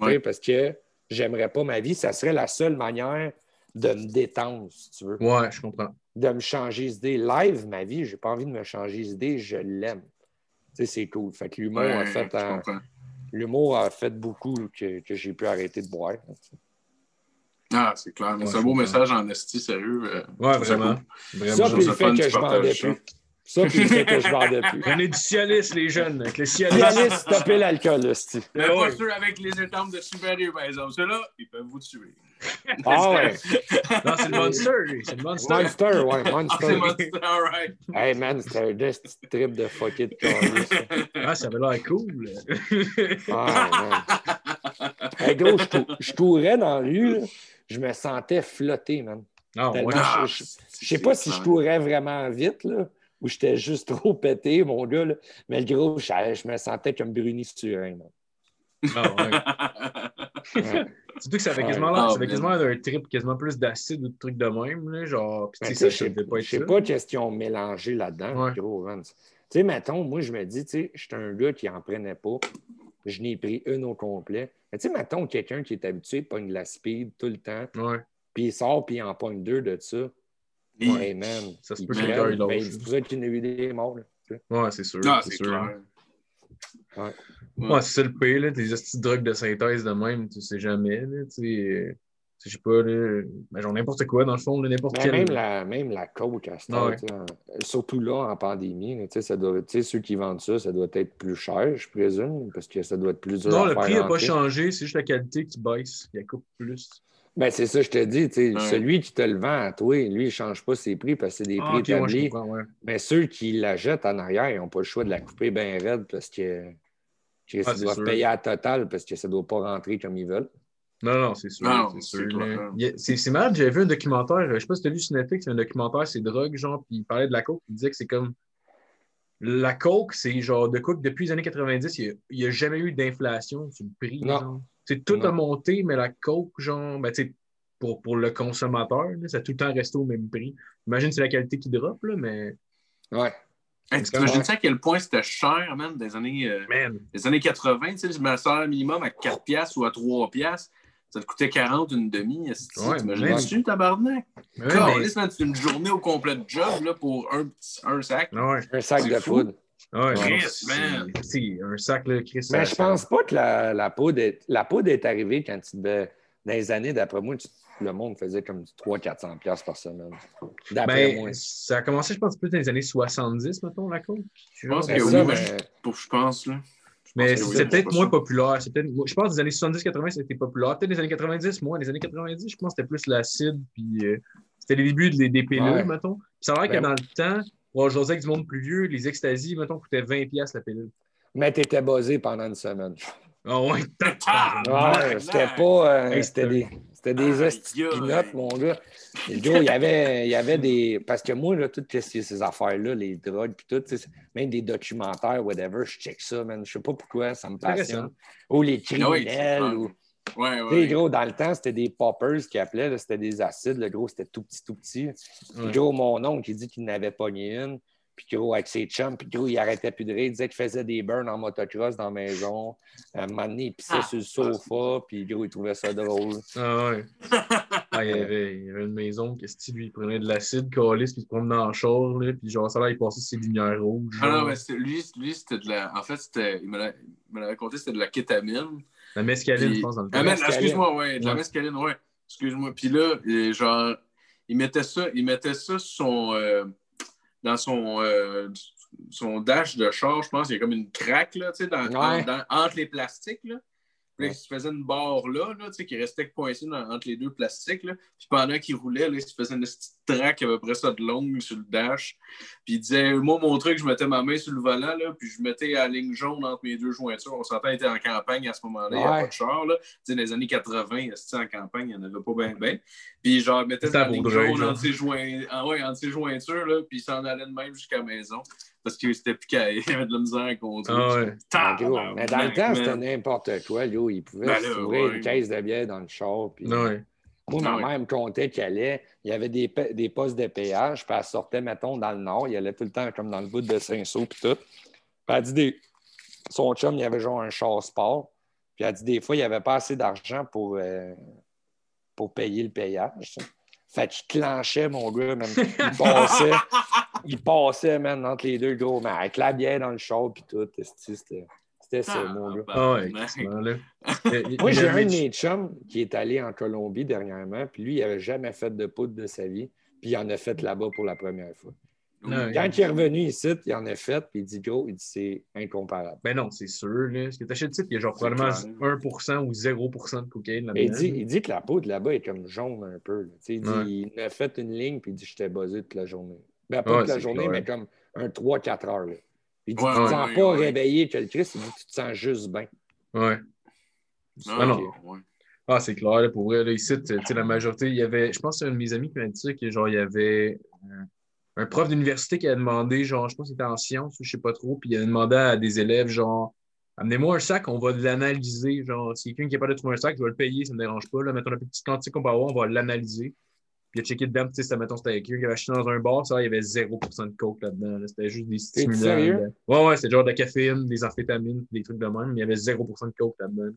Tu sais, Ouais. Parce que j'aimerais pas ma vie. Ça serait la seule manière de me détendre, si tu veux, Ouais, je comprends. De me changer d'idée. Live, ma vie, j'ai pas envie de me changer d'idée, je l'aime. Tu sais, c'est cool. Fait que l'humour Ouais, a fait comprends. l'humour a fait beaucoup que, que j'ai pu arrêter de boire. Ah, c'est clair. Ouais, c'est un beau message en esti, sérieux. euh, Ouais, vraiment. Ça, je puis le fait que je partage, plus. Ça. Puis le fait que je vendais plus. On est du Cialis, les jeunes. Avec le Cialis. Cialis, stopper l'alcool, hostie. Mais Ah pas ouais. ceux avec les étampes de supérieur, par exemple. Ceux-là, ils peuvent vous tuer. Ah ouais. Non, c'est le Monster, lui. C'est le Monster. Monster, ouais, Ah, c'est Monster. Monster, all right. Hey man, c'était un petit trip de calice, ça. Ah, ça avait l'air cool. Ah, man. Hey, gros, je tou- je tourais dans la rue, là, je me sentais flotter, man. Ah, ouais. Ah, je, je sais pas si je courais vraiment vite, là, ou j'étais juste trop pété, mon gars, là, mais le gros, je, je me sentais comme Bruni Sturin, man. Ah, ouais. Ouais. Surtout que ça fait quasiment l'air Ah, ça fait man. quasiment d'un trip quasiment plus d'acide ou de trucs de même. Là, genre, tu Ben, ça ne pas Je sais pas qu'est-ce qu'ils ont mélangé là-dedans, Ouais. gros Vance. Tu sais, mettons, moi, je me dis, tu sais, je suis un gars qui en prenait pas. Je n'ai pris une au complet. Mais tu sais, mettons, quelqu'un qui est habitué, pogne de la speed tout le temps, puis il sort, puis il en pogne deux de ça. Oui. Ouais, man. Ça se peut que le gars, il lâche. C'est pour ça qu'il y en a eu des morts. là, tu sais. Ouais, c'est sûr. Ah, c'est c'est sûr. clair. Ouais. Ouais, c'est le pire, là. Tes petites drogues de synthèse de même, tu sais jamais, là. Tu sais. Je sais pas, là, ben, genre n'importe quoi, dans le fond, là, n'importe Mais quel. même, la, même la coke à Ouais. sais, en- surtout là, en pandémie, là, tu sais, ça doit, tu sais, ceux qui vendent ça, ça doit être plus cher, je présume, parce que ça doit être plus dur Non, à le faire prix n'a pas changé, c'est juste la qualité qui baisse. Il coûte plus. Ben, c'est ça, je te dis, Ouais. celui qui te le vend à toi, lui, il ne change pas ses prix parce que c'est des Ah, prix ok, ouais, je établis. comprends, ouais. Mais ceux qui la jettent en arrière, ils n'ont pas le choix de la couper bien raide parce que, que Ah, ils c'est doivent sûr. payer à total parce que ça ne doit pas rentrer comme ils veulent. Non, non, c'est sûr. Non, c'est malade, j'avais vu un documentaire, je sais pas si tu as vu sur Netflix, un documentaire, c'est drogue, genre, puis il parlait de la coke, il disait que c'est comme. La coke, c'est genre de que depuis les années 90, il n'y a, jamais eu d'inflation sur le prix. Non. C'est tout Non. a monté, mais la coke, genre, ben, tu pour, pour le consommateur, là, ça a tout le temps resté au même prix. Imagine c'est la qualité qui drop, là, mais. Ouais. Hey, C'est T'imagines à quel point c'était cher, man, des années, euh, Man, des années 80, tu sais, le salaire minimum à 4 piastres ou à 3 piastres, ça te coûtait 40 une demi. Ouais, T'imagines-tu, tabarnak? Ouais, man, c'est une journée au complet de job là, pour un, petit- un sac. mais- ouais, Un sac de fou. Poudre. ouais, Chris, man. C'est un sac, là, Chris. Mais je pense pas que la, la, poudre est, la poudre est arrivée quand tu devais. Dans les années d'après moi, tu- le monde faisait comme 300-400$ piastres par semaine. D'après moi. Ben, ça a commencé, je pense, plus dans les années 70, mettons, la coke. Je pense Ben, que oui, mais je, pour- je pense. Là. Mais c'est peut-être moins ça. populaire. Je pense que les années 70-80, c'était populaire. Peut-être les années 90, moi, les années 90, je pense que c'était plus l'acide. Puis euh, c'était les débuts des, des pilules, Ouais. mettons. Puis ça a l'air Ben, que dans le temps, pour jaser avec du monde plus vieux, les extasies, mettons, coûtaient 20$ piastres la pilule. Mais tu étais buzzé pendant une semaine. Ah ouais, Ah, c'était pas. euh, c'était des, c'était des pinottes, mon gars. Et Joe, il y avait, il y avait des. Parce que moi, là, toutes ces, ces affaires-là, les drogues, puis tout, même des documentaires, whatever, je check ça, man. Je sais pas pourquoi, ça me passionne. Ou les Ah oui, criminels. ou... Ouais, gros, dans le temps, c'était des poppers qui appelaient, c'était des acides. Le gros, c'était tout petit, tout petit. Puis Ouais. gros, mon oncle, il dit qu'il n'avait pas ni une. Puis gros, avec ses chums, puis gros, il arrêtait plus de rire. Il disait qu'il faisait des burns en motocross dans la maison. À un moment donné, il pissait Ah. sur le sofa, puis gros, il trouvait ça drôle. Ah ouais. Ah, il, y avait, il y avait une maison que style, lui, il prenait de l'acide, calice, puis il se promenait le char, là, puis genre, ça là, il passait ses lumières rouges. Ah non, mais lui, lui c'était de la. En fait, c'était. Il me l'a il me l'a raconté, c'était de la kétamine. La mescaline, Puis- je pense, dans le Ah, excuse-moi, ouais, de la mescaline, ouais. Excuse-moi. Puis là, euh, genre, il mettait ça, il mettait ça son, euh, dans son, euh, son dash de char, je pense. Il y a comme une craque, là, tu sais, dans, Ouais. dans- entre les plastiques, là. Puis là, Ouais. il se faisait une barre là, là tu sais, qui restait coincée entre les deux plastiques. Là. Puis pendant qu'il roulait, là, il se faisait une petite traque à peu près ça de longue sur le dash. Puis il disait, moi, mon truc, je mettais ma main sur le volant, là, puis je mettais la ligne jaune entre mes deux jointures. On s'entend, était en campagne à ce moment-là, il n'y Ouais. pas de char. Là. Tu sais, dans les années 80, esti, en campagne, il n'y en avait pas bien, bien? Puis genre, il mettait la ligne jaune entre ses, joint... ah, ouais, entre ses jointures, là, puis il s'en allait de même jusqu'à la maison. Parce qu'il c'était plus qu'à- il avait de la misère à conduire. Ah ouais. Ah, gros, mais dans le temps, c'était n'importe quoi. Yo. Il pouvait Ben là, ouais. une caisse de bière dans le char. Puis... Ouais. Moi, ma Ah mère me comptait qu'elle allait. Il y avait des, des postes de péage, puis elle sortait, mettons, dans le nord. Il allait tout le temps comme dans le bout de Saint-Saul, puis tout. Puis elle dit des... son chum, il avait genre un char sport. Puis elle dit des fois, il n'y avait pas assez d'argent pour, euh, pour payer le payage. Fait qu'il clenchait, mon gars, même. Il passait, il passait, man, entre les deux gros, mais avec la bière dans le char, puis tout. C'était c'était ça, mon gars. Ah ouais, quasiment, là. Moi, j'ai un de mes chums qui est allé en Colombie dernièrement, puis lui, il n'avait jamais fait de poudre de sa vie, puis il en a fait là-bas pour la première fois. Quand il est revenu ici, il en a fait, puis il dit Gros, il dit c'est incomparable. Ben non, c'est sûr. Là. Ce que tu achètes ici, il y a genre probablement clair. 1% ou 0% de cocaïne il dit, il dit que la poudre là-bas est comme jaune un peu. là. Tu sais, Il, dit, Ouais. il a fait une ligne, puis il dit J'étais buzzé toute la journée. Ben, pas Ouais, toute la journée, clair. mais comme un 3-4 heures. là. Il dit Ouais, Tu te ouais, sens ouais, pas ouais. réveillé que le Christ, il dit Tu te sens juste bien. Ouais. Ah, non. Ah, c'est clair, là, pour vrai. Là, ici, tu sais, la majorité, il y avait. Je pense que c'est un de mes amis qui m'a dit ça, que genre, il y avait euh, un prof d'université qui a demandé, genre, je pense que c'était en sciences ou je sais pas trop, puis il a demandé à des élèves, genre, amenez-moi un sac, on va l'analyser. Genre, si quelqu'un qui n'est pas de trouver un sac, je vais le payer, ça ne me dérange pas. Là, mettons la petite quantité qu'on peut avoir, on va l'analyser. Puis il a checké dedans, tu sais, ça, mettons, c'était quelqu'un qui avait acheté dans un bar, ça, il y avait 0% de coke là-dedans. là. C'était juste des stimulants. sérieux? Ouais, ouais, c'était genre de la caféine, des amphétamines, des trucs de même, mais il y avait 0% de coke là-dedans.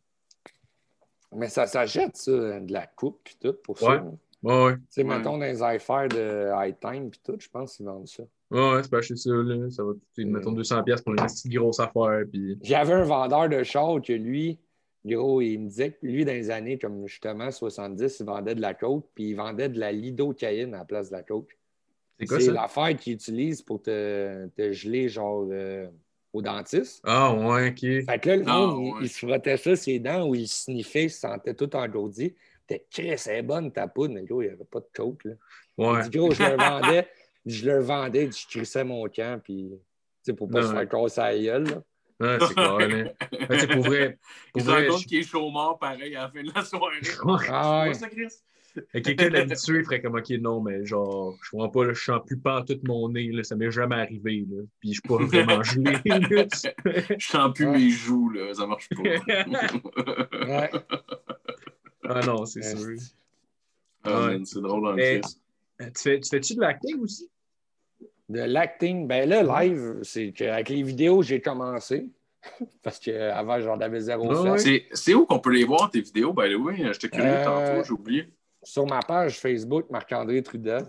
Mais ça s'achète, ça, de la coupe, puis tout, pour Ouais. ça. Ouais, ouais. Tu sais, mettons dans les affaires de high time, puis tout, je pense qu'ils vendent ça. Ouais, ouais, c'est pas acheter ça, là. Ça va coûter, mettons, 200$ piastres pour une petite grosse affaire. Puis... J'avais un vendeur de char que lui, Gros, il me disait que lui, dans les années comme justement 70, il vendait de la coke, puis il vendait de la lidocaïne à la place de la coke. C'est quoi C'est ça? l'affaire qu'ils utilisent pour te, te geler, genre, euh, au dentiste. Ah, ouais, ok. Fait que là, le Ah, monde, il- ouais. il, se frottait ça ses dents ou il sniffait, il se sentait tout engourdi. T'es Chris, c'est bonne ta poudre, mais gros, il n'y avait pas de coke. Là. Ouais. Dit, gros, je leur vendais, je leur vendais, je crissais mon camp, puis, tu sais, pour pas Non, se faire casser la gueule. là. Ouais, c'est hein. Mais c'est pour vrai. Pour Il se vrai, rend compte je- qu'il est chaud-mort pareil à la fin de la soirée. Ah Ouais, ça, Chris? Et Quelqu'un d'habitué ferait comme, OK, non, mais genre, je comprends pas, je sens plus pas tout mon nez, là, ça m'est jamais arrivé, là. Puis je suis pas vraiment gelé. Je sens plus Ouais. mes joues, là. Ça marche pas. Ouais. Ah non, c'est sûr. Ah, Ouais. man, c'est drôle en. Euh, Tu fais- tu fais-tu de l'acting aussi? De l'acting, ben là, live, c'est qu'avec les vidéos, j'ai commencé. Parce qu'avant, j'en avais zéro Ah fait. C'est c'est où qu'on peut les voir, tes vidéos? by the way? J'étais curieux Euh, tantôt, j'ai oublié. Sur ma page Facebook, Marc-André Trudel.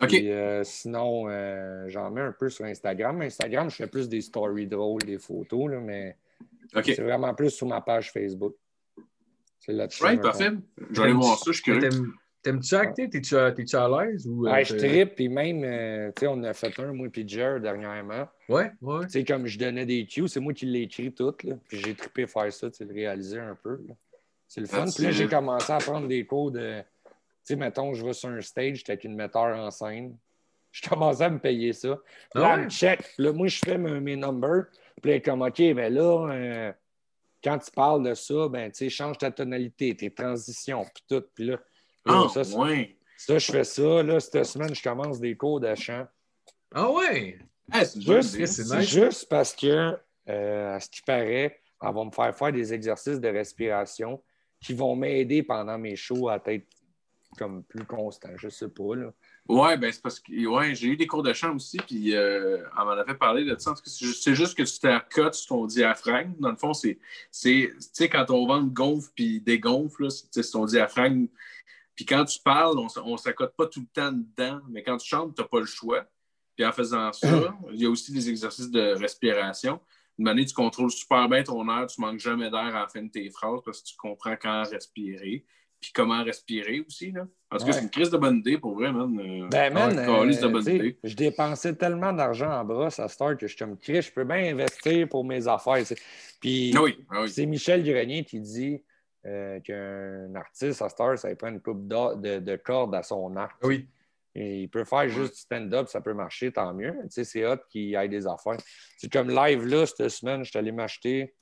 OK. Puis, euh, sinon, euh, j'en mets un peu sur Instagram. Instagram, je fais plus des stories drôles, des photos, là, mais c'est vraiment plus sur ma page Facebook. C'est là-dessus. Right, parfait. Je vais aller voir ça, je suis curieux. T'aimes- T'aimes-tu acter? T'es-tu à, t'es-tu à l'aise? Ou, euh, Ouais, je t'es- trippe, puis même, euh, tu sais, on a fait un, moi et Jer, dernièrement. Ouais, ouais. Tu sais, comme je donnais des cues, c'est moi qui l'ai écrit tout, là. Puis j'ai trippé faire ça, tu sais, le réaliser un peu. là. C'est le fun. Ah, Puis là, j'ai commencé à prendre des cours de. Tu sais, mettons, je vais sur un stage, j'étais avec une metteur en scène. Je commençais à me payer ça. Là, Ah me check. Là, moi, je fais mes, mes numbers. Puis là, comme, OK, ben là, euh, quand tu parles de ça, ben, tu sais, change ta tonalité, tes transitions, puis tout. Puis là, Ah, ça, ouais. ça, je fais ça. Là, cette semaine, je commence des cours de chant. Ah ouais! Ah, c'est bonne Juste, nice. parce que, euh, à ce qui paraît, elle va me faire faire des exercices de respiration qui vont m'aider pendant mes shows à être comme plus constant. Je sais pas. Là. Ouais, ben c'est parce que ouais, j'ai eu des cours de chant aussi, puis euh, elle m'en avait parlé de ça. C'est juste, que tu t'accotes sur ton diaphragme. Dans le fond, c'est, tu sais, quand ton ventre gonfle puis dégonfle, c'est, ton diaphragme. Puis quand tu parles, on, on s'accote pas tout le temps dedans, mais quand tu chantes, tu n'as pas le choix. Puis en faisant ça, il y a aussi des exercices de respiration. Une manière, tu contrôles super bien ton air, tu manques jamais d'air à la fin de tes phrases parce que tu comprends quand respirer, puis comment respirer aussi. Là. En tout cas, Ouais. c'est une crise de bonne idée pour vrai, man. Euh, Ben, man, de euh, bonne idée. je dépensais tellement d'argent en brosse à Star que je suis comme Chris, je peux bien investir pour mes affaires. Puis Ah oui, ah oui. c'est Michel Grenier qui dit euh, qu'un artiste à Star, ça prend une coupe de, de cordes à son arc. Ah Oui. Et il peut faire juste du stand-up, ça peut marcher, tant mieux. Tu sais, c'est hot qu'il aille des affaires. C'est comme live, là, cette semaine, je suis allé m'acheter.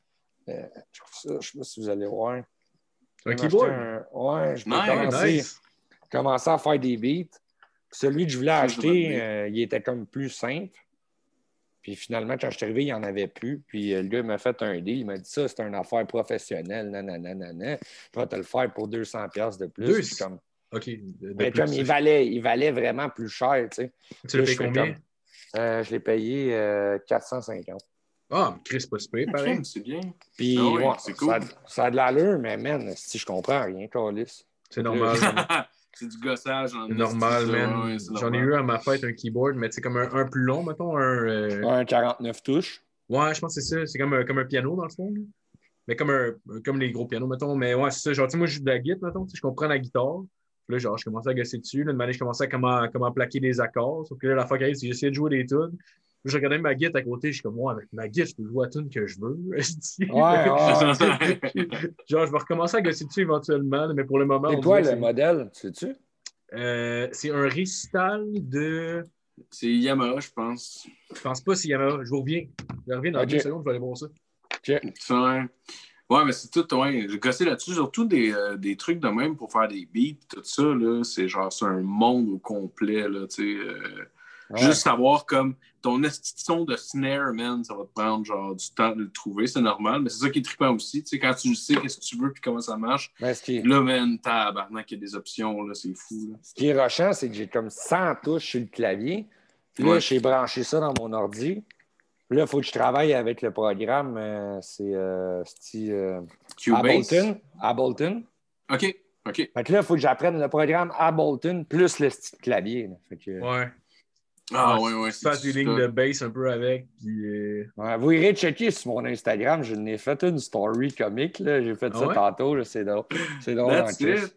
je trouve ça, je sais pas si vous allez voir. Un keyboard? un- Ouais, je peux Nice, commencer, Nice. commencer à faire des beats. Celui que je voulais acheter, euh, il était comme plus simple. Puis finalement, quand je suis arrivé, il n'y en avait plus. Puis euh, le gars il m'a fait un deal. Il m'a dit ça, c'est une affaire professionnelle. Nanana, nanana. Je vais te le faire pour 200$ de plus. Deux- comme, OK. de- mais plus. comme il valait, il valait vraiment plus cher, tu sais. Tu je fais combien? comme- Euh, je l'ai payé euh, 450. Ah, Chris, pas super, pareil. C'est bien. Puis, Ah ouais, ouais, c'est cool. ça, ça a de l'allure, mais man, si je comprends rien, Carlis. C'est normal. c'est du gossage. en normal, man. ouais, J'en ai eu à ma fête un keyboard, mais c'est comme un, un plus long, mettons. Un, euh, Un 49 touches. Ouais, je pense que c'est ça. C'est comme, un- comme un piano, dans le fond. là. Mais comme, un, comme les gros pianos, mettons. Mais ouais, c'est ça. Genre, tu sais, moi, je joue de la guitare, mettons. tu sais, Je comprends la guitare. Puis là, genre, je commençais à gosser dessus. Là, une année, je commençais à comment, comment plaquer des accords. Sauf que là, la fois qui arrive, c'est j'essayais de jouer des tunes. Je regardais ma guitare à côté. Je suis comme, ouais, avec ma guitare, je peux jouer à que je veux. esti. Ouais, ouais. genre, je vais recommencer à gosser dessus éventuellement. Mais pour le moment, C'est quoi le modèle, tu sais-tu? c'est- euh, c'est un récital de. C'est Yamaha, je pense. Je pense pas s'il y en a. Je vous reviens. Je reviens dans Ok. deux secondes, je vais aller voir ça. Ouais. Ouais, mais c'est tout, ouais. J'ai gossé là-dessus, surtout des, euh, des trucs de même pour faire des beats, tout ça, là. C'est genre, c'est un monde au complet, là, tu sais. euh, Ouais. Juste savoir comme ton son de snare, man, ça va te prendre genre du temps de le trouver, c'est normal, mais c'est ça qui est trippant aussi. Tu sais, quand tu sais, qu'est-ce que tu veux puis comment ça marche, Mais ce qui, là, man, tabarnak, il y a des options, là, c'est fou, là. ce qui est rushant, c'est que j'ai comme 100 touches sur le clavier. Puis là, Ouais. j'ai branché ça dans mon ordi. Puis là, il faut que je travaille avec le programme. euh, c'est euh, euh, Cubase. Ableton. Ableton. OK, OK. Fait que là, il faut que j'apprenne le programme Ableton plus le style clavier. là. Fait que, Ouais. Ah, oui, oui. Tu fasses des lignes de base un peu avec. Puis, euh, Ouais, vous irez checker sur mon Instagram. Je n'ai fait une story comique. là. J'ai fait Ah ça ouais? tantôt. C'est drôle. C'est drôle en That's Christ. it.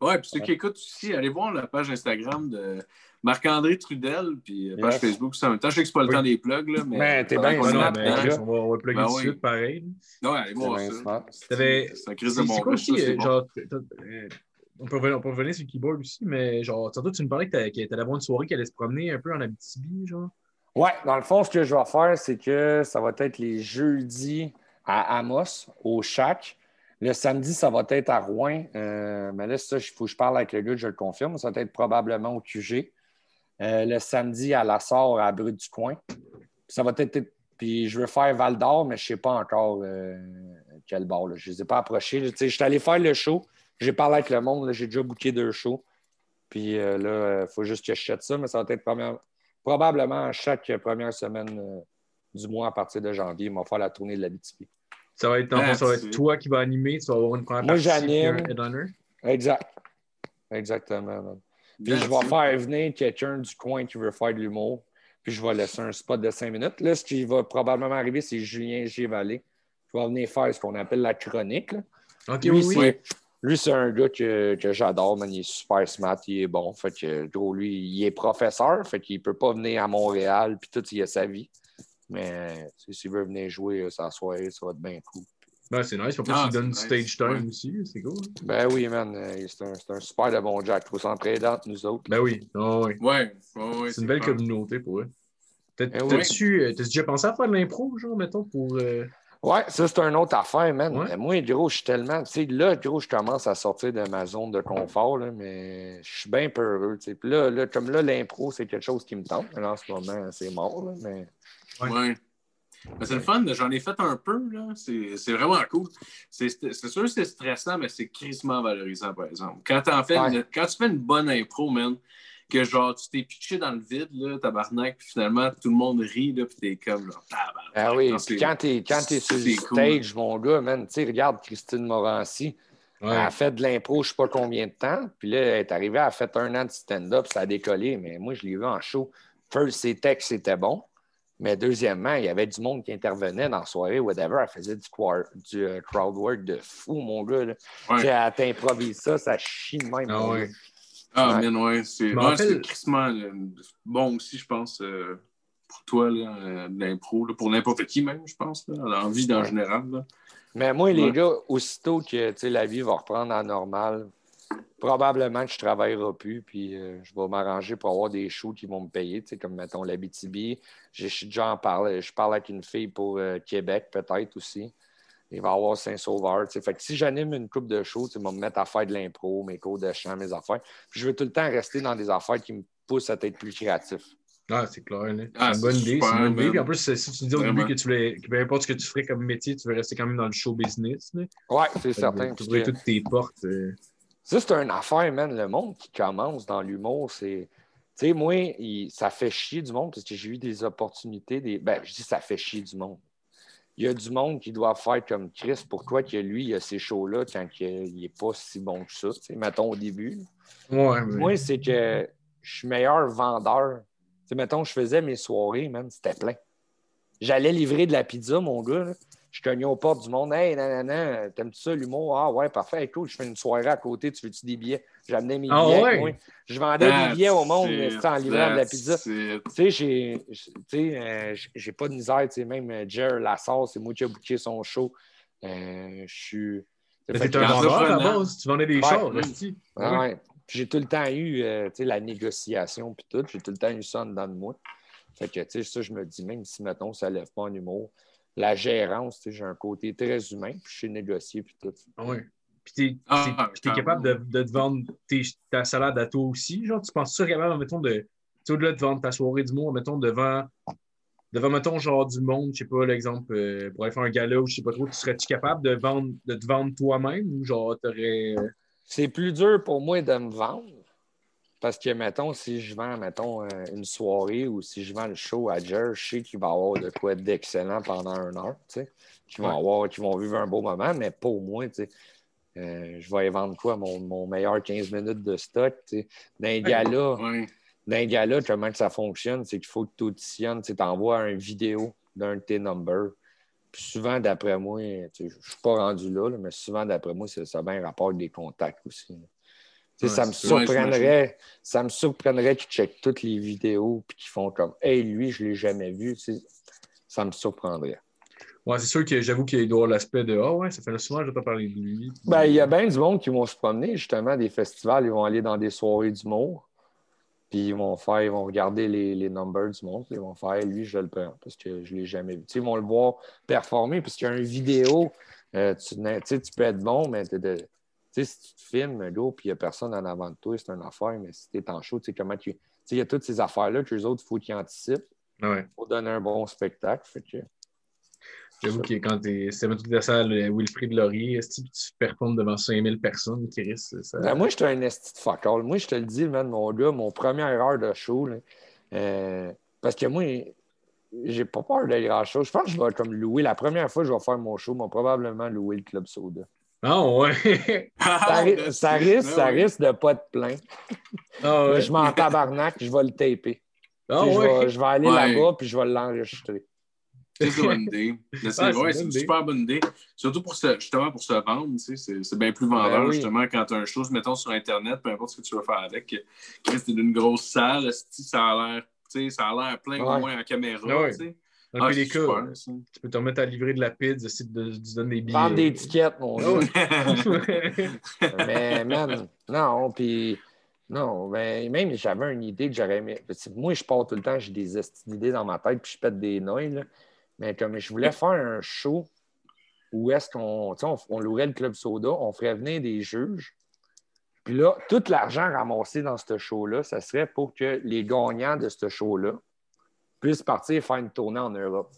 Ouais, puis ceux qui écoutent aussi, allez voir la page Instagram de Marc-André Trudel, puis euh, page Yes. Facebook. Ça, en même temps, je sais que c'est pas le Oui. temps des plugs, là, mais. Mais t'es pendant bien ouais, est non, mais on va, on va plugger Ben tout de oui. suite pareil. Ouais, allez C'est voir ça. C'est un crise de C'est bon c'est quoi aussi, c'est genre, euh, on peut, revenir, sur le keyboard aussi, mais genre, tantôt tu me parlais que que t'allais avoir une soirée qui allait se promener un peu en Abitibi, genre. Ouais, dans le fond, ce que je vais faire, c'est que ça va être les jeudis à Amos, au Shack. Le samedi, ça va être à Rouen. Euh, mais là, ça, il faut que je parle avec le gars, je le confirme. Ça va être probablement au QG. Euh, le samedi, à la Sarre, à Brut du Coin. Ça va être. Puis je veux faire Val d'Or, mais je ne sais pas encore euh, quel bar. Je ne les ai pas approchés. Tu Je suis allé faire le show. J'ai parlé avec le monde. J'ai déjà booké deux shows. Puis euh, là, il faut juste que je chète ça, mais ça va être première- probablement chaque première semaine euh, du mois à partir de janvier. On va faire la tournée de la BTP. Ça va être, ça va toi qui vas animer, tu vas avoir une première Moi, j'anime. Exact. Exactement. man. Puis je vais faire venir quelqu'un du coin qui veut faire de l'humour. Puis je vais laisser un spot de cinq minutes. Là, ce qui va probablement arriver, c'est Julien Gévallé. Je vais venir faire ce qu'on appelle la chronique. là. Ok, Lui, oui, oui. Lui, c'est un gars que, que j'adore, man. Il est super smart, il est bon. Fait que, gros, lui, il est professeur, fait qu'il peut pas venir à Montréal, puis tout, il a sa vie. Mais s'il veut venir jouer euh, sa soirée, ça va être bien cool. Ben, c'est nice. Faut pas Ah, donnes du c'est stage nice. time Ouais. aussi. C'est cool. Ben oui, man, euh, c'est un, c'est un super de bon Jack. Faut s'entraider entre nous autres. Ben oui. Ah oui. Ouais. C'est une belle clair. communauté pour eux. T'as- oui. T'as-tu t'as déjà pensé à faire de l'impro, genre, mettons, pour. euh, Ouais, ça, c'est une autre affaire, man. Ouais. Moi, gros, je suis tellement. Tu sais, là, gros, je commence à sortir de ma zone de confort, là, mais je suis bien peureux. tu sais. Puis là, là, comme là, l'impro, c'est quelque chose qui me tente. Là, en ce moment, c'est mort, là, mais. Ouais. Mais c'est le fun, j'en ai fait un peu, là. C'est c'est vraiment cool. C'est c'est sûr que c'est stressant, mais c'est crissement valorisant, par exemple. Quand, t'en fais Ouais. une- quand tu fais une bonne impro, man, que genre tu t'es pitché dans le vide, là, tabarnak, puis finalement tout le monde rit, là, puis t'es comme genre tabarnak. Ah oui, puis quand t'es quand t'es sur le cool. stage, mon gars, man, tu sais, regarde Christine Morancy. Ouais. Elle a fait de l'impro, je sais pas combien de temps. Puis là, elle est arrivée, elle a fait un an de stand-up, ça a décollé. Mais moi, je l'ai vu en show. First, ses textes, c'était bon. Mais deuxièmement, il y avait du monde qui intervenait dans la soirée, whatever. Elle faisait du, du euh, crowd work de fou, mon gars. Là. Ouais. Tu sais, Elle t'improvise ça, ça chie de même. Ah. Ah, Ouais. man, ouais. C'est ouais, rappelle- crissement euh, bon aussi, je pense, euh, pour toi, là, euh, l'impro, pour n'importe qui même, je pense, là, vie en Ouais. général. Là. Mais moi, les gars, aussitôt que la vie va reprendre à normal, probablement que je ne travaillerai plus, puis euh, je vais m'arranger pour avoir des shows qui vont me payer, comme mettons l'Abitibi. Je suis déjà en parle, je parle avec une fille pour euh, Québec, peut-être aussi. Il va y avoir Saint-Sauveur. tu sais. Fait que si j'anime une coupe de shows, tu vont me mettre à faire de l'impro, mes cours de chant, mes affaires. Puis je veux tout le temps rester dans des affaires qui me poussent à être plus créatif. Ah, c'est clair. là. Ah, c'est une bonne idée. C'est une bonne idée. Puis en plus, si tu dis au début que tu voulais, que peu importe ce que tu ferais comme métier, tu veux rester quand même dans le show business. là. Ouais, c'est certain. Tu que- toutes tes portes. euh. Ça, c'est une affaire, man. Le monde qui commence dans l'humour, c'est. Tu sais, moi, il- ça fait chier du monde parce que j'ai eu des opportunités. Des... Ben, je dis ça fait chier du monde. Il y a du monde qui doit faire comme Chris. Pourquoi que lui, il a ces shows-là quand il n'est pas si bon que ça? mettons au début? Ouais, mais- Moi, c'est que je suis meilleur vendeur. Tu sais, mettons, je faisais mes soirées, man, c'était plein. J'allais livrer de la pizza, mon gars. là. Je cognais aux portes du monde. Hey, nanana, t'aimes-tu ça, l'humour? Ah ouais, parfait, cool. Je fais une soirée à côté. Tu veux-tu des billets? J'amenais mes Ah billets. ouais? moi. Je vendais des billets au monde it, en livrant de la pizza. Tu sais, j'ai, tu sais, euh, j'ai pas de misère. Tu sais, même euh, Jer Lassard, c'est moi qui ai booké son show. Euh, je suis. T'es un vendeur à base. Tu vendais des Ouais. resti. ah ouais. Puis J'ai tout le temps eu euh, tu sais, la négociation puis tout. J'ai tout le temps eu ça en dedans de moi. Fait que, tu sais, ça, je me dis, même si, mettons, ça lève pas en humour, la gérance, tu sais, j'ai un côté très humain, puis je sais négocier puis tout. Ah ouais. Puis t'es Ah, t'es- puis t'es clairement. capable de, de te vendre tes- ta salade à toi aussi. Genre, tu penses ça capable, mettons, de. Tu sais, au-delà de vendre ta soirée d'humour, mettons, devant. Devant, mettons, genre du monde, je sais pas, l'exemple, euh, pour aller faire un gala ou je sais pas trop, tu serais-tu capable de, vendre, de te vendre toi-même ou genre t'aurais. euh, C'est plus dur pour moi de me vendre. Parce que, mettons, si je vends, mettons, euh, une soirée ou si je vends le show à Jer, je sais qu'il va y avoir de quoi d'excellent pendant une heure, tu sais. Qu'ils vont, Ouais. avoir, qu'ils vont vivre un beau moment, mais pour moi, tu sais. Euh, je vais y vendre quoi? Mon, mon meilleur 15 minutes de stock, tu sais. Dans un gala, Ouais. d'un gars-là, comment que ça fonctionne, c'est qu'il faut que tu auditionnes, tu envoies une vidéo d'un de tes numbers. Puis souvent, d'après moi, je ne suis pas rendu là, là, mais souvent, d'après moi, ça bien rapport avec des contacts aussi. Ouais, ça, me surprendrait, ça me surprendrait qu'ils checkent toutes les vidéos et qu'ils font comme Hey, lui, je ne l'ai jamais vu. Ça me surprendrait. Ouais, c'est sûr que j'avoue qu'il doit avoir l'aspect de Ah ouais, ça fait souvent, je t'ai parlé de lui. Ben, il y a bien du monde qui vont se promener, justement, des festivals. Ils vont aller dans des soirées d'humour. Puis ils vont faire, ils vont regarder les, les numbers du monde. puis Ils vont faire, lui, je le prends parce que je ne l'ai jamais vu. Ils vont le voir performer parce qu'il y a une vidéo. euh, tu, tu peux être bon, mais de- sais, si tu te filmes, go, puis il n'y a personne en avant de toi, c'est une affaire. Mais si tu es en show, tu sais, comment tu. Tu sais, il y a toutes ces affaires-là que les autres, il faut qu'ils anticipent Ouais. pour donner un bon spectacle. Fait que, J'avoue que quand t'es. C'est toute la salle Wilfrid Laurier, est-ce que tu performes devant 5000 personnes risquent ça? Ben, moi, j'étais un esti de fuck all. Moi, je te le dis, man, mon gars, mon première heure de show, là, euh, parce que moi, j'ai pas peur de grand-chose. Je pense que je vais comme louer. La première fois que je vais faire mon show, je vais probablement louer le Club Soda. Ah ouais! Ça, ri- ça risque, ça risque de pas être plein. Ah ouais! Je m'en tabarnak, je vais le taper. Ah je, ouais! vais, je vais aller Ouais. là-bas puis je vais l'enregistrer. C'est une bonne idée. C'est Ah, c'est ouais, une c'est une super bonne idée. Surtout pour se, justement pour se vendre. tu sais, C'est c'est bien plus vendeur, Ben oui. justement, quand tu as un show, mettons, sur Internet, peu importe ce que tu veux faire avec. Chris, t'es d'une grosse salle, ça a l'air. tu sais, plein au moins en caméra. Ah tu sais. Dans Ah, tous les cas, super, ça. tu peux te remettre à livrer de la pizza si tu de- tu donnes des billets. Prendre des tickets, mon Ah gars. ouais. Mais, man, non, puis. Non, mais même j'avais une idée que j'aurais aimé. Moi, je pars tout le temps, j'ai des esti d'idées dans ma tête, puis je pète des noix. là. Mais comme je voulais faire un show où est-ce qu'on. On, on louerait le Club Soda, on ferait venir des juges. Puis là, tout l'argent ramassé dans ce show-là, ça serait pour que les gagnants de ce show-là puissent partir faire une tournée en Europe.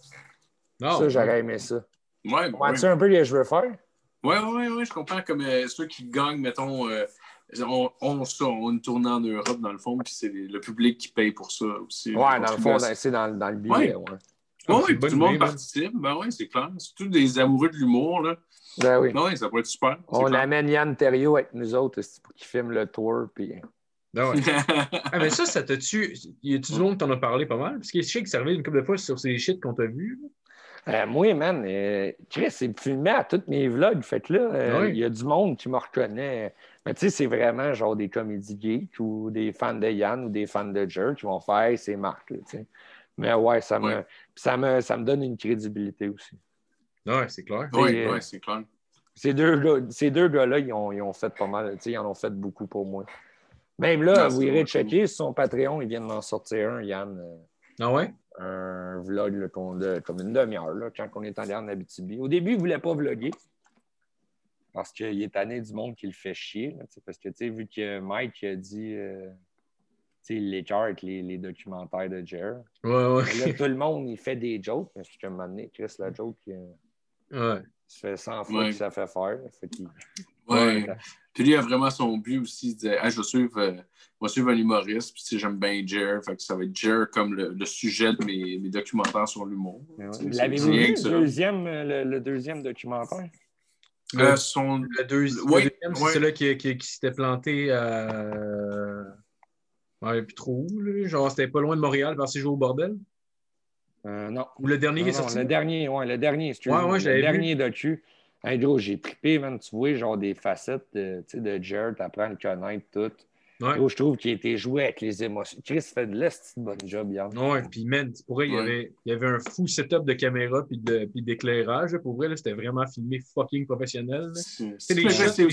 Non, ça, j'aurais aimé ça. Ouais, ouais. Comprends-tu un peu ce que je veux faire? Ouais, ouais, ouais, je comprends. Comme euh, ceux qui gagnent, mettons, euh, ont, ont ça, ont une tournée en Europe, dans le fond, puis c'est le public qui paye pour ça aussi. Ouais, dans le fond, c'est dans, dans le billet. Ouais. ouais. Ouais, Ah, ouais, tout le monde participe. Ben ouais, c'est clair. Surtout des amoureux de l'humour, là. Ben oui. Ben ouais, ça pourrait être super. On clair. amène Yann Terriot avec nous autres c'est pour qu'il filme le tour. Puis... Ah ouais. Ah, mais ça, ça t'a-tu. Y a-tu du monde qui t'en a parlé pas mal? Parce que je sais que ça revient une couple de fois sur ces shit qu'on t'a vu. Euh, moi, man, euh, Chris, c'est filmé à tous mes vlogs. Fait que là, euh, il Oui. y a du monde qui me reconnaît. Mais tu sais, c'est vraiment genre des comédies geeks ou des fans de Yann ou des fans de Jerk qui vont faire tu sais. Mais ouais, ça me, Ouais. ça, me, ça me donne une crédibilité aussi. Ouais, c'est clair. Oui, euh, ouais, c'est clair. Ces deux, gars- ces deux gars-là, ils ont, ils ont fait pas mal. tu sais, Ils en ont fait beaucoup pour moi. Même là, vous irez checker sur son Patreon, ils viennent d'en sortir un, Yann. euh, Ah ouais? un vlog là, de- comme une demi-heure là, quand on est allé en Abitibi. Au début, il ne voulait pas vlogger parce qu'il est tanné du monde qui le fait chier. là, parce que, vu que Mike a dit, euh, il les, les documentaires de Jer. Ouais, ouais. Là, tout le monde, il fait des jokes. Mais je suis comme donné, Chris, la joke, euh, Ouais. ça fait 100 fois Ouais. que ça fait faire. Fait qu'il- Ouais. Puis a vraiment son but aussi. Il disait, ah, je vais suivre, euh, je vais suivre un humoriste, puis tu sais, j'aime bien Jer. Fait que ça va être Jer comme le, le sujet de mes, mes documentaires sur l'humour. L'avez-vous vu, le deuxième, euh, le, le deuxième documentaire? Euh, son... Le, deuxi- Ouais, le deuxième, c'est ouais. celui-là qui, qui, qui s'était planté à. Ouais, puis trop où, là? Genre, c'était pas loin de Montréal, vers ses jours au bordel. Euh, non. Ou le dernier Non, qui est non, le dernier, ouais, le dernier. Ouais, ouais, le dernier docu. Hey, gros, j'ai trippé, man. Tu vois, genre des facettes de, de Jared, t'apprends à le connaître, tout. Ouais. Gros, je trouve qu'il a été joué avec les émotions. Chris fait de l'esti de bon job, Yann. Ouais, puis man, pour vrai, il y, avait, il y avait un fou setup de caméra puis de- puis d'éclairage. Pour vrai, c'était vraiment filmé fucking professionnel. C'est les shots, les que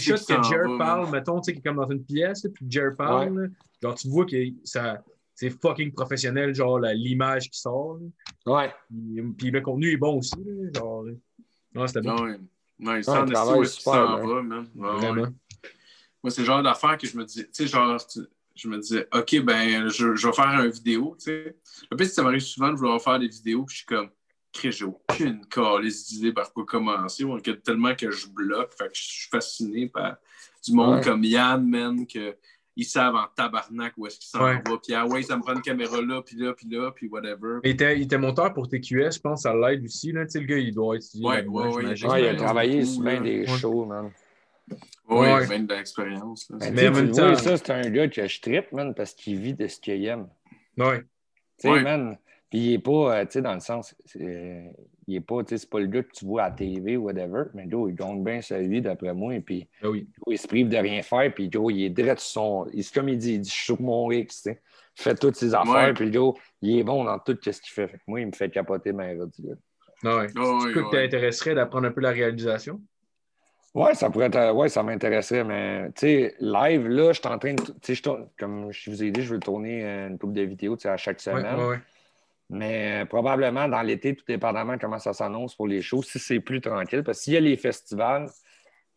va, parle, mettons, tu sais, qui est comme dans une pièce, puis Jer parle, là, genre, tu vois que ça, c'est fucking professionnel, genre, l'image qui sort. là. Ouais. Puis, puis le contenu est bon aussi, là, genre. Ouais, c'était bon. Ah ouais. Il où est-ce qu'il super, s'en hein. va, man. Ouais, ouais. Vraiment. Moi, c'est le genre d'affaire que je me dis, tu sais, genre, je me disais, OK, ben, je, je vais faire une vidéo, tu sais. C'est que ça m'arrive souvent de vouloir faire des vidéos, puis je suis comme, j'ai aucune calice d'idée par quoi commencer, que tellement que je bloque, fait que je suis fasciné par du monde Ouais. comme Yann, man, que ils savent en tabarnak où est-ce qu'ils s'en Ouais. va, puis ah ouais, ça me prend une caméra là, puis là, puis là, puis whatever. Il était, il était monteur pour TQS, je pense, à l'aide aussi. Là. Tu sais, le gars, il doit étudier. Ouais, ouais, ouais. il a travaillé sur bien là. des shows, man. Oui, Ouais. bien de l'expérience. Ben, Mais tu en sais, même vois, temps- ça, c'est un gars que je trippe, man, parce qu'il vit de ce qu'il aime. Ouais. Tu sais, Ouais. man, puis il est pas, euh, tu sais, dans le sens, euh, il est pas, tu sais, c'est pas le gars que tu vois à la TV ou whatever, mais Joe, il gagne bien sa vie, d'après moi, et puis oui. Joe, il se prive de rien faire, puis Joe, il est direct sur son, il, comme il dit, il dit, je suis sur mon X, tu sais. Fait toutes ses affaires, Ouais. puis Joe, il est bon dans tout ce qu'il fait. Fait que moi, il me fait capoter ma ce gars. Ouais. Oh, C'est oui, que ouais. t'intéresserait d'apprendre un peu la réalisation? Ouais, ça pourrait être, ouais, ça m'intéresserait, mais tu sais, live, là, je suis en train de, tu sais, je tourne- comme je vous ai dit, je veux tourner une couple de vidéos, tu sais, à chaque Ouais, semaine. ouais, ouais. Mais euh, probablement dans l'été, tout dépendamment de comment ça s'annonce pour les shows, si c'est plus tranquille. Parce que s'il y a les festivals,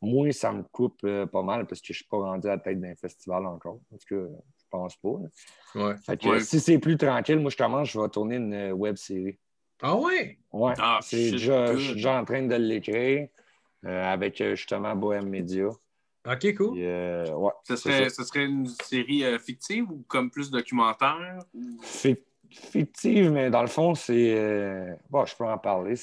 moi, ça me coupe euh, pas mal parce que je ne suis pas rendu à la tête d'un festival encore. Parce que je pense pas. Ouais. Fait que, Ouais. si c'est plus tranquille, moi, je commence, je vais tourner une euh, web série. Ah ouais? Ouais. Ah, c'est déjà, je suis déjà en train de l'écrire euh, avec justement Bohem Media. Ok, cool. Euh, ouais, Ce serait, ça. ce serait une série euh, fictive ou comme plus documentaire? ou- Fic- fictive, mais dans le fond, c'est. euh, Bon, je peux en parler.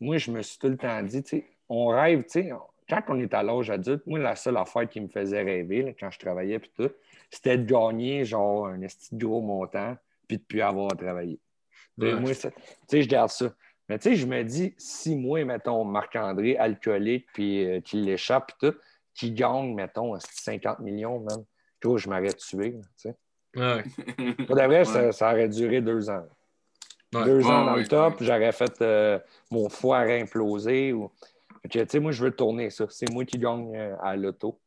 Moi, je me suis tout le temps dit, tu sais, on rêve, tu sais, quand on est à l'âge adulte, moi, la seule affaire qui me faisait rêver, là, quand je travaillais, puis tout, c'était de gagner, genre, un gros montant, puis de plus avoir à travailler. Ben, Ouais. Moi, tu sais, je garde ça. Mais tu sais, je me dis, si moi, mettons, Marc-André, alcoolique, puis euh, qu'il l'échappe, puis tout, qui gagne, mettons, esti 50 millions, même, tu vois, je m'aurais tué, tu sais. Ouais. Pour de vrai, Ouais. ça, ça aurait duré deux ans. Ouais. Deux Ouais, ans dans ouais, le top, ouais. j'aurais fait euh, mon foie implosé. Ou... Tu sais, moi, je veux tourner ça. C'est moi qui gagne euh, à l'auto.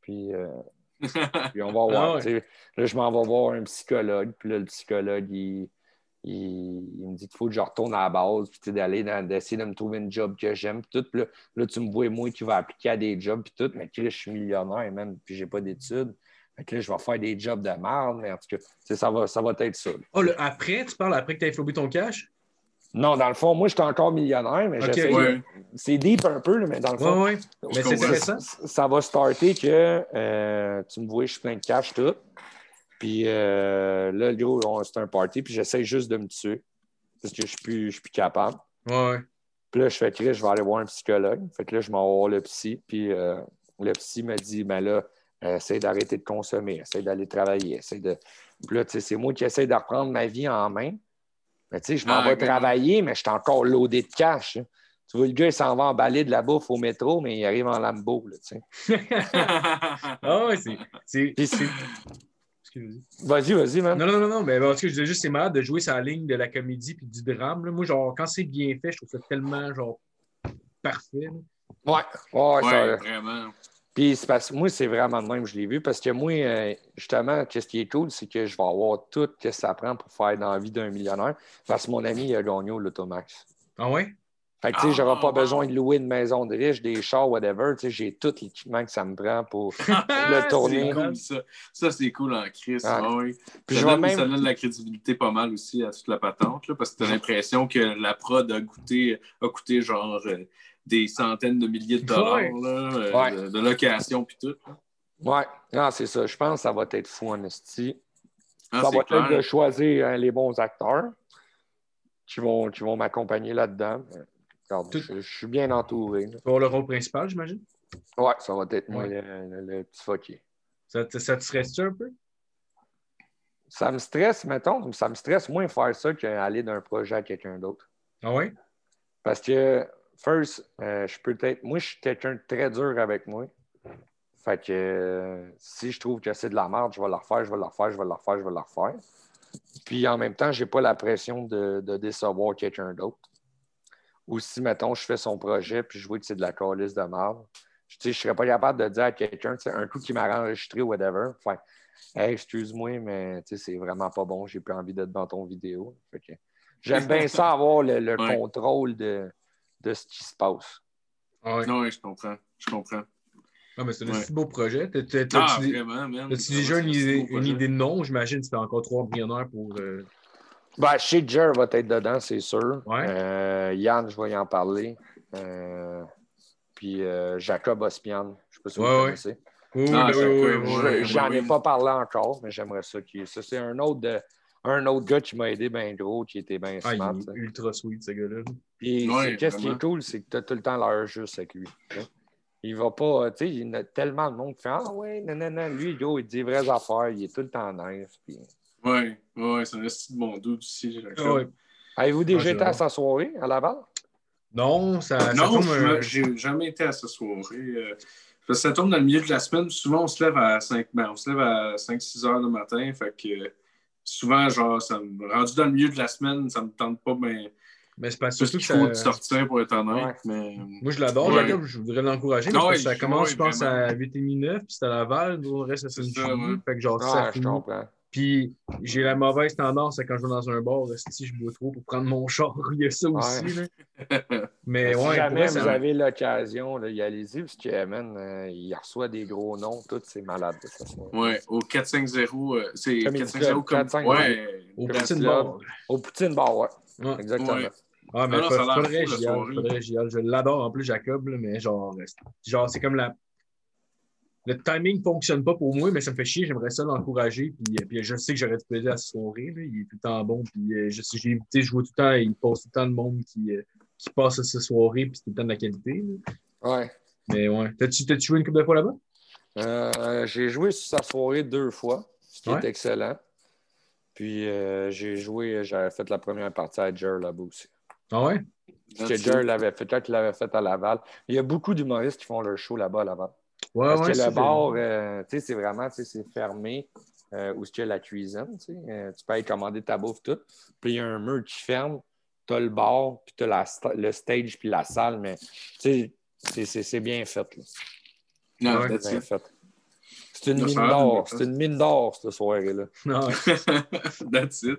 Puis, euh, puis on va voir. Ah. Là, je m'en vais voir un psychologue. Puis là, le psychologue, il, il, il me dit qu'il faut que je retourne à la base, puis d'aller d'essayer de me trouver une job que j'aime. Puis tout. Puis là, là, tu me vois, moi, qui va appliquer à des jobs, puis tout. Mais Chris, je suis millionnaire, même, puis j'ai pas d'études. Fait que là, je vais faire des jobs de merde, mais en tout cas, ça va, ça va être ça. Oh, le après, tu parles après que tu as flobé ton cash? Non, dans le fond, moi, je suis encore millionnaire, mais j'essaie ouais. C'est deep un peu, mais dans le fond, ouais. Mais c'est intéressant. ça, va starter que euh, tu me vois, je suis plein de cash, tout. Puis euh, là, gros, c'est un party, puis j'essaie juste de me tuer parce que je suis plus, je suis plus capable. Ouais. Puis là, je fais Chris, je vais aller voir un psychologue. Fait que là, je m'en vais voir le psy. Puis euh, le psy me dit, ben là, essaye d'arrêter de consommer, essaye d'aller travailler, essaye de. Puis là, tu sais, c'est moi qui essaie de reprendre ma vie en main. Mais tu sais, je m'en Ah, vais travailler, mais je suis encore loadé de cash. hein. Tu vois, le gars, il s'en va emballer de la bouffe au métro, mais il arrive en Lambo, là, tu sais. ah ouais, c'est. Vas-y, vas-y, man. Non, non, non, non, mais parce que je disais juste, c'est malade de jouer sa ligne de la comédie puis du drame. là. Moi, genre, quand c'est bien fait, je trouve ça tellement, genre, parfait. là. Ouais. Ouais, ça- ouais, vraiment. Puis c'est parce que moi, c'est vraiment de même que je l'ai vu. Parce que moi, euh, justement, ce qui est cool, c'est que je vais avoir tout ce que ça prend pour faire dans la vie d'un millionnaire. Parce que mon ami, il a gagné au Lotomax. Ah ouais? Fait que, tu sais, Ah, j'aurai pas besoin de louer une maison de riche, des chars, whatever. Tu sais, j'ai tout l'équipement que ça me prend pour le C'est tourner. cool, ça. Ça, c'est cool en crise. Ouais, ouais. Puis ça, je vais donne, même- ça donne de la crédibilité pas mal aussi à toute la patente, là, parce que tu as l'impression que la prod a coûté, a coûté genre euh, des centaines de milliers de dollars Ouais. là, euh, Ouais. de, de location puis tout. non, c'est ça. Je pense que ça va être fou, en esti. Ah, ça va clair. être de choisir hein, les bons acteurs qui vont, qui vont m'accompagner là-dedans. Tout- je, je suis bien entouré. là. Avoir le rôle principal, j'imagine? Ouais, ça va être moi, Ouais. le, le- le petit fucké. Ça, te- ça te stresse-tu un peu? Ça me stresse, mettons, ça me stresse moins faire ça qu'aller d'un projet à quelqu'un d'autre. Ah ouais? Parce que, first, euh, je peux être. Moi, je suis quelqu'un de très dur avec moi. Fait que euh, si je trouve que c'est de la merde, je vais la refaire, je vais la refaire, je vais la refaire, je vais la refaire. Puis en même temps, je n'ai pas la pression de, de décevoir quelqu'un d'autre. Ou si, mettons, je fais son projet puis je vois que c'est de la calice de merde, je ne serais pas capable de dire à quelqu'un, un coup qui m'a enregistré ou whatever, enfin, hey, excuse-moi, mais tu sais, c'est vraiment pas bon, j'ai plus envie d'être dans ton vidéo. J'aime bien ça avoir le, le Ouais. contrôle de, de ce qui se passe. Ah ouais. Non, je comprends. Je comprends. Ah, mais c'est un Ouais. si beau projet. T'as- t'as- Ah, vraiment, man. t'as-tu Vraiment, déjà une idée, une idée de nom? J'imagine que c'était encore trois embryonnaires pour. euh, Ben, que Jer va être dedans, c'est sûr. Ouais. Euh, Yann, je vais y en parler. Euh, puis euh, Jacob Ospian, je ne sais pas si vous Ouais, le ouais. connaissez. Oui, Ah, oui, peut, oui, J'en ai pas parlé encore, mais j'aimerais ça. Ça, c'est un autre, de- un autre gars qui m'a aidé bien gros, qui était bien Ah, il smart. est ultra sweet, ce gars-là. Puis Ouais, qu'est-ce qui est cool, c'est que tu as tout le temps l'heure juste avec lui. il va pas, tu sais, il y a tellement de monde qui fait Ah ouais, non, non, non, lui, gros, il dit les vraies affaires, il est tout le temps nice. Puis... Ouais, ouais, c'est un de bon doute aussi. Ah ouais. Avez-vous déjà été à sa soirée à Laval? Non, ça, ça Non, un- j'ai jamais été à ce soirée. euh, parce que ça tombe dans le milieu de la semaine. Souvent, on se lève à 5, ben, on se lève à 5-6 heures le matin. Fait que euh, souvent, genre, ça me, rendu dans le milieu de la semaine, ça me tente pas, mais Mais c'est pas c'est surtout qu'il que faut ça- de sortir pour être honnête. Ouais. Mais, Moi, je l'adore, Ouais. Jacob. Je voudrais l'encourager. parce que ça commence, je pense, vraiment. à 8h09, puis c'est à Laval. Nous, on reste à C'est saint. Fait que genre, Ah, ça je finit. comprends. Puis j'ai la mauvaise tendance, c'est quand je vais dans un bar, si je bois trop pour prendre mon char. Il y a ça aussi. Ouais. là. Mais si ouais, jamais vrai, vous ça- avez l'occasion, allez-y, parce que, man, euh, il reçoit des gros noms, tout, c'est malade de cette soirée. ouais, au 4-5-0, euh, c'est Comme il 4-5-0 dit, comme. 4-5-0. Ouais, au club. bar. Au Poutine Bar, ouais. Ouais. Exactement. Ouais. Ah, mais non, fa- ça faudrait fou, faudrait. Je l'adore en plus, Jacob, là, mais genre, genre c'est comme la. Le timing ne fonctionne pas pour moi, mais ça me fait chier. J'aimerais ça l'encourager. Puis, euh, puis je sais que j'aurais du plaisir à cette soirée. là. Il est tout le temps bon. Puis euh, je sais, j'ai évité, je vois tout le temps, il passe tout le temps le monde qui, euh, qui passe à cette soirée. Puis c'est tout le temps de la qualité. là. Ouais. Mais ouais. T'as-tu t'as-tu joué une couple de fois là-bas? Euh, j'ai joué sur sa soirée deux fois, ce qui Ouais. est excellent. Puis euh, j'ai joué, j'avais fait la première partie à Jer là-bas aussi. Ah ouais? Parce que Jer l'avait fait, peut-être qu'il l'avait fait à Laval. Il y a beaucoup d'humoristes qui font leur show là-bas à Laval. Ouais, Parce ouais. que c'est- le bar, euh, tu sais, c'est vraiment, tu sais, c'est fermé. Euh, où est-ce qu'il y a la cuisine. Euh, tu peux aller commander ta bouffe, tout. Puis il y a un mur qui ferme. Tu as le bar, puis tu as le stage, puis la salle. Mais, tu sais, c'est- c'est c'est bien fait, là. Non, Ouais, that's Bien it. fait. C'est une mine d'or. C'est une mine d'or, cette soirée-là. That's it.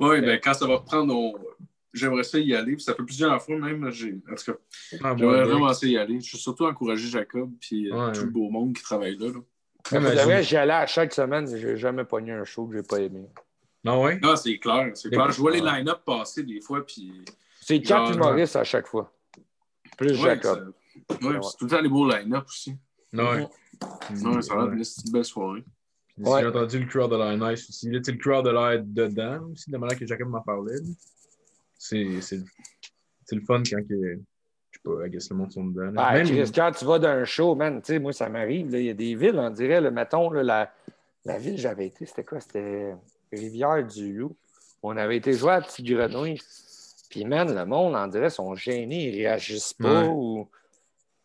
Oui, ben quand ça va reprendre, on- j'aimerais ça y aller. puis Ça fait plusieurs fois même. j'ai- En tout cas, Ah, j'aimerais vraiment ça y aller. Je suis surtout encouragé Jacob puis euh, Ouais. tout le beau monde qui travaille là. là. Mais vrai, j'y allais à chaque semaine. J'ai jamais pogné un show que j'ai pas aimé. Ah ouais? Non, c'est clair. C'est clair. Je vois les Ouais. line-up passer des fois. Puis... C'est quatre humoristes à chaque fois. Plus Ouais, Jacob. puis c'est tout le temps les beaux line-up aussi. Ouais. Non, ça a l'air d'une petite belle soirée. J'ai entendu le crowd de l'air nice aussi. Là, le crowd de l'air dedans aussi, de la manière que Jacob m'en parlait. C'est c'est- c'est le fun quand que, je sais pas, I guess le monde sont dedans. Ah, Même- Chris, quand tu vas d'un show, man, tu sais, moi, ça m'arrive. Il y a des villes, on dirait, là, mettons, là, la, la ville j'avais été, c'était quoi? C'était Rivière-du-Loup. On avait été jouer à Petit Grenouille. Puis, man, le monde, on dirait, sont gênés, ils réagissent pas. Ouais. Ou...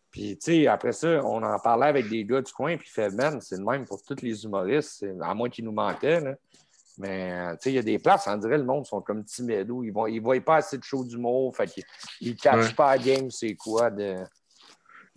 Puis, tu sais, après ça, on en parlait avec des gars du coin, puis il fait, man, c'est le même pour tous les humoristes, à moins qu'ils nous mentaient, là. Mais, euh, tu sais, il y a des places, on dirait, le monde sont comme timides ou ils ne ils voient pas assez de show d'humour, fait qu'ils ne catchent Ouais. pas la game, c'est quoi de.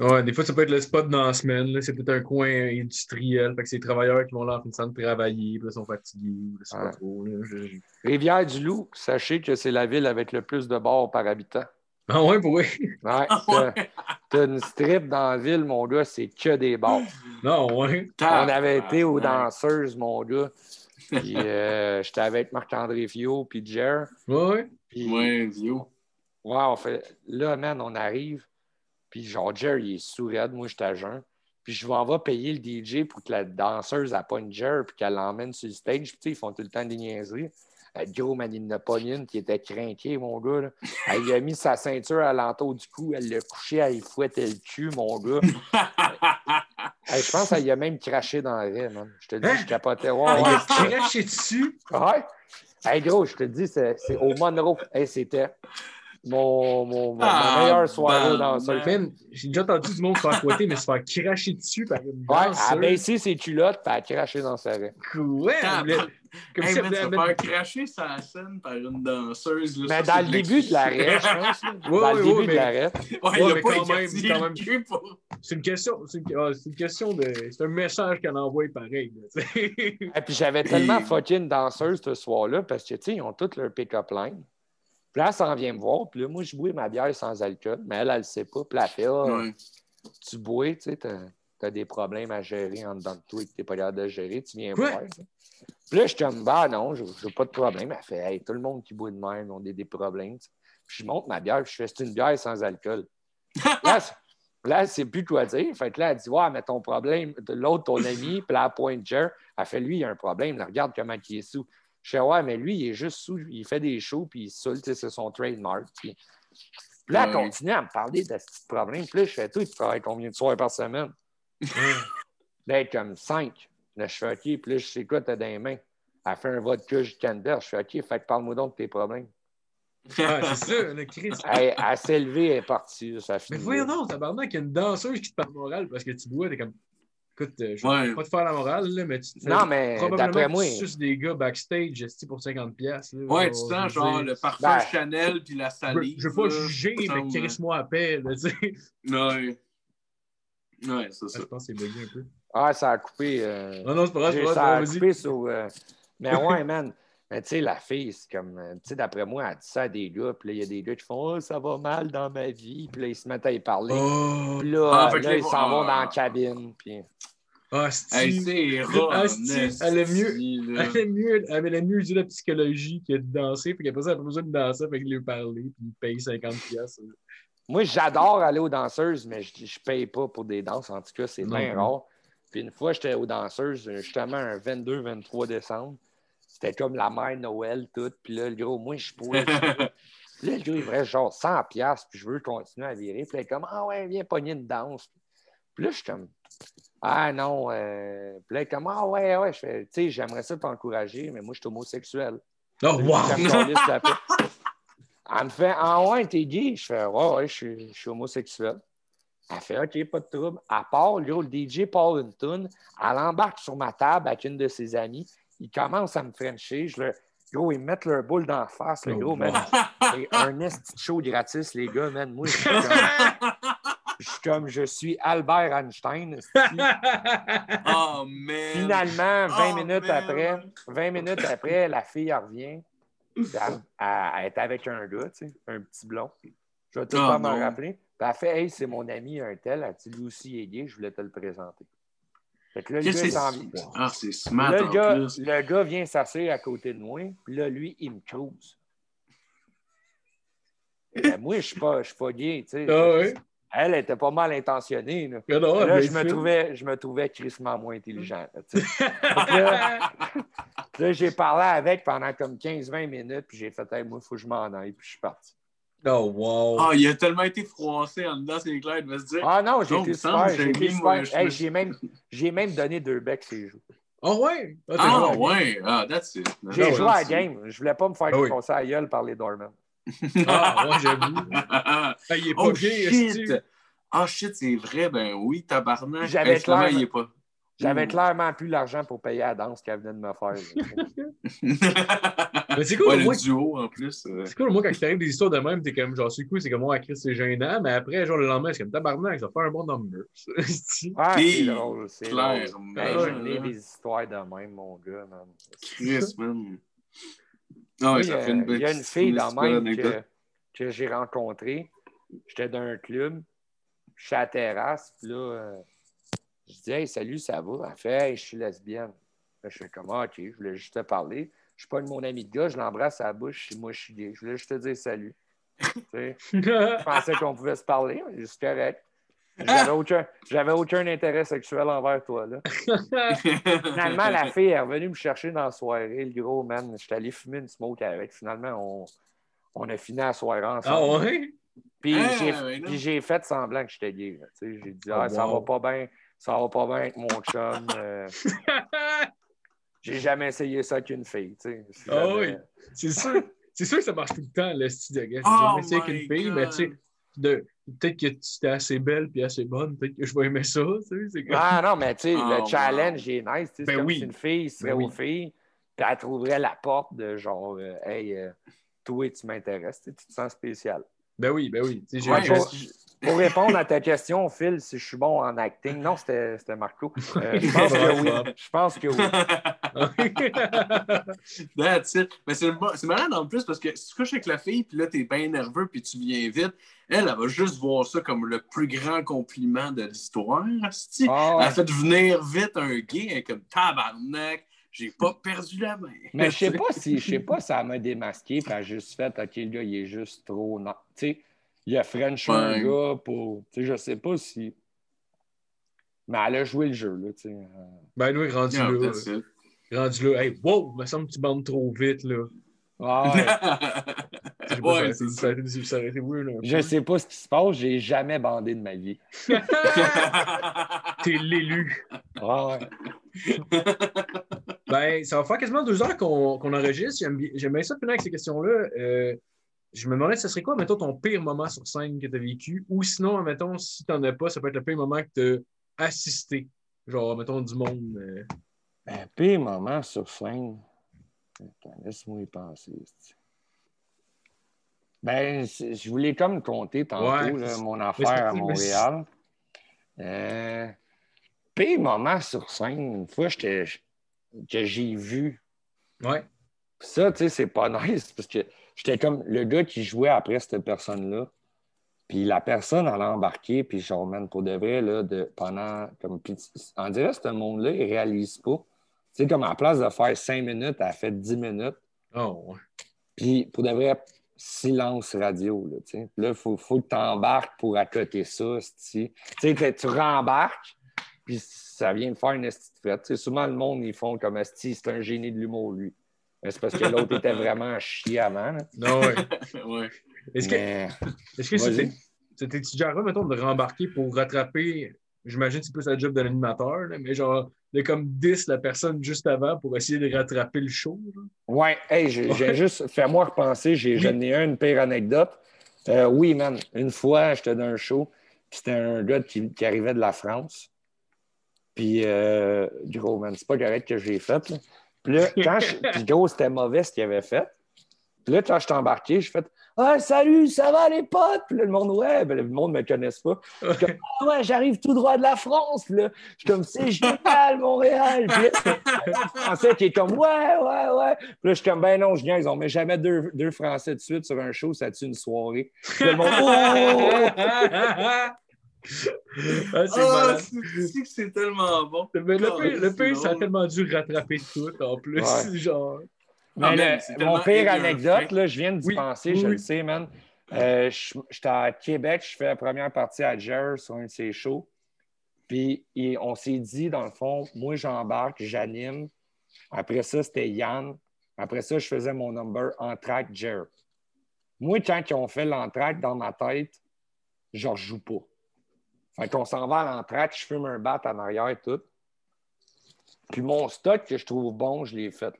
Ouais, des fois, ça peut être le spot dans la semaine. là. C'est peut-être un coin industriel. Fait que c'est les travailleurs qui vont là en fin de travailler, puis là, ils sont fatigués. là, pas trop. là. Je- je- Rivière-du-Loup, sachez que c'est la ville avec le plus de bars par habitant. Ah ouais, pour? Ouais, Ah t'as- ouais. t'as une strip dans la ville, mon gars, c'est que des bars. Non, ouais. On avait été aux Ouais. danseuses, mon gars. Puis euh, j'étais avec Marc-André Fio, puis Jer. Ouais, ouais. Puis Ouais, Vio. ouais, on fait, là, man, on arrive. Puis genre, Jer, il est sourd, moi, j'étais à jeun. Puis je m'en vais payer le DJ pour que la danseuse elle pogne Jer puis qu'elle l'emmène sur le stage. Puis tu sais, ils font tout le temps des niaiseries. Euh, Gros, man, il n'a pas une qui était craqué, mon gars. là. Elle a mis sa ceinture à l'entour du cou. Elle l'a couché, elle fouettait le cul, mon gars. Je pense qu'elle a même craché dans le raie, man. Je te dis, Hein? je capotais. Ouais, ouais. a craché dessus? Ouais. Hey, gros, je te dis, c'est c'est au Monroe. Hey, c'était mon, mon, mon- Ah, ma meilleure soirée ben, dans ben. J'ai déjà entendu du monde se faire fouetter, mais se faire cracher dessus par une Ouais, elle a danseuse. baissé ses culottes elle a craché dans sa raie. Ouais, mais- comme Hey, si man, elle se voulait- faire cracher sa scène par une danseuse. Là, Mais ça, dans le début de la raie, je pense. là. Ouais, dans le début ouais, de la mais- raie. Ouais, mais quand même, quand pour... C'est une question, c'est une, ah, une question de. C'est un message qu'elle envoie pareil. là. Et puis j'avais tellement fucking danseuse ce soir-là parce que, tu sais, ils ont toutes leur pick-up line. Puis là, elle s'en vient me voir. Puis là, moi, je bois ma bière sans alcool. Mais elle, elle le sait pas. Puis là, elle fait, ah, tu bois, tu sais, t'as as des problèmes à gérer en dedans de toi et que t'es pas capable de gérer, tu viens voir. Puis là, je suis comme, bah non, j'ai pas de problème. Elle fait, hey, tout le monde qui boit de même ont des, des problèmes. Puis je monte ma bière, puis je fais, c'est une bière sans alcool. là, là, c'est plus quoi dire. Fait que là, elle dit, ouais, mais ton problème, l'autre, ton ami, puis là, elle pointe Jer, elle fait, lui, il a un problème, là, regarde comment il est sous. Je fais, ouais, mais lui, il est juste sous, il fait des shows, puis il saoule, tu sais, c'est son trademark. Puis Puis là, elle Ouais. continue à me parler de ce petit problème. Puis là, je fais, toi, tu travailles combien de soirs par semaine? Là, elle est comme 5. Là, je fais, OK. Puis là, je sais quoi, t'as dans les mains? Elle fait un vodka canneberge. Je fais, OK, fait que parle-moi donc de tes problèmes. Ah, c'est ça, le Chris. Elle, elle s'est levée, elle est partie. Ça Mais finit. voyons donc, tabarnak, il y a une danseuse qui te parle morale parce que tu bois, t'es comme. Écoute, euh, je Ouais. vais pas te faire la morale, là, mais tu te Non, mais probablement d'après que moi. tu suces des gars backstage pour 50$. piastres, là. Ouais, tu sens genre dire, le parfum Ben, Chanel puis la salive. je veux pas là, juger, mais semble- crisse-moi à paix, là, sais. Ouais. Ouais, c'est Ah, ça. Je pense que c'est bugué un peu. Ah, ça a coupé. euh, Non, non, c'est pas grave, c'est j'ai- pas ça a coupé sur. euh, Mais ouais, man. Mais tu sais, la fille, c'est comme. euh, Tu sais, d'après moi, elle dit ça à des gars. Puis là, il y a des gars qui font Oh, ça va mal dans ma vie. Puis là, ils se mettent à y parler. Oh, Puis là, Ah, que là, les- ils s'en vont dans la cabine. Puis. ah, Hey, c'est. Ah, c'est- elle est mieux-. Elle mieux, elle aime mieux utiliser la psychologie que de danser. Puis qu'après ça, elle n'a pas besoin de danser, fait qu'il lui parler, puis il paye 50$. piastres. Moi, j'adore aller aux danseuses, mais je ne paye pas pour des danses. En tout cas, c'est bien rare. Puis une fois, j'étais aux danseuses, justement, un 22-23 décembre. C'était comme la mère Noël, tout. Puis là, le gros, moi, je pourrais. Puis là, le gars, il reste genre 100$, piastres, puis je veux continuer à virer. Puis là, il est comme, ah ouais, viens pogner une danse. Puis là, je suis comme, ah non. euh... Puis là, il est comme, ah ouais, ouais. Je fais, tu sais, j'aimerais ça t'encourager, mais moi, je suis homosexuel. Oh, wow! Elle me fait Ah ouais, t'es gay? Je fais Ouais, ouais, je suis, je suis homosexuel. Elle fait OK, pas de trouble. À part, le DJ part une toune. Elle embarque sur ma table avec une de ses amies. Il commence à me frencher. Je le... Gros, ils me mettent leur boule d'en face. Le Oh, gros, man. C'est un esti show gratis, les gars, man. Moi, je suis comme, je suis, comme, je suis Albert Einstein. Oh, man. Finalement, 20 Oh, minutes man. après, 20 minutes après, la fille elle revient. Elle, elle- est avec un gars, tu sais, un petit blond. Je vais tout le Oh, temps m'en rappeler. Puis elle fait Hey, c'est mon ami un tel. Elle dit lui aussi est gay, je voulais te le présenter. Fait que là, le gars s'en vient. Ah, c'est smart Là, le en gars, plus. le gars vient s'asseoir à côté de moi, puis là, lui, il me cruise. Ben, moi, je suis pas, je suis pas gay, tu sais. Ah? Elle était pas mal intentionnée. Là, Ah non, Là, elle je me trouvais, je me trouvais crissement moins intelligent. Là, j'ai parlé avec pendant comme 15-20 minutes, puis j'ai fait, hey, moi, il faut que je m'en aille, puis je suis parti. Oh, wow! Ah, il a tellement été froissé en dedans, c'est clair, il va se dire. Ah non, j'ai Non, été super. J'ai Hey, me- j'ai même, j'ai même donné deux becs ces jours. Oh, ouais! Ah, t'es Ah, bon. ouais. Ah, that's it. J'ai ouais, joué à la game. Je voulais pas me faire Ah oui. défoncer à la gueule par les Dormans. Ah, ouais, j'avoue. Ah, il est pas oh, gay, shit. esti. Ah, shit, c'est vrai. Ben oui, tabarnak. J'avais clair- il est pas. J'avais clairement plus l'argent pour payer la danse qu'elle venait de me faire. Mais c'est cool, ouais, au le moins- duo, en plus. euh. C'est cool, moi, quand t'arrives des histoires de même, t'es comme, genre, c'est cool, c'est comme, moi, Chris, c'est gênant, mais après, genre, le lendemain, c'est comme, tabarnak, ça fait un bon number. Ah, c'est drôle, c'est clair, drôle. man. Hey, Ouais, J'en ai ouais. des histoires de même, mon gars. man. Chris, man. Ah, Oui, ça euh, fait une belle Il y a une fille dans même que, que j'ai rencontrée. J'étais dans un club. Je suis à la terrasse. Puis là, euh, je dis Hey, salut, ça va? Elle fait Hey, je suis lesbienne. Là, je fais comme Ah, OK, je voulais juste te parler. Je suis pas de mon ami de gars, je l'embrasse à la bouche. Moi, je suis gay. Je voulais juste te dire salut. Je pensais qu'on pouvait se parler, mais c'est correct. J'avais aucun, j'avais aucun intérêt sexuel envers toi. Là. Finalement, la fille est revenue me chercher dans la soirée, le gros man. J'étais allé fumer une smoke avec. Finalement, on, on a fini la soirée ensemble. Ah, ouais? Puis Ah, j'ai ouais, non. puis j'ai fait semblant que j'étais gay. J'ai dit, Oh, ah, ça va pas bien, ça va pas bien avec mon chum. euh, j'ai jamais essayé ça qu'une fille. tu sais. C'est Ah jamais- oui. C'est sûr. C'est sûr que ça marche tout le temps, le style de gars. J'ai Oh jamais essayé my qu'une fille, God. mais tu sais, de- peut-être que tu étais assez belle puis assez bonne, peut-être que je vais aimer ça, tu sais. Comme... Ah non, mais tu sais, Oh, le wow. challenge il est nice. tu sais, Ben oui. si une fille serait Ben oui. aux filles, puis elle trouverait la porte de genre, euh, hey, euh, toi, tu m'intéresses, tu sais, tu te sens spécial. Ben oui, ben oui. Tu sais, j'ai- Ouais, j'ai- pour, pour répondre à ta question, Phil, si je suis bon en acting, non, c'était c'était Marco. Euh, je pense que oui. Je pense que oui. That's it. Mais c'est malade en plus parce que si tu couches avec la fille, puis là, t'es bien nerveux, puis tu viens vite, elle, elle va juste voir ça comme le plus grand compliment de l'histoire. Ah, Elle a fait venir vite un gay, elle est comme tabarnak, j'ai pas perdu la main. Mais je sais pas si je sais pas si ça m'a démasqué, puis elle a juste fait OK, le gars, il est juste trop. non. Tu sais, il a French un gars pour. Tu sais, je sais pas si. Mais elle a joué le jeu, là, tu sais. Euh, Ben oui, rendu Yeah, là. Rendu là. Hey, wow, me semble que tu bandes trop vite, là. Ah, ouais. Je sais pas, Ouais, ça, ça, a été- ça aurait été weird. un Je peu. sais pas ce qui se passe, j'ai jamais bandé de ma vie. T'es l'élu. Ah ouais. Ben, ça va faire quasiment deux heures qu'on enregistre. J'aime bien- ça finir avec ces questions-là. Euh, je me demandais, ce serait quoi, mettons, ton pire moment sur scène que tu as vécu? Ou sinon, mettons, si t'en as pas, ça peut être le pire moment que tu as assisté. Genre, mettons, du monde. euh, Ben, pire moment sur scène. Laisse-moi y penser. Ben, je voulais comme compter tantôt Ouais, là, c'est- mon affaire à Montréal. Euh, pire moment sur scène, une fois que j'ai vu. Ouais. Ça, tu sais, c'est pas nice parce que j'étais comme le gars qui jouait après cette personne-là. Puis la personne, elle a embarqué, puis genre, man, pour de vrai, là, de, pendant, comme, puis on dirait que ce monde-là, il réalise pas. Tu sais, comme à la place de faire cinq minutes, elle a fait dix minutes. Oh, ouais. Puis pour de vrai, silence radio, là, tu sais. Puis Là, il faut, faut que tu embarques pour accoter ça, c'ti. Tu sais, tu rembarques, puis ça vient de faire une esti de frette. Tu sais, souvent, le monde, ils font comme esti, c'est un génie de l'humour, lui. Mais C'est parce que l'autre était vraiment un chier avant. là. Non, ouais. ouais. Est-ce que Mais- est-ce que c'était c'était déjà arrivé, mettons, de rembarquer pour rattraper, j'imagine que c'est plus la job de l'animateur, mais genre, de comme 10 la personne juste avant pour essayer de rattraper le show? là? Ouais, hey, j'ai Ouais. juste, fais-moi repenser, j'ai Oui. j'en ai un, une pire anecdote. Euh, oui, man, une fois, j'étais dans un show, puis c'était un gars qui, qui arrivait de la France. Puis, euh, gros, man, c'est pas correct que j'ai fait. là. Puis là, quand je, puis gros, c'était mauvais ce qu'il avait fait. Puis là, quand je suis embarqué, j'ai fait Ah, salut, ça va les potes? Puis là, le monde, ouais, ben, le monde ne me connaisse pas. Ah ouais, j'arrive tout droit de la France. Puis là, je suis comme, c'est génial, Montréal. Puis là, le Français qui est comme, ouais, ouais, ouais. Puis là, je suis comme, ben non, je niaise, on met jamais deux, deux Français de suite sur un show, ça tue une soirée. Puis là, le monde, oh! Ah, c'est Ah, c'est c'est que c'est tellement bon. Mais le pire, ça a tellement dû rattraper tout en plus. Ouais. Genre. Mais le- mon pire anecdote, là, je viens d'y Oui, penser, oui, je le sais, man. Euh, J'étais à Québec, je fais la première partie à Jer sur un de ses shows. Puis et on s'est dit, dans le fond, moi j'embarque, j'anime. Après ça, c'était Yann. Après ça, je faisais mon number en track Jer. Moi, quand ils ont fait l'entraque dans ma tête, je ne joue pas. Fait qu'on s'en va à l'entraque, je fume un bat en arrière et tout. Puis mon stock que je trouve bon, je l'ai fait.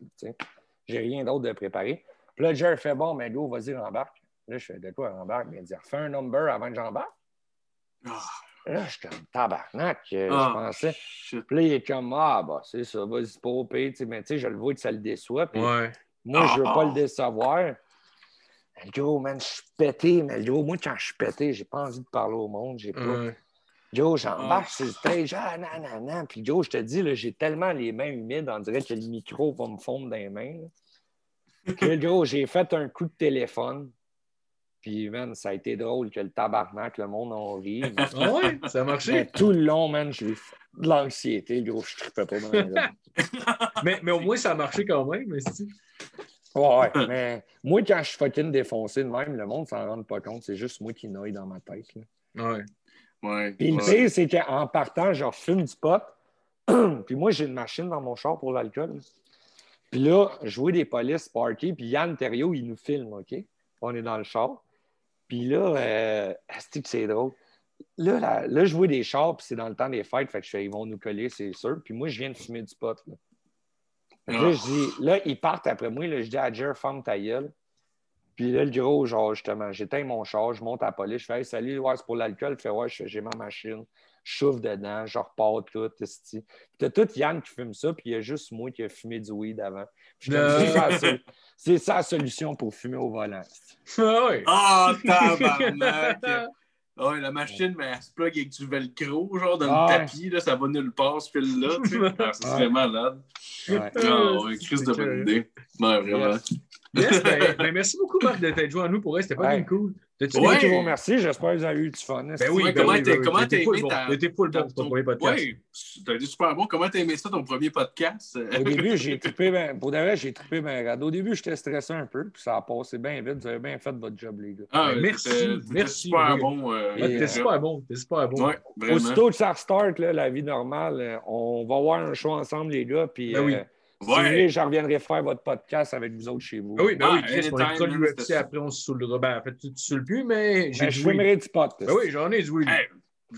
J'ai rien d'autre de préparé. Puis là, Jer fait bon, mais go, vas-y, rembarque. Là, je fais de quoi, rembarque? Mais il dit, refais un number avant que j'embarque. Ah, Là, je suis comme tabarnak, euh, Ah. je pensais. shit. Puis là, il est comme, ah, bah, c'est ça, vas-y, pas au sais, mais tu sais, je le vois que ça le déçoit. Puis Ouais. moi, je veux Ah. pas le décevoir. Mais Gros, man, je suis pété, mais gros, moi, quand je suis pété, j'ai pas envie de parler au monde. J'ai pas. Ouais. Joe, j'embarque le stage, ah, nan, nan, nan. Puis Joe, je te dis, j'ai tellement les mains humides, on dirait que le micro va me fondre dans les mains. là. Que, gros, j'ai fait un coup de téléphone. Puis, man, ça a été drôle que le tabarnak, le monde en rit. Mais, Ah ouais, ça a marché. mais tout le long, man, j'ai eu de l'anxiété, gros, je trippais pas dans les Mais, mais au moins, ça a marché quand même. Mais si- Ouais, ouais, mais moi, quand je suis fucking défoncé de même, le monde s'en rend pas compte. C'est juste moi qui noie dans ma tête. là. Ouais. Ouais. Puis le ouais. pire, c'est qu'en partant, je fume du pot. puis moi, j'ai une machine dans mon char pour l'alcool. Puis là, je vois des polices party, puis Yann Thériault, il nous filme, OK? On est dans le char. Puis là, euh, c'est drôle? Là, là, là, je vois des chars, puis c'est dans le temps des fêtes, fait que je fais, ils vont nous coller, c'est sûr. Puis moi, je viens de fumer du pot. Là, là, Ah. je dis, là, ils partent après moi, là, je dis à Jer, ferme ta gueule. Puis là, le gros, genre, justement, j'éteins mon char, je monte à la police, je fais Hey, salut, ouais, c'est pour l'alcool. Il fait ouais, j'ai ma machine, je chauffe dedans, je repars tout, esti. Puis t'as tout Yann qui fume ça, puis il y a juste moi qui a fumé du weed avant. Non. c'est ça, la c'est solution pour fumer au volant. Ah ouais. Ah, tabarnak! Ouais, la machine, mais elle se plug avec du velcro, genre dans Ah, le tapis, là, ça va nulle part, ce fil-là. tu sais. Ah, Ouais. malade. Ouais. Ah, ouais, crise de C'est bonne idée. Ouais, vraiment. Yes, ben, ben, merci beaucoup, Marc, de t'être joint à nous pour elle. C'était pas Ouais. bien cool. T'as-tu Ouais. Je vous remercie, j'espère que vous avez eu du fun. Ben oui, ben comment oui, t'as- oui. aimé bon. ta- T'étais full bon pour ton premier podcast. Ouais, t'as été super bon. Comment t'as aimé ça, ton premier podcast? Au début, j'ai trippé, ben, pour de vrai, j'ai trippé ben raide. Au début, j'étais stressé un peu, puis ça a passé bien vite. Vous avez bien fait votre job, les gars. Ah, Ben, merci, merci, super oui. bon. euh, T'es Et, super bon. T'es super bon. Aussitôt que ça restart, là, la vie normale, euh, on va voir un show ensemble, les gars, puis Ben oui. Si vous voulez, je reviendrai faire votre podcast avec vous autres chez vous. Ah oui, ben Ah, oui, Chris, on man, l'UFC, après on se saoulera. Ben, en fait, tu ne saoules plus, mais j'ai Ben, du je fumerai du pot. Ben oui, j'en ai du oui. Hey,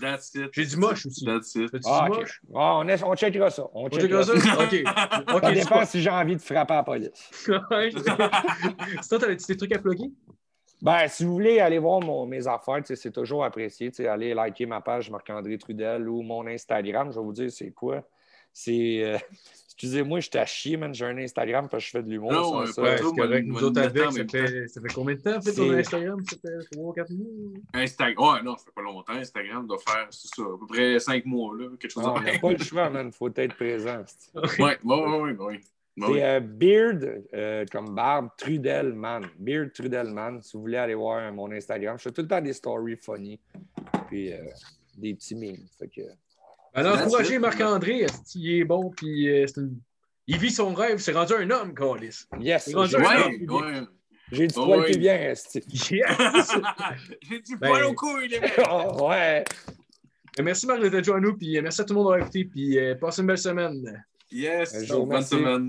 that's it. J'ai du moche aussi. That's it. Ah, du ok. moche? Ah, on, est- on checkera ça. On, On checkera ça? ça? OK. OK, Ça dépend si j'ai envie de frapper à la police. Sinon, t'avais des trucs à plugger? Ben, si vous voulez aller voir mon- mes affaires, c'est toujours apprécié. Allez liker ma page Marc-André Trudel ou mon Instagram. Je vais vous dire c'est quoi. C'est. euh, Excusez-moi, je t'ai à chier, man. J'ai un Instagram parce que je fais de l'humour. Non, ouais, ça. pas Ouais, correct. Nous autres avec, ça fait, ça fait combien de temps, fait, ton C'est- Instagram? Ça fait 3-4 mois? Instagram. Ouais, non, ça fait pas longtemps. Instagram doit faire, c'est ça, à peu près 5 mois, là, quelque chose de on n'a pas le choix, man. faut être présent. Ouais, ouais, ouais, ouais. C'est euh, Beard, euh, comme barbe, Trudelman. Beard Trudelman. Si vous voulez aller voir mon Instagram, je fais tout le temps des stories funny. Puis euh, des petits memes. Fait que, Alors, That's encouragez. Marc-André, est-ce qu'il est bon, puis euh, c'est une- il vit son rêve, c'est rendu un homme, Calis. yes! C'est rendu J'ai un Ouais, homme. ouais. j'ai du Oh, poil oui. qui vient, esti. Yes! J'ai du Ben- poil au couille, les mecs. Oh, ouais! Mais Merci Marc d'être joint à nous, puis euh, merci à tout le monde d'avoir écouté, puis euh, passez une belle semaine. Yes, vous bonne semaine.